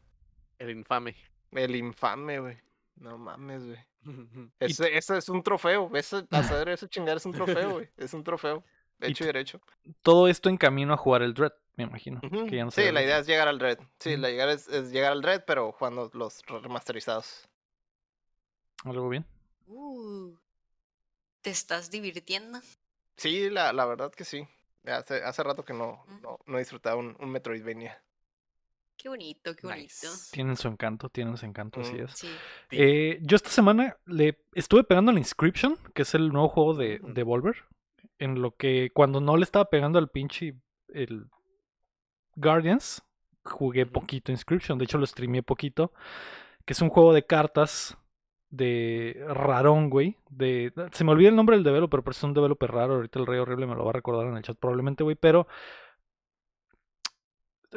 El infame. El infame, güey. No mames, güey. (laughs) Ese, es un trofeo. Ese, (laughs) hacer ese chingar es un trofeo, güey. Es un trofeo. Hecho y, derecho. Todo esto en camino a jugar el Dread, me imagino. sí, la idea es llegar al Dread. Sí, la idea es, llegar al Dread, pero jugando los remasterizados. ¿Algo bien? Uh, ¿Te estás divirtiendo? Sí, la, la verdad que sí. Hace, hace rato que no, no, no he disfrutado un, un Metroidvania. Qué bonito, qué bonito. Tienen su encanto, tienen su encanto, así es. Eh, yo esta semana le estuve pegando la Inscription, que es el nuevo juego de, de Volver. En lo que cuando no le estaba pegando al pinche el Guardians, jugué poquito Inscription. De hecho, lo streameé poquito. Que es un juego de cartas de rarón, güey. De, se me olvida el nombre del developer, pero es un developer raro. Ahorita el Rey Horrible me lo va a recordar en el chat probablemente, güey. Pero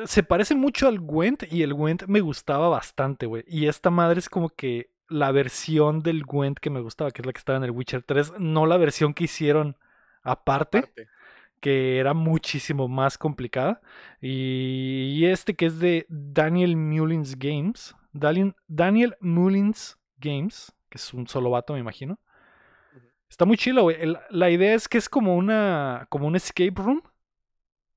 se parece mucho al Gwent y el Gwent me gustaba bastante, güey. Y esta madre es como que la versión del Gwent que me gustaba, que es la que estaba en el Witcher 3, no la versión que hicieron aparte, que era muchísimo más complicada. Y, este que es de Daniel Mullins Games, Daniel, Daniel Mullins Games, que es un solo vato, me imagino. Está muy chilo, güey. La idea es que es como una, como un escape room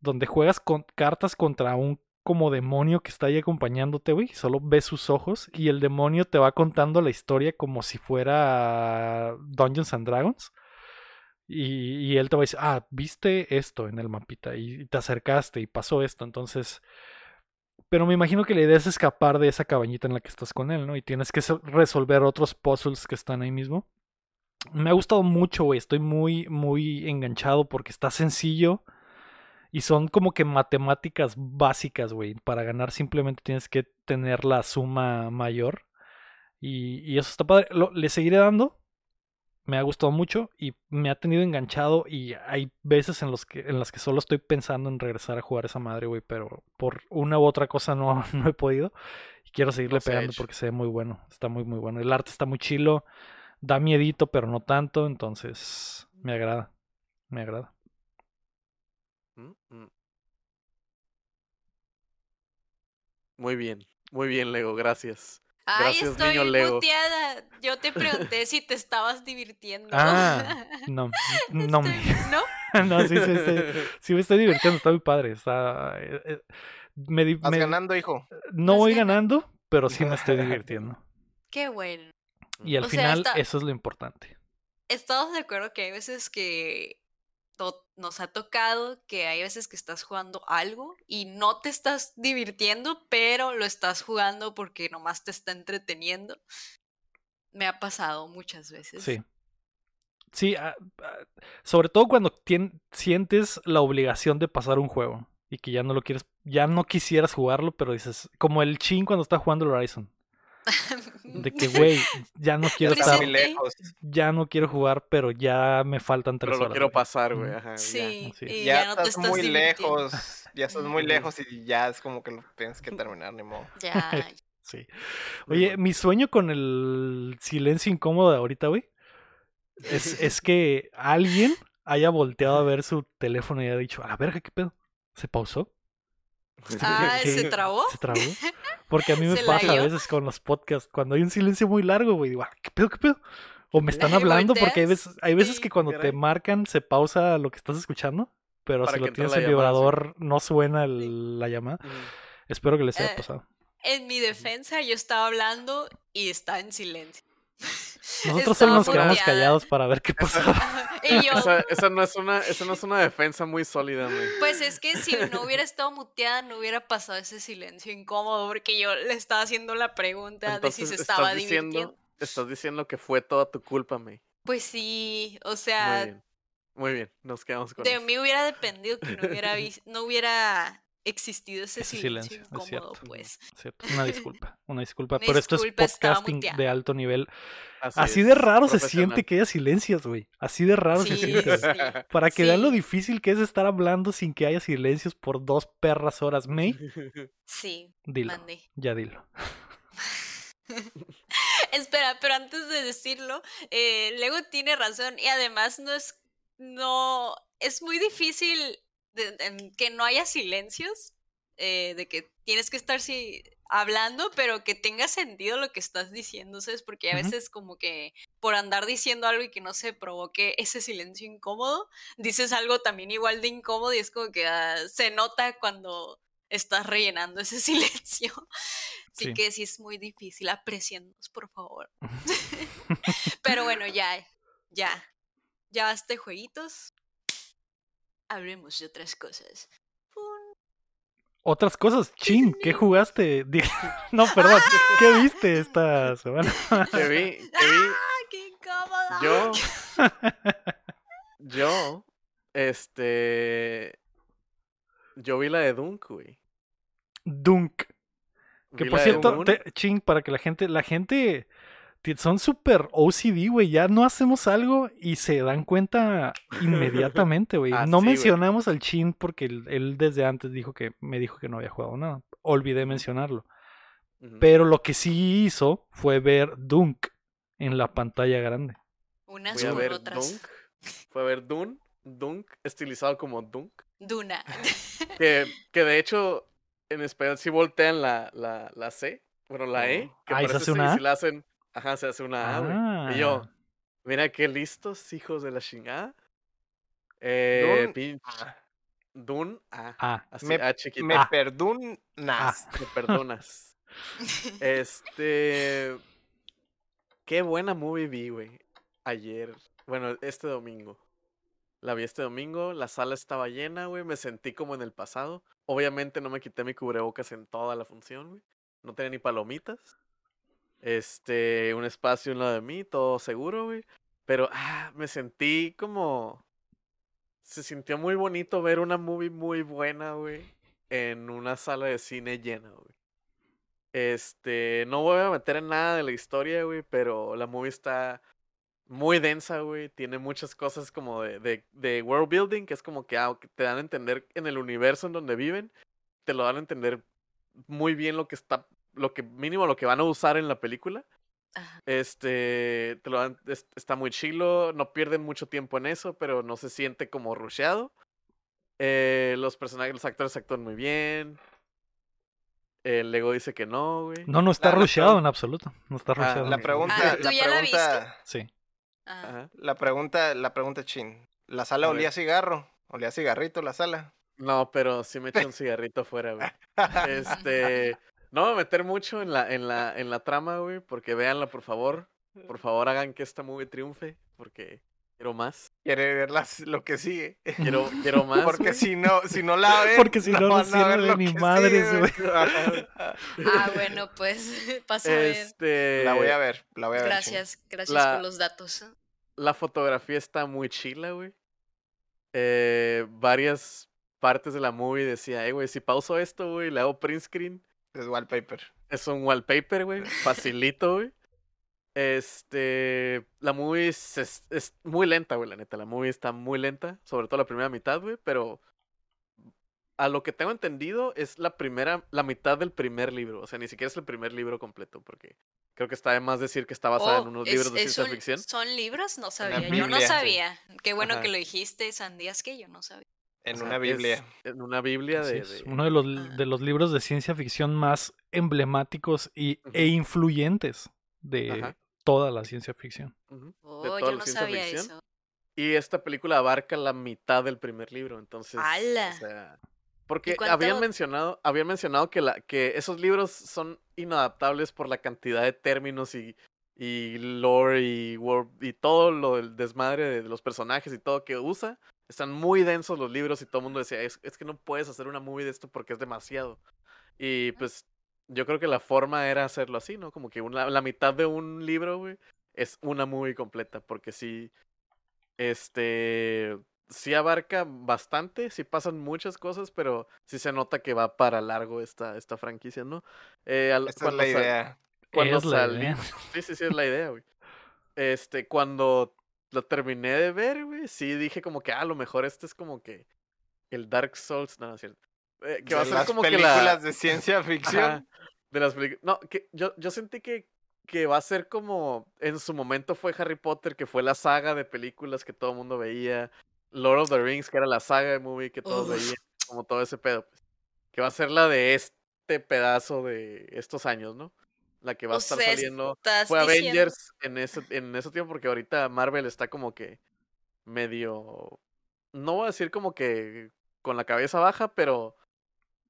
donde juegas con cartas contra un como demonio que está ahí acompañándote, güey. Solo ves sus ojos y el demonio te va contando la historia como si fuera Dungeons and Dragons. Y, él te va a decir, ah, viste esto en el mapita y te acercaste y pasó esto. Entonces, pero me imagino que la idea es escapar de esa cabañita en la que estás con él, ¿no? Y tienes que resolver otros puzzles que están ahí mismo. Me ha gustado mucho, güey. Estoy muy, muy enganchado porque está sencillo y son como que matemáticas básicas, güey. Para ganar simplemente tienes que tener la suma mayor. Y, eso está padre. le seguiré dando. Me ha gustado mucho y me ha tenido enganchado. Y hay veces en, los que, en las que solo estoy pensando en regresar a jugar esa madre, güey. Pero por una u otra cosa no, (laughs) no he podido. Y quiero seguirle pegando porque se ve muy bueno. Está muy, muy bueno. El arte está muy chilo. Da miedito, pero no tanto. Entonces, me agrada. Me agrada. Mm, mm. Muy bien, muy bien, Lego, gracias. Ay, estoy niño Yo te (laughs) pregunté si te estabas divirtiendo. Ah, (laughs) no, no me. ¿No? (laughs) no, sí, sí, sí, sí, me estoy divirtiendo, está muy padre. Está, eh, eh, me, ¿Vas ganando, hijo? No voy ganando, pero sí me estoy divirtiendo. Qué bueno. Y al final, eso es lo importante. Estamos de acuerdo que hay veces que nos ha tocado que hay veces que estás jugando algo y no te estás divirtiendo, pero lo estás jugando porque nomás te está entreteniendo. Me ha pasado muchas veces. Sí. Sí, ah, ah, sobre todo cuando sientes la obligación de pasar un juego y que ya no lo quieres, ya no quisieras jugarlo, pero dices, como el chin cuando está jugando el Horizon. De (laughs) que, güey, ya no quiero estar lejos. Ya no quiero jugar, pero ya me faltan tres pero lo quiero pasar, güey. sí, ya, no estás, muy lejos. Ya estás muy lejos y ya es como que lo tienes que terminar, ni modo. Ya. (laughs) sí. Oye, mi sueño con el silencio incómodo de ahorita, güey, es, es que alguien haya volteado a ver su teléfono y haya dicho, a la verga, ¿qué pedo? ¿Se pausó? Ah, ¿se trabó? ¿Se trabó? Porque a mí me pasa a veces con los podcasts, cuando hay un silencio muy largo, güey, digo, ah, ¿qué pedo, qué pedo? O me están hablando, porque hay veces, hay veces que cuando te marcan se pausa lo que estás escuchando, pero si lo tienes en vibrador no suena la llamada. Espero que les haya eh, pasado. En mi defensa, yo estaba hablando y está en silencio. (laughs) Nosotros solo nos quedamos callados para ver qué pasaba. (laughs) esa, no es una, esa no es una defensa muy sólida, güey. Pues es que si no hubiera estado muteada, no hubiera pasado ese silencio incómodo, porque yo le estaba haciendo la pregunta de si se estaba divirtiendo. Estás diciendo que fue toda tu culpa, May. Pues sí, o sea. Muy bien, nos quedamos con De mí hubiera dependido que no hubiera, no hubiera existido ese, silencio, incómodo, pues. Una disculpa, una disculpa, (laughs) pero esto es podcasting de alto nivel. Así, de raro se siente que haya silencios, güey. Así de raro se siente. Para que vean lo difícil que es estar hablando sin que haya silencios por dos perras horas, May. (laughs) Sí. Dilo. Ya dilo. (laughs) Espera, pero antes de decirlo, eh, Lego tiene razón y además no es, no, es muy difícil que no haya silencios, eh, de que tienes que estar sí, hablando, pero que tenga sentido lo que estás diciendo, ¿sabes? Porque a veces como que por andar diciendo algo y que no se provoque ese silencio incómodo, dices algo también igual de incómodo y es como que ah, se nota cuando estás rellenando ese (laughs) silencio. Así que sí es muy difícil. Apreciennos, por favor. (laughs) (laughs) Pero bueno, ya, ya. Ya basta jueguitos. Hablemos de otras cosas. Otras cosas, chin, ¿qué jugaste? (laughs) no, (laughs) perdón, ¿qué viste esta semana? (laughs) ¿Qué vi? ¿Qué vi? ¡Ah, qué incómodo! Yo, yo, este, yo vi la de Dunk, güey. Dunk. Que por cierto, ching, para que la gente, la gente son súper OCD, güey. Ya no hacemos algo y se dan cuenta inmediatamente, güey. (laughs) no mencionamos al Chin porque él, desde antes dijo que me dijo que no había jugado nada. Olvidé mencionarlo. Pero lo que sí hizo fue ver Dunk en la pantalla grande. Unas Fue ver otras. Dunk. Fue a ver Dun, Dunk, estilizado como Dunk. Duna. (laughs) que, que de hecho en español sí voltean la, la, la C, bueno, la E, oh. que parece si, la hacen, ajá, se hace una A, güey. Y yo, ah. mira qué listos, hijos de la chingada. Eh, Dun, pinche. Dun, A. Ah. Así, me, A chiquita. Me perdonas. Me perdonas. (laughs) este. Qué buena movie vi, güey. Ayer. Bueno, este domingo. La vi este domingo, la sala estaba llena, güey, me sentí como en el pasado. Obviamente no me quité mi cubrebocas en toda la función, güey. No tenía ni palomitas. Este, un espacio en lado de mí, todo seguro, güey. Pero, ah, me sentí como... Se sintió muy bonito ver una movie muy buena, güey, en una sala de cine llena, güey. Este, no voy a meter en nada de la historia, güey, pero la movie está muy densa, güey. Tiene muchas cosas como de, de, world building, que es como ah, que, te dan a entender en el universo en donde viven. Te lo dan a entender muy bien lo que está, lo que mínimo lo que van a usar en la película. Este, te lo dan, está muy chilo, no pierden mucho tiempo en eso, pero no se siente como rusheado. Eh, los personajes, los actores actúan muy bien. El Lego dice que no, güey. No, no está rusheado en absoluto. No está rusheado. la pregunta, ah, la pregunta, sí. La pregunta, la pregunta chin. ¿La sala olía a cigarro? ¿Olía a cigarrito la sala? No, pero sí me eché un cigarrito afuera, güey. (laughs) Este, no voy a meter mucho en la, en la, en la trama, güey, porque véanla, por favor. Por (laughs) favor, hagan que esta movie triunfe, porque quiero más. Quiere ver lo que sigue. Quiero, quiero (laughs) más. Porque si no, si no la ven, porque si no, no, sirve ni madres, güey. ah, bueno, pues (laughs) paso a ver. Este, la voy a ver, la voy a gracias, ver. Gracias, gracias por los datos. La fotografía está muy chila, güey. Eh, varias partes de la movie decía, eh, güey, si pauso esto, güey, le hago print screen. Es wallpaper. Es un wallpaper, güey. (laughs) Facilito, güey. Este. La movie es, es, muy lenta, güey, la neta. La movie está muy lenta. Sobre todo la primera mitad, güey. Pero. A lo que tengo entendido, es la primera. La mitad del primer libro. O sea, ni siquiera es el primer libro completo. Porque creo que está de más decir que está basada en oh, unos libros de ciencia ficción. ¿Son libros? No sabía. Yo no sabía. Qué bueno que lo dijiste, Sandías, que yo no sabía. En una Biblia. En una Biblia de, Uno de los, ah. de los libros de ciencia ficción más emblemáticos y, e influyentes de, toda la ciencia ficción. Oh, yo no sabía eso. Y esta película abarca la mitad del primer libro, entonces. O sea, porque habían mencionado, habían mencionado que, la, que esos libros son inadaptables por la cantidad de términos y, y lore y, y todo lo del desmadre de los personajes y todo que usa. Están muy densos los libros y todo el mundo decía, es, es que no puedes hacer una movie de esto porque es demasiado. Y pues yo creo que la forma era hacerlo así, ¿no? Como que una, la mitad de un libro, güey, es una movie completa, porque sí, este, sí abarca bastante, sí pasan muchas cosas, pero sí se nota que va para largo esta, esta franquicia, ¿no? Eh, Esta es la idea. Cuando salí. Sí, sí, sí, es la idea, güey. Este, cuando lo terminé de ver, güey, sí dije como que, ah, a lo mejor este es como que el Dark Souls, no, no es cierto. Eh, que va a ser como películas que la... de ciencia ficción. de las películas. No, que yo, yo sentí que, que va a ser como en su momento fue Harry Potter, que fue la saga de películas que todo el mundo veía. Lord of the Rings, que era la saga de movie que todos veían, como todo ese pedo, pues. Que va a ser la de este pedazo de estos años, ¿no? La que va a estar saliendo. Fue Avengers en ese, en ese tiempo, porque ahorita Marvel está como que medio. No voy a decir como que con la cabeza baja, pero.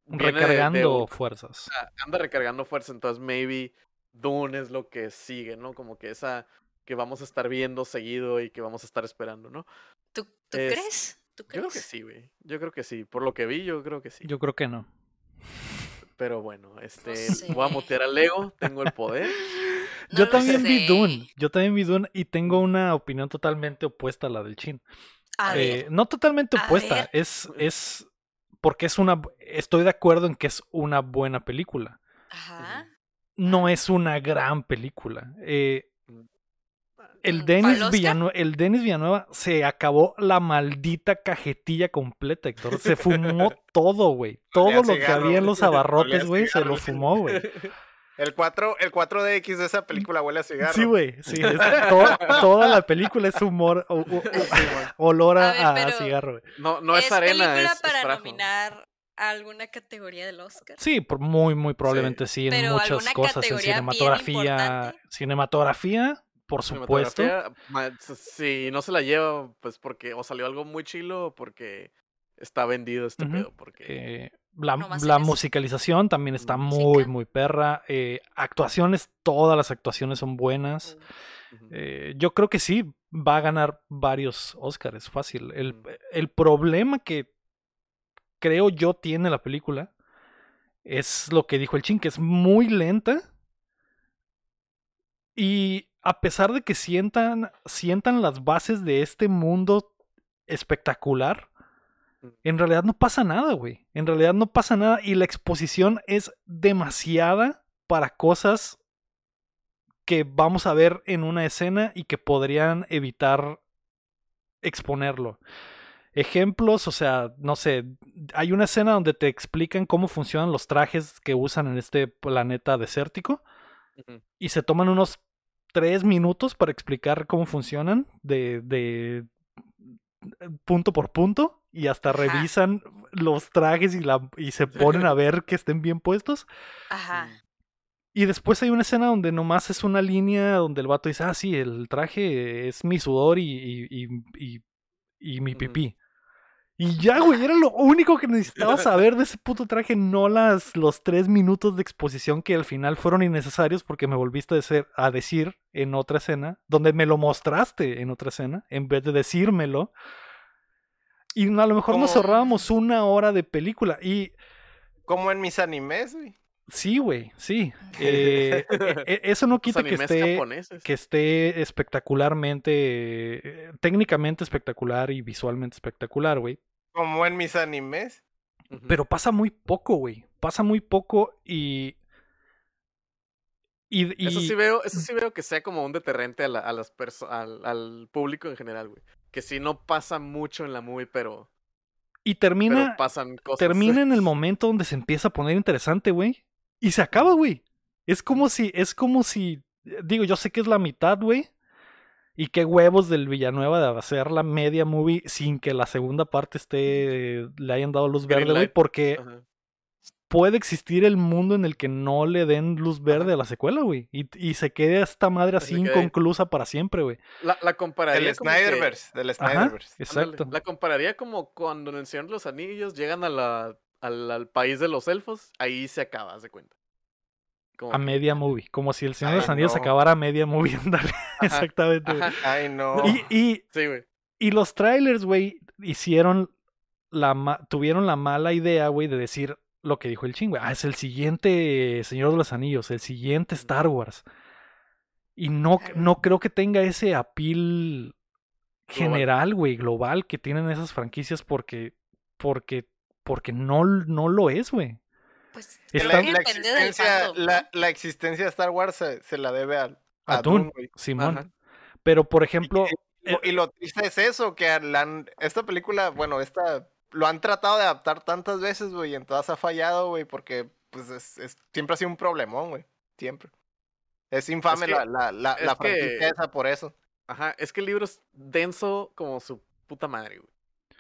Recargando fuerzas. Anda recargando fuerzas, entonces maybe Dune es lo que sigue, ¿no? Como que esa que vamos a estar viendo seguido y que vamos a estar esperando, ¿no? ¿Tú, crees? Yo creo que sí, güey. Yo creo que sí. Por lo que vi, yo creo que sí. Yo creo que no. Pero bueno, este, voy a mutear al Lego, tengo el poder. (laughs) yo también vi Dune, yo también vi Dune y tengo una opinión totalmente opuesta a la del Chin. Eh, no totalmente opuesta, es, es porque es una, estoy de acuerdo en que es una buena película. Ajá. No es una gran película. Eh, el Denis, Villanueva, el Denis Villanueva se acabó la maldita cajetilla completa, Héctor. Se fumó (laughs) todo, güey. Todo lo que había en los abarrotes, güey, se lo fumó, güey. El 4, el 4DX de esa película huele a cigarro. Sí, güey. Sí, toda, la película es humor, olor a, cigarro, güey. No, no es, arena, película para nominar a alguna categoría del Oscar. Sí, muy, muy probablemente sí, en muchas cosas. En cinematografía. Cinematografía, por supuesto. Si no se la lleva, pues porque o salió algo muy chilo o porque está vendido este pedo. Porque... Eh, la, musicalización también está muy, muy perra. Eh, actuaciones, todas las actuaciones son buenas. Eh, yo creo que sí, va a ganar varios Oscars, fácil. El, el problema que creo yo tiene la película es lo que dijo el chin, que es muy lenta. Y a pesar de que sientan, sientan las bases de este mundo espectacular, en realidad no pasa nada, güey. En realidad no pasa nada y la exposición es demasiada para cosas que vamos a ver en una escena y que podrían evitar exponerlo. Ejemplos, o sea, no sé, hay una escena donde te explican cómo funcionan los trajes que usan en este planeta desértico y se toman unos tres minutos para explicar cómo funcionan de, de punto por punto y hasta revisan los trajes y, la, y se (laughs) ponen a ver que estén bien puestos. Ajá. Y después hay una escena donde nomás es una línea donde el vato dice, ah, sí, el traje es mi sudor y, y, y, y mi pipí. Y ya, güey, era lo único que necesitaba saber de ese puto traje, no las, los tres minutos de exposición que al final fueron innecesarios porque me volviste a decir en otra escena, donde me lo mostraste en otra escena, en vez de decírmelo. Y a lo mejor nos ahorrábamos una hora de película. Y. Como en mis animes, güey. Sí, güey, sí. (laughs) Eh, e, e, eso no quita que esté, que esté espectacularmente, técnicamente espectacular y visualmente espectacular, güey. Como en mis animes. Pero pasa muy poco, güey. Pasa muy poco y... y, Eso, sí veo, eso sí veo que sea como un deterrente a, las al, al público en general, güey. Que sí no pasa mucho en la movie, pero... Y termina, pasan cosas. termina en el (laughs) momento donde se empieza a poner interesante, güey. Y se acaba, güey. Es como si, es como si, digo, yo sé que es la mitad, güey. Y qué huevos del Villanueva de hacer la media movie sin que la segunda parte esté, le hayan dado luz verde, güey. Porque puede existir el mundo en el que no le den luz verde a la secuela, güey. Y, se quede esta madre así inconclusa para siempre, güey. La, la compararía. Del Snyderverse. Del Snyderverse. exacto. La compararía como cuando en el Señor de los Anillos llegan a la al, país de los elfos, ahí se acaba, de cuenta. A media movie, como si el Señor de los Anillos acabara a media movie, (laughs) exactamente. Ay, no. Y, y, los trailers, güey, hicieron la tuvieron la mala idea, güey, de decir lo que dijo el ching, Ah, es el siguiente Señor de los Anillos, el siguiente Star Wars. Y no, no creo que tenga ese apil general, güey, global que tienen esas franquicias porque, porque, porque no, no lo es, güey. Pues la, la, existencia, la, existencia de Star Wars se, la debe a, a, Dune, Simón. Pero, por ejemplo... Eh y, lo triste es eso, que esta película, bueno, esta lo han tratado de adaptar tantas veces, güey, y en todas ha fallado, güey, porque pues es, siempre ha sido un problemón, güey. Siempre. Es infame la, la, la, la franquicia esa por eso. Ajá, es que el libro es denso como su puta madre, güey.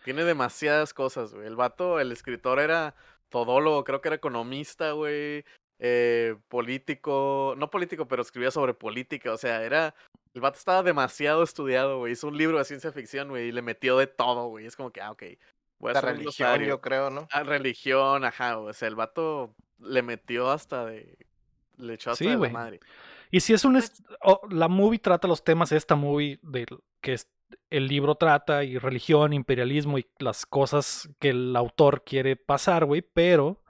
Tiene demasiadas cosas, güey. El vato, el escritor era todólogo, creo que era economista, güey. Eh, político, no político, pero escribía sobre política. O sea, era. El vato estaba demasiado estudiado, güey. Hizo un libro de ciencia ficción, güey, y le metió de todo, güey. Es como que, ah, ok. Voy a la religión, yo creo, ¿no? Ah, religión, ajá. O sea, el vato le metió hasta de. Le echó hasta de la madre. Y si es un. la movie trata los temas, esta movie, de, que el libro trata, y religión, imperialismo y las cosas que el autor quiere pasar, güey, pero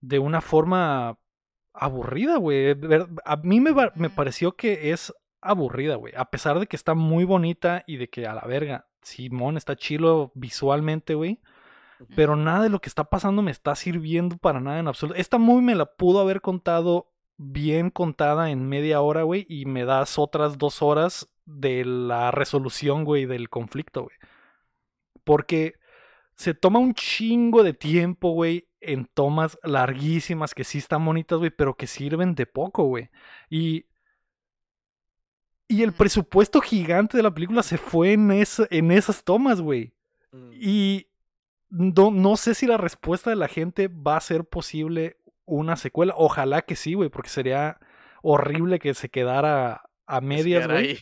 de una forma aburrida, güey. A mí me, me pareció que es aburrida, güey. A pesar de que está muy bonita y de que a la verga, Simón está chilo visualmente, güey. Pero nada de lo que está pasando me está sirviendo para nada en absoluto. Esta movie me la pudo haber contado bien contada en media hora, güey, y me das otras dos horas de la resolución, güey, del conflicto, güey. Porque se toma un chingo de tiempo, güey, en tomas larguísimas que sí están bonitas, güey, pero que sirven de poco, güey. Y y el presupuesto gigante de la película se fue en, en esas tomas, güey. Mm. Y no, no, sé si la respuesta de la gente va a ser posible una secuela. Ojalá que sí, güey, porque sería horrible que se quedara a medias, güey.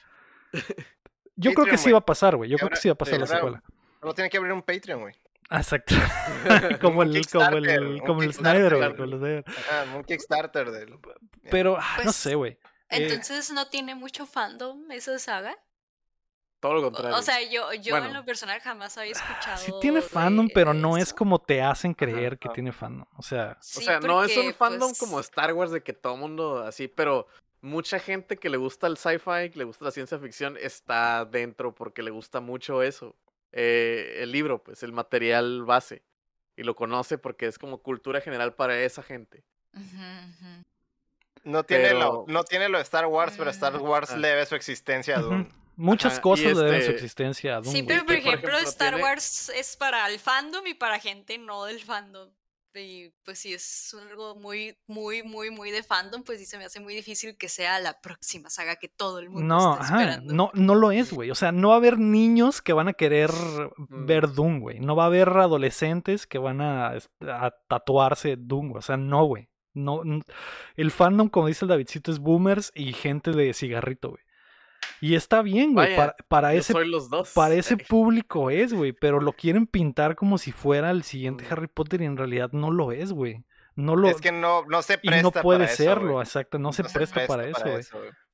(laughs) Yo creo que sí va a pasar, güey. Yo creo que sí va a pasar la secuela. No tiene que abrir un Patreon, güey. Exacto. (laughs) como, el, como el, como el Snyder, güey. Ah, un Kickstarter del. Pero, no pues sé, güey. Eh entonces, ¿no tiene mucho fandom esa saga? Todo lo contrario. O sea, yo, yo en lo personal jamás había escuchado. Sí tiene fandom, pero no es como te hacen creer que tiene fandom. O sea, o sea no es un fandom como pues Star Wars de que todo mundo así, pero mucha gente que le gusta el sci-fi, que le gusta la ciencia ficción, está dentro porque le gusta mucho eso. Eh, el libro, pues, el material base. Y lo conoce porque es como cultura general para esa gente. No tiene, lo, no tiene lo de Star Wars, pero Star mm, Wars le debe su existencia a Dune. Muchas cosas le deben su este existencia a Dune. Sí, pero por ejemplo, Star Wars es para el fandom y para gente no del fandom. Y pues si es algo muy, muy, muy, muy de fandom, pues sí se me hace muy difícil que sea la próxima saga que todo el mundo no, está esperando. no, no lo es, güey. O sea, no va a haber niños que van a querer mm. ver Doom, güey. No va a haber adolescentes que van a, a tatuarse Doom, O sea, no, güey. No, el fandom, como dice el Davidcito, es boomers y gente de cigarrito, güey. Y está bien, güey. para, ese, para (laughs) ese público es, güey. Pero lo quieren pintar como si fuera el siguiente mm. Harry Potter y en realidad no lo es, güey. No lo, es que no, no se presta. Y no puede serlo, exacto. No, se, presta para, eso, güey.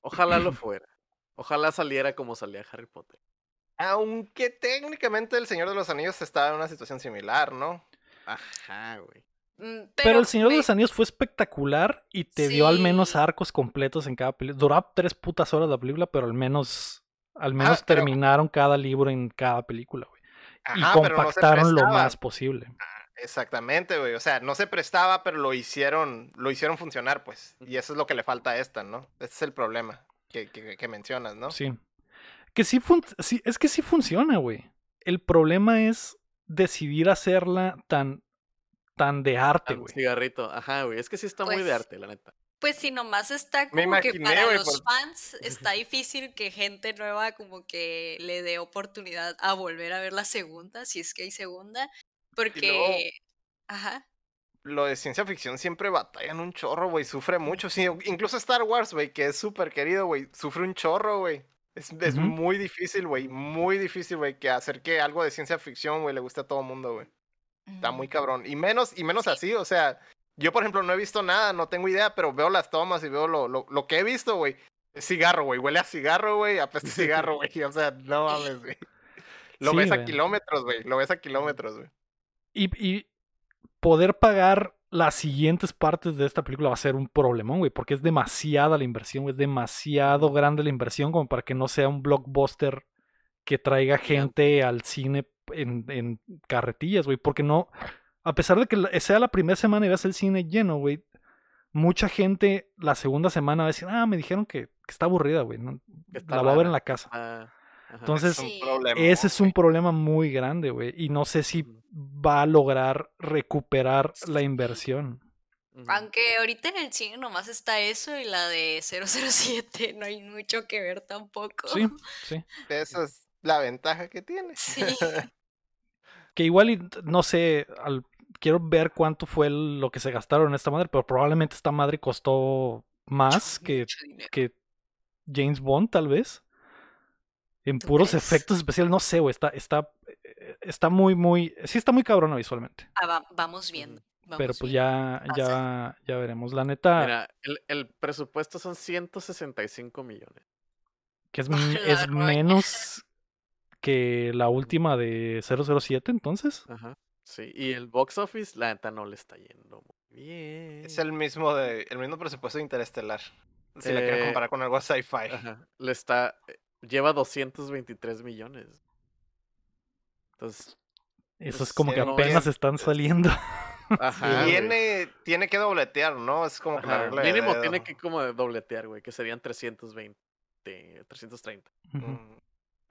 Ojalá lo (clears throat) fuera. Ojalá saliera como salía Harry Potter. Aunque técnicamente el Señor de los Anillos estaba en una situación similar, ¿no? Ajá, güey. Mm, pero, El Señor de los Anillos fue espectacular y te dio al menos arcos completos en cada película. Duraba tres putas horas la película, pero al menos, al menos terminaron cada libro en cada película, güey. y compactaron lo más posible. Ah, exactamente, güey. O sea, no se prestaba, pero lo hicieron, lo hicieron funcionar, pues. Y eso es lo que le falta a esta, ¿no? Ese es el problema que, que, mencionas, ¿no? Sí. Que sí, sí, es que sí funciona, güey. El problema es decidir hacerla tan tan de arte, güey. Cigarrito, ajá, güey. Es que sí está muy de pues arte, la neta. Pues si nomás está como que para los fans está (laughs) difícil que gente nueva como que le dé oportunidad a volver a ver la segunda, si es que hay segunda, porque... Ajá. Lo de ciencia ficción siempre batallan un chorro, güey, sufre mucho. Sí, incluso Star Wars, güey, que es súper querido, güey, sufre un chorro, güey. Es, es muy difícil, güey, muy difícil, güey, que hacer que algo de ciencia ficción, güey, le guste a todo el mundo, güey. Está muy cabrón. Y menos, y menos así, o sea, yo por ejemplo no he visto nada, no tengo idea, pero veo las tomas y veo lo, lo, lo que he visto, güey. Es cigarro, güey. Huele a cigarro, güey. Apeste (laughs) cigarro, güey. O sea, no mames, güey. Lo ves a kilómetros, güey. Lo ves a kilómetros, güey. Y, y poder pagar las siguientes partes de esta película va a ser un problemón, güey, porque es demasiada la inversión, es demasiado grande la inversión como para que no sea un blockbuster que traiga gente al cine en, en carretillas, güey. Porque no, a pesar de que sea la primera semana y veas el cine lleno, güey, mucha gente la segunda semana va a decir, ah, me dijeron que, está aburrida, güey. la va a ver en la casa. Ah, Entonces, ese es un problema muy grande, güey. Y no sé si va a lograr recuperar la inversión. Aunque ahorita en el cine nomás está eso y la de 007, (laughs) no hay mucho que ver tampoco. Sí, sí. Esa es la ventaja que tiene. Sí. (laughs) que igual, no sé, al, quiero ver cuánto fue lo que se gastaron en esta madre, pero probablemente esta madre costó más que, que James Bond, tal vez. En puros efectos especiales, no sé, güey, está, está, eh, está muy, muy, sí está muy cabrón visualmente. Ah, vamos viendo. pero pues ya, ya, ya veremos. La neta. Mira, el, el presupuesto son 165 millones. Que es, (laughs) es menos que la última de 007, entonces. Ajá. Sí, y el box office, la neta no le está yendo muy bien. Es el mismo de, el mismo presupuesto de Interestelar. Si la quiero eh, comparar con algo sci-fi. Le está. Eh, lleva 223 millones. Entonces. Eso pues, es como que apenas están saliendo. Ajá. Tiene, tiene que dobletear, ¿no? Es como que la Mínimo tiene que como dobletear, güey, que serían 320, 330. Mm.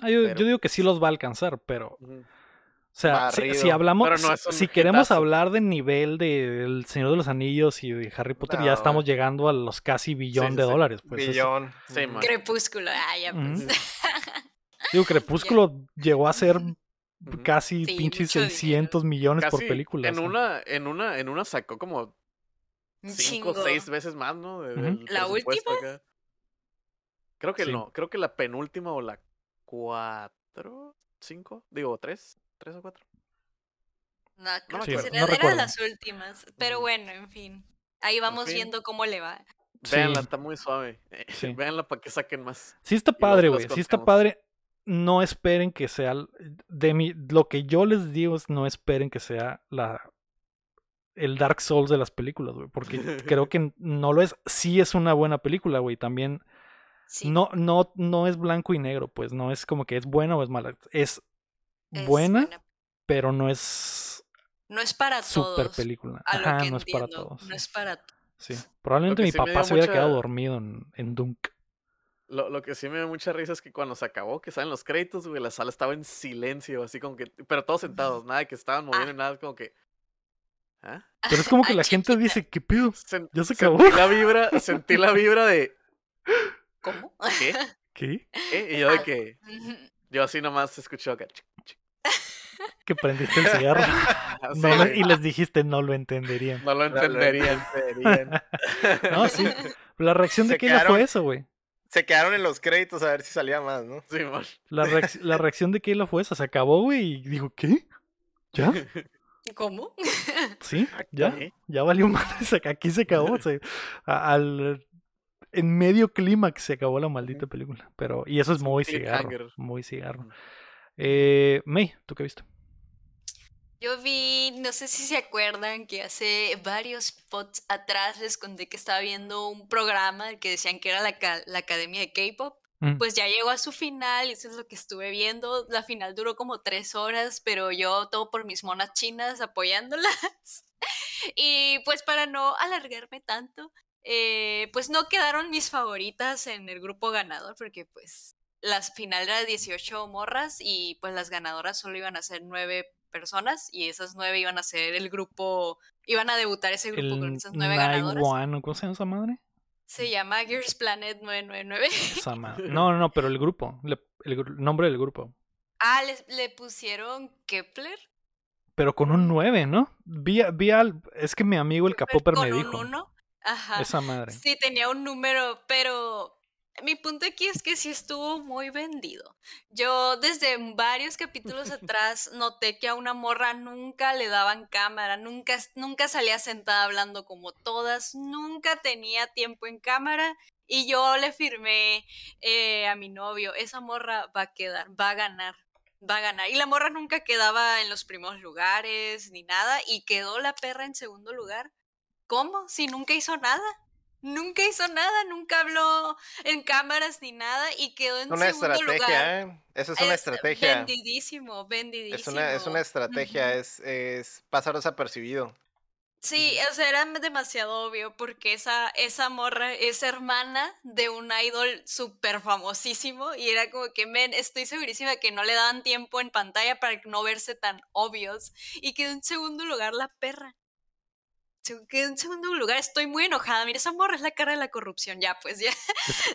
Ah, yo, digo que sí los va a alcanzar, pero. O sea, si, hablamos, si queremos hablar del nivel del Señor de los Anillos y de Harry Potter, ya estamos llegando a los casi billón de dólares. Pues billón. Crepúsculo, ah, ya pues. (laughs) Digo, Crepúsculo llegó a ser casi pinches 600 millones por película. En una, en una, en una sacó como cinco o seis veces más, ¿no? la última. Creo que no, creo que la penúltima o la cuatro, cinco, digo tres. ¿Tres o cuatro? No, creo que eran las últimas. Pero bueno, en fin. Ahí vamos viendo cómo le va. Veanla, está muy suave. Sí. (laughs) Veanla para que saquen más. Sí está padre, güey. Sí está padre. No esperen que sea de mi lo que yo les digo es no esperen que sea la el Dark Souls de las películas, güey, porque creo (laughs) que no lo es. Sí es una buena película, güey, también no no no es blanco y negro, pues no es como que es buena o es mala, es buena, pero no es. No es para super película. Ajá, no es para todos. No es para todos. Sí. Probablemente mi papá se hubiera quedado dormido en, en Dunk. Lo, lo, que sí me dio mucha risa es que cuando se acabó, que salen los créditos, güey, la sala estaba en silencio, así como que. Pero todos sentados, nada que estaban moviendo, ah. nada, como que. ¿Ah? Pero es como que (laughs) la gente dice, ¿qué pedo? ya se acabó. Sentí la vibra, sentí la vibra de. ¿Cómo? (laughs) ¿Qué? ¿Qué? Y yo de que. Yo así nomás escuché acá que prendiste el cigarro (laughs) (laughs) y les dijiste no lo entenderían. No lo entenderían. No, sí. La reacción de Keila fue eso, güey. Se quedaron en los créditos a ver si salía más, ¿no? Sí, la, la, reacción de Keila fue esa. Se acabó, güey, y dijo, ¿qué? ¿Ya? ¿Cómo? Sí, ya. Ya valió más. Aquí se acabó. al, en medio clímax se acabó la maldita película. Pero, y eso es muy cigarro. Muy cigarro. Eh, May, ¿tú qué viste? Yo vi, no sé si se acuerdan que hace varios spots atrás les conté que estaba viendo un programa que decían que era la, la Academia de K-Pop. Mm. Pues ya llegó a su final, y eso es lo que estuve viendo. La final duró como tres horas, pero yo todo por mis monas chinas apoyándolas. (laughs) y pues para no alargarme tanto, eh, pues no quedaron mis favoritas en el grupo ganador, porque pues las final era 18 morras y pues las ganadoras solo iban a ser nueve personas y esas nueve iban a ser el grupo, iban a debutar ese grupo con esas nueve ganadoras. ¿Cómo se llama esa madre? Se llama Girls Planet 999. (laughs) No, no, no, pero el grupo, el nombre del grupo. Ah, le, le pusieron Kepler. Pero con un 9, ¿no? Vi, vi al, es que mi amigo el Capoper me dijo. Un uno? Ajá. Esa madre. Sí, tenía un número, pero mi punto aquí es que sí estuvo muy vendido. Yo desde varios capítulos (laughs) atrás noté que a una morra nunca le daban cámara, nunca, nunca salía sentada hablando como todas, nunca tenía tiempo en cámara y yo le firmé eh, a mi novio, esa morra va a quedar, va a ganar, va a ganar. Y la morra nunca quedaba en los primeros lugares ni nada y quedó la perra en segundo lugar. ¿Cómo? Si nunca hizo nada. Nunca hizo nada, nunca habló en cámaras ni nada y quedó en una segundo estrategia, lugar. ¿eh? Eso es una estrategia. Vendidísimo, vendidísimo. Es una, es una estrategia, es, es pasar desapercibido. Sí, o sea, era demasiado obvio porque esa, esa morra es hermana de un idol súper famosísimo y era como que, men, estoy segurísima que no le daban tiempo en pantalla para no verse tan obvios y quedó en segundo lugar la perra. En segundo lugar, estoy muy enojada. Mira, esa morra es la cara de la corrupción, ya, pues ya.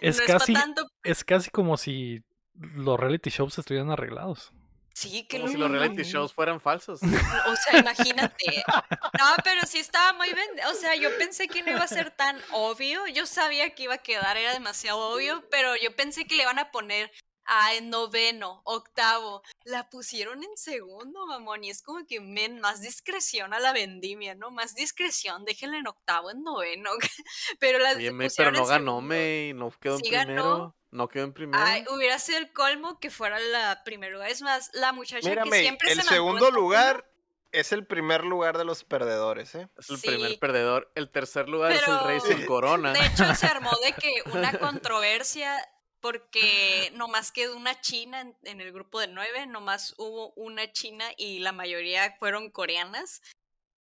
Es, (laughs) casi, es casi como si los reality shows estuvieran arreglados. Sí, que Como si los reality shows fueran falsos. (laughs) O sea, imagínate. No, pero sí estaba muy bien. O sea, yo pensé que no iba a ser tan obvio. Yo sabía que iba a quedar, era demasiado obvio, pero yo pensé que le iban a poner a en noveno, octavo. La pusieron en segundo, mamón. Y es como que men, más discreción a la vendimia, ¿no? Más discreción, déjenla en octavo, en noveno. (laughs) pero las Oye, pero no ganó, me, no quedó en primero. Ganó. No quedó en primero. Ay, hubiera sido el colmo que fuera la primer lugar. Es más, la muchacha que siempre el segundo lugar es el primer lugar de los perdedores, ¿eh? Es el primer perdedor. El tercer lugar es el rey sin corona. De hecho, se armó de (laughs) que una controversia porque nomás quedó una china en, en, el grupo de nueve, nomás hubo una china y la mayoría fueron coreanas.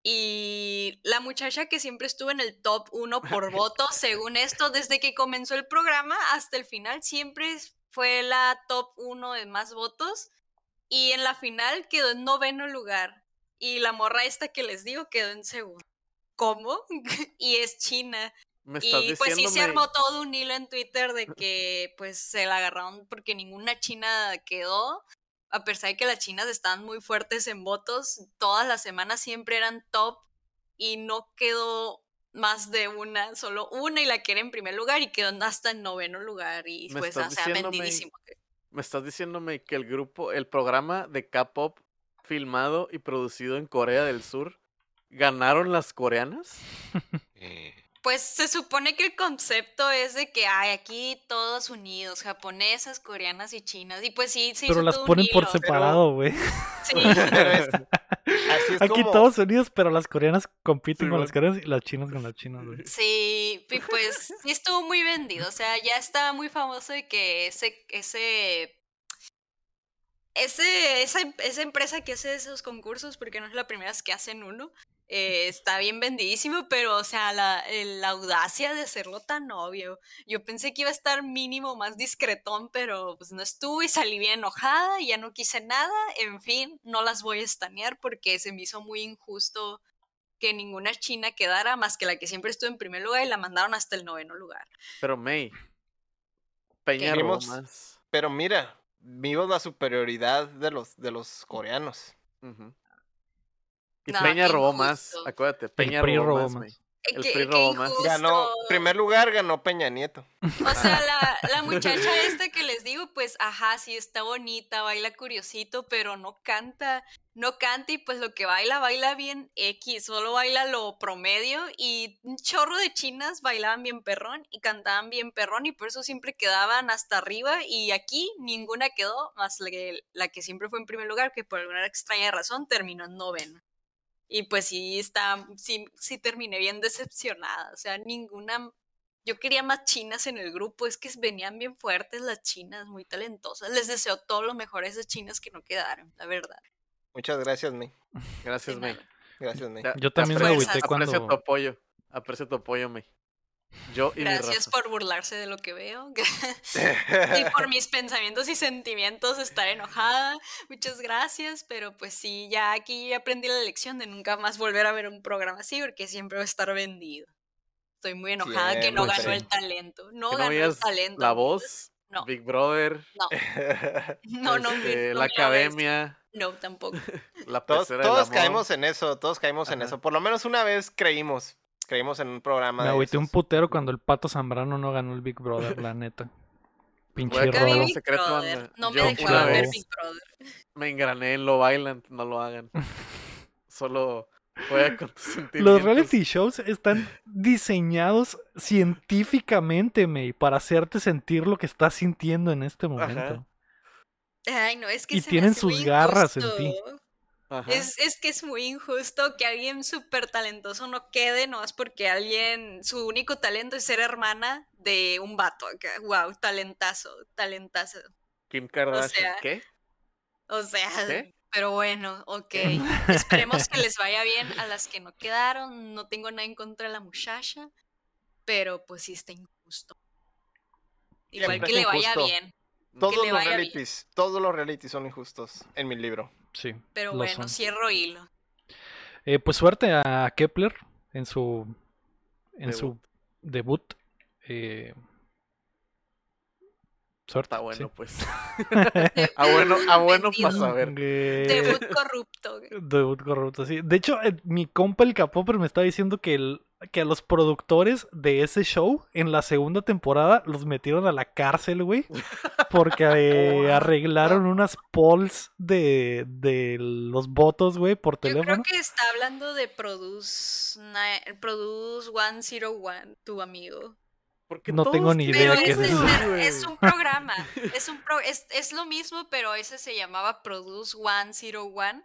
Y la muchacha que siempre estuvo en el top 1 (laughs) por voto, según esto, desde que comenzó el programa hasta el final, siempre fue la top 1 de más votos. Y en la final quedó en noveno lugar. Y la morra esta que les digo quedó en segundo. ¿Cómo? (laughs) y es China. Y pues sí se armó todo un hilo en Twitter de que pues se la agarraron porque ninguna china quedó a pesar de que las chinas están muy fuertes en votos, todas las semanas siempre eran top y no quedó más de una, solo una y la que era en primer lugar y quedó hasta en noveno lugar y pues o sea, vendidísimo. Me estás diciéndome que el grupo, el programa de K-pop filmado y producido en Corea del Sur, ¿ganaron las coreanas? Eh, pues se supone que el concepto es de que hay aquí todos unidos, japonesas, coreanas y chinas. Y pues sí, sí. Pero las ponen por separado, güey. Sí. (laughs) aquí todos unidos, pero las coreanas compiten con las coreanas y las chinas con las chinas, güey. Sí, y pues sí estuvo muy vendido. O sea, ya estaba muy famoso de que ese, ese ese, esa, esa, empresa que hace esos concursos, porque no es la primera vez que hacen uno, eh, está bien vendidísimo, pero, o sea, la, la, audacia de hacerlo tan obvio. Yo pensé que iba a estar mínimo más discretón, pero pues no estuvo y salí bien enojada y ya no quise nada. En fin, no las voy a estanear porque se me hizo muy injusto que ninguna china quedara más que la que siempre estuvo en primer lugar y la mandaron hasta el noveno lugar. Pero May, Peña más. Pero mira, vimos la superioridad de los, de los coreanos. Y Peña robó más, acuérdate, Peña robó, más. El PRI robó más. Ganó, primer lugar ganó Peña Nieto. O sea, la, la (laughs) muchacha esta que les digo, pues, ajá, sí está bonita, baila curiosito, pero no canta, no canta y pues lo que baila, baila bien X, solo baila lo promedio y un chorro de chinas bailaban bien perrón y cantaban bien perrón y por eso siempre quedaban hasta arriba y aquí ninguna quedó, más la que, la que siempre fue en primer lugar, que por alguna extraña razón terminó en noveno. Y pues sí, está, sí, sí terminé bien decepcionada. O sea, ninguna. Yo quería más chinas en el grupo, es que venían bien fuertes las chinas, muy talentosas. Les deseo todo lo mejor a esas chinas que no quedaron, la verdad. Muchas gracias, May. Gracias, May. Gracias, May. Yo también me agüité cuando... Aprecio tu apoyo. Aprecio tu apoyo, May. Yo y Gracias por burlarse de lo que veo. (laughs) y por mis pensamientos y sentimientos estar enojada. Muchas gracias. Pero pues sí, ya aquí aprendí la lección de nunca más volver a ver un programa así porque siempre va a estar vendido. Estoy muy enojada que no ganó el talento. No ganó el talento. La voz. No. Big Brother. No. (laughs) No, no, este, La academia. No, tampoco. (laughs) todos, caemos en eso, todos caímos en eso. Por lo menos una vez creímos, creímos en un programa. Me agüité un putero cuando el Pato Zambrano no ganó el Big Brother, la neta. (laughs) Pinche robo. Secreto, no me dejó ver Big Brother. Me engrané en Lo Bailan, no lo hagan. (laughs) Solo juega con tus sentimientos. Los reality shows están diseñados científicamente, May, para hacerte sentir lo que estás sintiendo en este momento. Ay, no, es que y tienen sus garras en ti. Es, es, que es muy injusto que alguien súper talentoso no quede, no es porque alguien, su único talento es ser hermana de un vato. Wow, talentazo, talentazo. Kim Kardashian, ¿qué? O sea, pero bueno, ok. (laughs) Esperemos que (laughs) les vaya bien a las que no quedaron. No tengo nada en contra de la muchacha, pero pues sí está injusto. Igual que le vaya bien. Todos los realities, todos los realities son injustos en mi libro. Sí. Pero bueno, cierro hilo. Eh, pues suerte a Kepler en su en su debut. Eh, Suerte. Está bueno, pues. a (laughs) bueno, a bueno para saber. Debut corrupto. Debut corrupto, sí. De hecho, eh, mi compa el Capopper me está diciendo que, el, que a los productores de ese show en la segunda temporada los metieron a la cárcel, güey. (laughs) Porque eh, arreglaron unas polls de, de los votos, güey, por teléfono. Yo creo que está hablando de Produce, Produce 101, tu amigo no tengo ni idea qué es, eso. Es un programa, es, un es, es, lo mismo, pero ese se llamaba Produce 101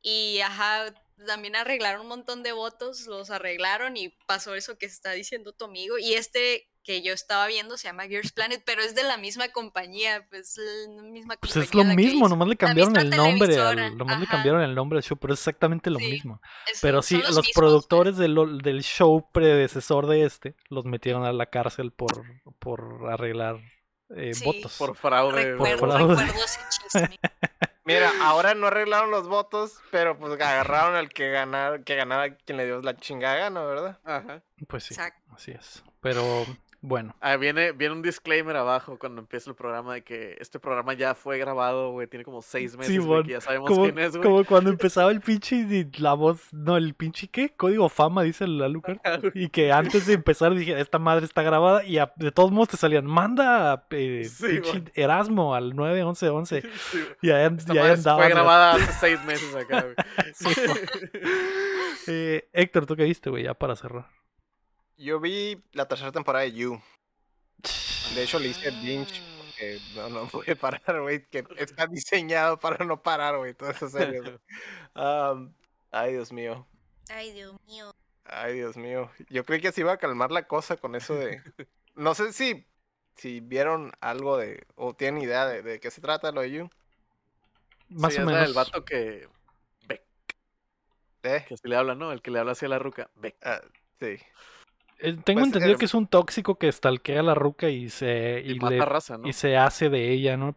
y ajá, también arreglaron un montón de votos, los arreglaron y pasó eso que está diciendo tu amigo y este que yo estaba viendo se llama Gears Planet, pero es de la misma compañía, pues la misma Pues es lo mismo, nomás le cambiaron el nombre, al, nomás le cambiaron el nombre del show, pero es exactamente lo mismo. pero sí, los, productores del, del, show predecesor de este los metieron a la cárcel por, por arreglar eh, votos. Por fraude. (laughs) Mira, ahora no arreglaron los votos, pero pues agarraron al que ganara, que ganara quien le dio la chingada gana, ¿verdad? Ajá. Pues sí, así es. Pero bueno. Ah, viene, viene un disclaimer abajo cuando empieza el programa de que este programa ya fue grabado, güey. Tiene como seis meses, sí, ya sabemos quién es, güey. Como cuando empezaba el pinche y la voz, no, el pinche ¿qué? Código fama, dice la Lucar. y que antes de empezar dije, esta madre está grabada y de todos modos te salían, manda eh, pinche Erasmo al 91111. (laughs) y ahí, andaba. Fue grabada hace seis meses acá, güey. (laughs) (laughs) eh, Héctor, ¿tú qué viste, güey? Ya para cerrar. Yo vi la tercera temporada de You. De hecho, le hice binge porque no, no pude parar, güey. Que está diseñado para no parar, güey. Toda esa serie. (laughs) ay, Dios mío. Ay, Dios mío. Ay, Dios mío. Yo creí que se iba a calmar la cosa con eso de. (laughs) No sé si, si vieron algo de. o tienen idea de, qué se trata lo de You. Más o menos. El vato que. Beck. ¿Eh? Que se le habla, ¿no? El que le habla hacia la ruca. Beck. Ah, sí. Eh, tengo pues, entendido que em es un tóxico que estalquea a la ruca y se. Y, raza, ¿no? y se hace de ella, ¿no?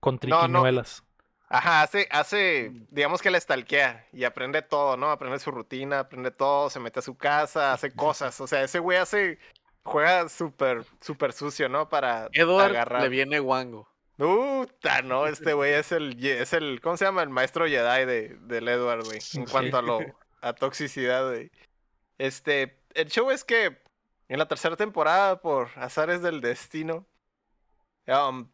Con triquiñuelas. Ajá, hace, hace, digamos que la estalquea y aprende todo, ¿no? Aprende su rutina, aprende todo, se mete a su casa, hace cosas. O sea, ese güey hace. Juega súper, súper sucio, ¿no? Para Edward agarrar. le viene guango. Puta, no, (laughs) este güey es el, es el, ¿cómo se llama? El maestro Jedi de, del Edward, güey. En cuanto a lo, (laughs) a toxicidad, güey. Este, el show es que en la tercera temporada, por azares del destino, um,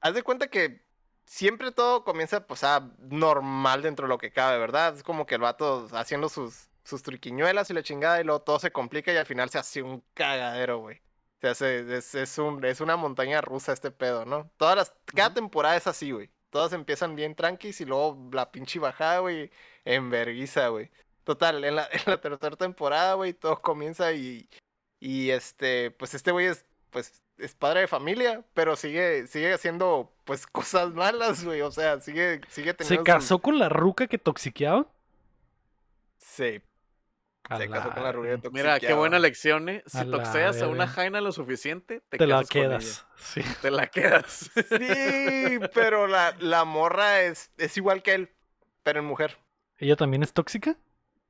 haz de cuenta que siempre todo comienza, pues, normal dentro de lo que cabe, ¿verdad? Es como que el vato haciendo sus, sus triquiñuelas y la chingada y luego todo se complica y al final se hace un cagadero, güey. Se hace, es, es, un, es una montaña rusa este pedo, ¿no? Todas las, cada temporada es así, güey. Todas empiezan bien tranquis y luego la pinche bajada, güey, en verguiza, güey. Total, en la, (laughs) en la tercera temporada, güey, todo comienza y, y este, pues este güey es, pues, es padre de familia, pero sigue, sigue haciendo, pues, (laughs) cosas malas, güey, o sea, sigue, sigue teniendo... ¿Se casó con la ruca que toxiqueaba? Sí. Se casó con la ruca que Mira, qué buena lección, ¿eh? Si toxeas a una jaina lo suficiente, te, te la quedas. Sí. Te la quedas. Sí, (laughs) pero la, la morra es, es igual que él, pero en mujer. ¿Ella también es tóxica?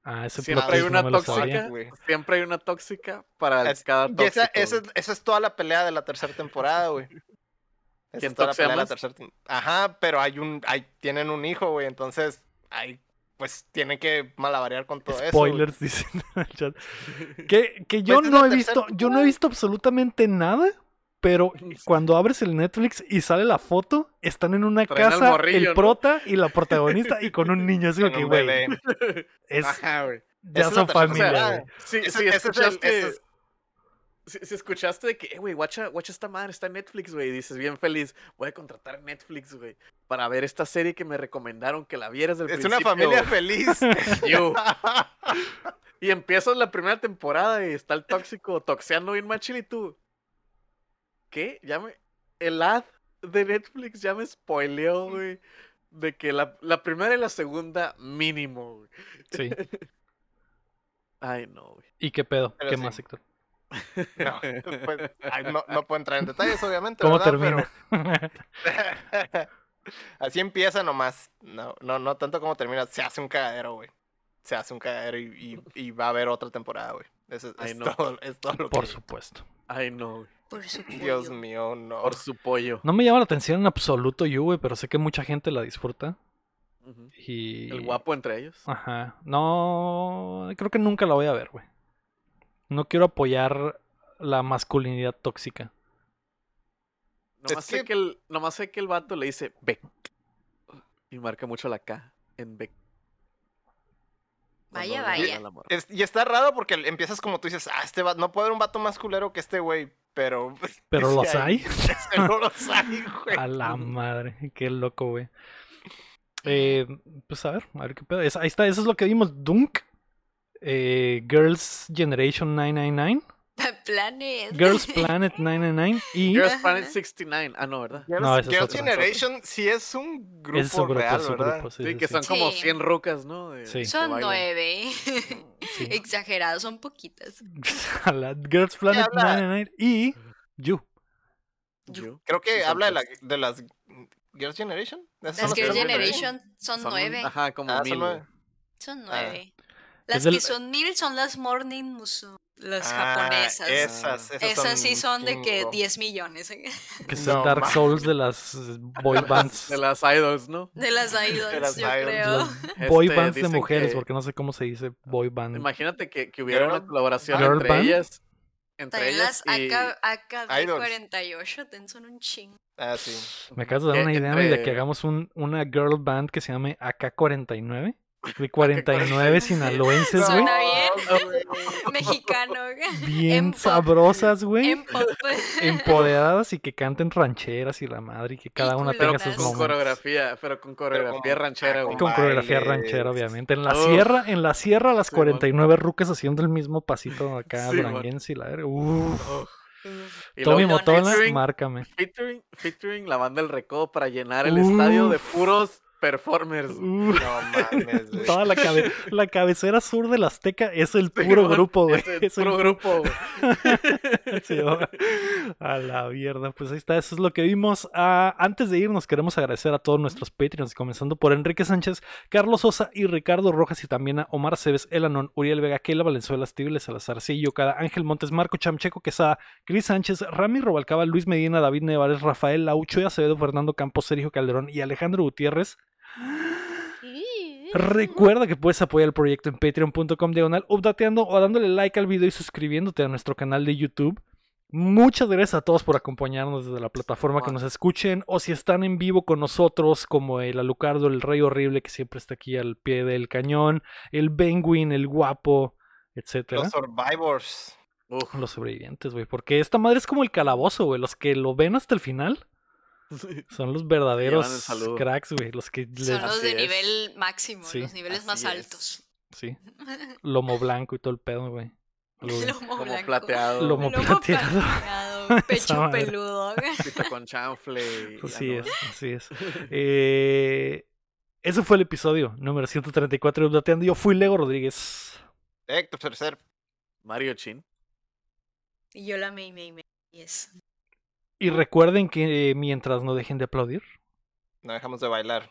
Ah, siempre hay una tóxica, siempre hay una tóxica para cada tóxico. esa, esa, esa, es toda la pelea de la tercera temporada, güey. (laughs) Esa es toda la pelea de la tercera Ajá, pero hay un, hay, tienen un hijo, güey, entonces hay, pues tienen que malabarear con todo eso. Spoilers (laughs) dicen en el chat. Que, que yo pues no he visto, yo no he visto absolutamente nada pero (laughs) cuando abres el Netflix y sale la foto, están en una casa el prota y la protagonista y con un (laughs) niño. Así que, güey. (laughs) Es, Ya son familia, sí, sí, es, Si, escuchaste de que, eh, güey, watcha, esta madre, está en Netflix, güey, y dices bien feliz, voy a contratar Netflix, güey, para ver esta serie que me recomendaron que la vieras del Es una familia feliz. y empiezas la primera temporada y está el tóxico toxeando bien machil y tú. ¿Qué? Ya me. El ad de Netflix ya me spoileó, güey. De que la, la primera y la segunda, mínimo, güey. Sí. (laughs) Ay, no, güey. ¿Y qué pedo? ¿Qué más, Héctor? No, pues, no, no, puedo entrar en detalles, obviamente. ¿Cómo termina? (laughs) Así empieza nomás. No, no, no tanto como termina. Se hace un cagadero, güey. Se hace un cagadero y, y, va a haber otra temporada, güey. Eso es, todo, es todo lo Por supuesto. Ay, no, güey. Por su (laughs) pollo. Dios mío, no. Por su pollo. No me llama la atención en absoluto yo, güey, pero sé que mucha gente la disfruta. Y... El guapo entre ellos. Ajá. No, creo que nunca la voy a ver, güey. No quiero apoyar la masculinidad tóxica. Nomás, sé que... el, nomás sé que el vato le dice Beck. Y marca mucho la K en Beck. Vaya, vaya. y está raro porque empiezas como tú dices, ah, este no puede haber un vato más culero que este güey, pero... (laughs) (laughs) Pero los hay. (laughs) no los hay, güey. A la madre, qué loco, güey. Eh, pues a ver, a ver qué pedo. ahí está, eso es lo que vimos. Dunk. Eh, Girls Generation 999. (laughs) Planet. Girls Planet 999 y Girls Planet 69. Ah, no, ¿verdad? Girls, no, Girls Generation sí es un grupo, es un grupo real, ¿verdad? sí, que son como 100 rucas, ¿no? son nueve. (laughs) Exagerados, son poquitas. (laughs) Girls Planet 999 y You. Creo que habla de, la, de las Girls Generation. Las Girls Generation son, nueve. Ajá, como ah, mil. Son nueve. Son nueve. Ah. Las que son mil son las Morning Musume. Las ah, japonesas. Esas, esas, esas sí son de que 10 millones. ¿eh? (laughs) Que son Dark Souls de las boy bands. De las idols, ¿no? De las idols, yo creo. boy este, bands de mujeres, porque no sé cómo se dice boy band. Imagínate que, que hubiera una colaboración entre ellas. Entre ellas las y... AK-48 son un ching. Ah, sí. Me acabas de dar una idea de que hagamos un, una girl band que se llame AK-49. De 49 (laughs) sinaloenses, güey. bien. (laughs) Mexicano, Bien sabrosas, güey. (laughs) Empoderadas y que canten rancheras y la madre y que cada una tenga sus momentos. Con coreografía, pero con coreografía ranchera, güey. Con coreografía ranchera, obviamente. En la sierra, en la sierra, las 49 ruques haciendo el mismo pasito acá, sí, y la verga. Tommy Motola, márcame. Featuring, featuring la banda El Recodo para llenar el estadio de puros performers. no mames, Toda la, la, cabecera sur del Azteca es el puro grupo, güey. Es el puro grupo, (laughs) a la mierda. Pues ahí está, eso es lo que vimos. Ah, antes de irnos, queremos agradecer a todos nuestros Patreons, comenzando por Enrique Sánchez, Carlos Sosa y Ricardo Rojas, y también a Omar Cebes, Elanon, Uriel Vega, Keila Valenzuela, Steve Salazar, Cillo, Cada, Ángel Montes, Marco Chamcheco, Quesada, Cris Sánchez, Rami Robalcaba, Luis Medina, David Nevares, Rafael Laucho y Acevedo, Fernando Campos, Sergio Calderón y Alejandro Gutiérrez. Recuerda que puedes apoyar el proyecto en patreon.com diagonal updateando o dándole like al video y suscribiéndote a nuestro canal de YouTube. Muchas gracias a todos por acompañarnos desde la plataforma que nos escuchen o si están en vivo con nosotros como el Alucardo, el Rey Horrible que siempre está aquí al pie del cañón, el Benguin, el Guapo, etcétera. Los Survivors. Los sobrevivientes, güey, porque esta madre es como el calabozo, güey, los que lo ven hasta el final son los verdaderos cracks, güey. Los que Son los de nivel máximo, los niveles más altos. Sí. (laughs) Lomo blanco y todo el pedo, güey. Lomo, Lomo plateado. Lomo, plateado. (laughs) Pecho peludo. Pita con chanfle. Así es, así es. (laughs) Eh, ese fue el episodio número 134 de Updateando. Yo fui Lego Rodríguez. Héctor Tercer. Mario Chin. Y yo la Mei Mei Mei. Yes. Y recuerden que mientras no dejen de aplaudir, no dejamos de bailar.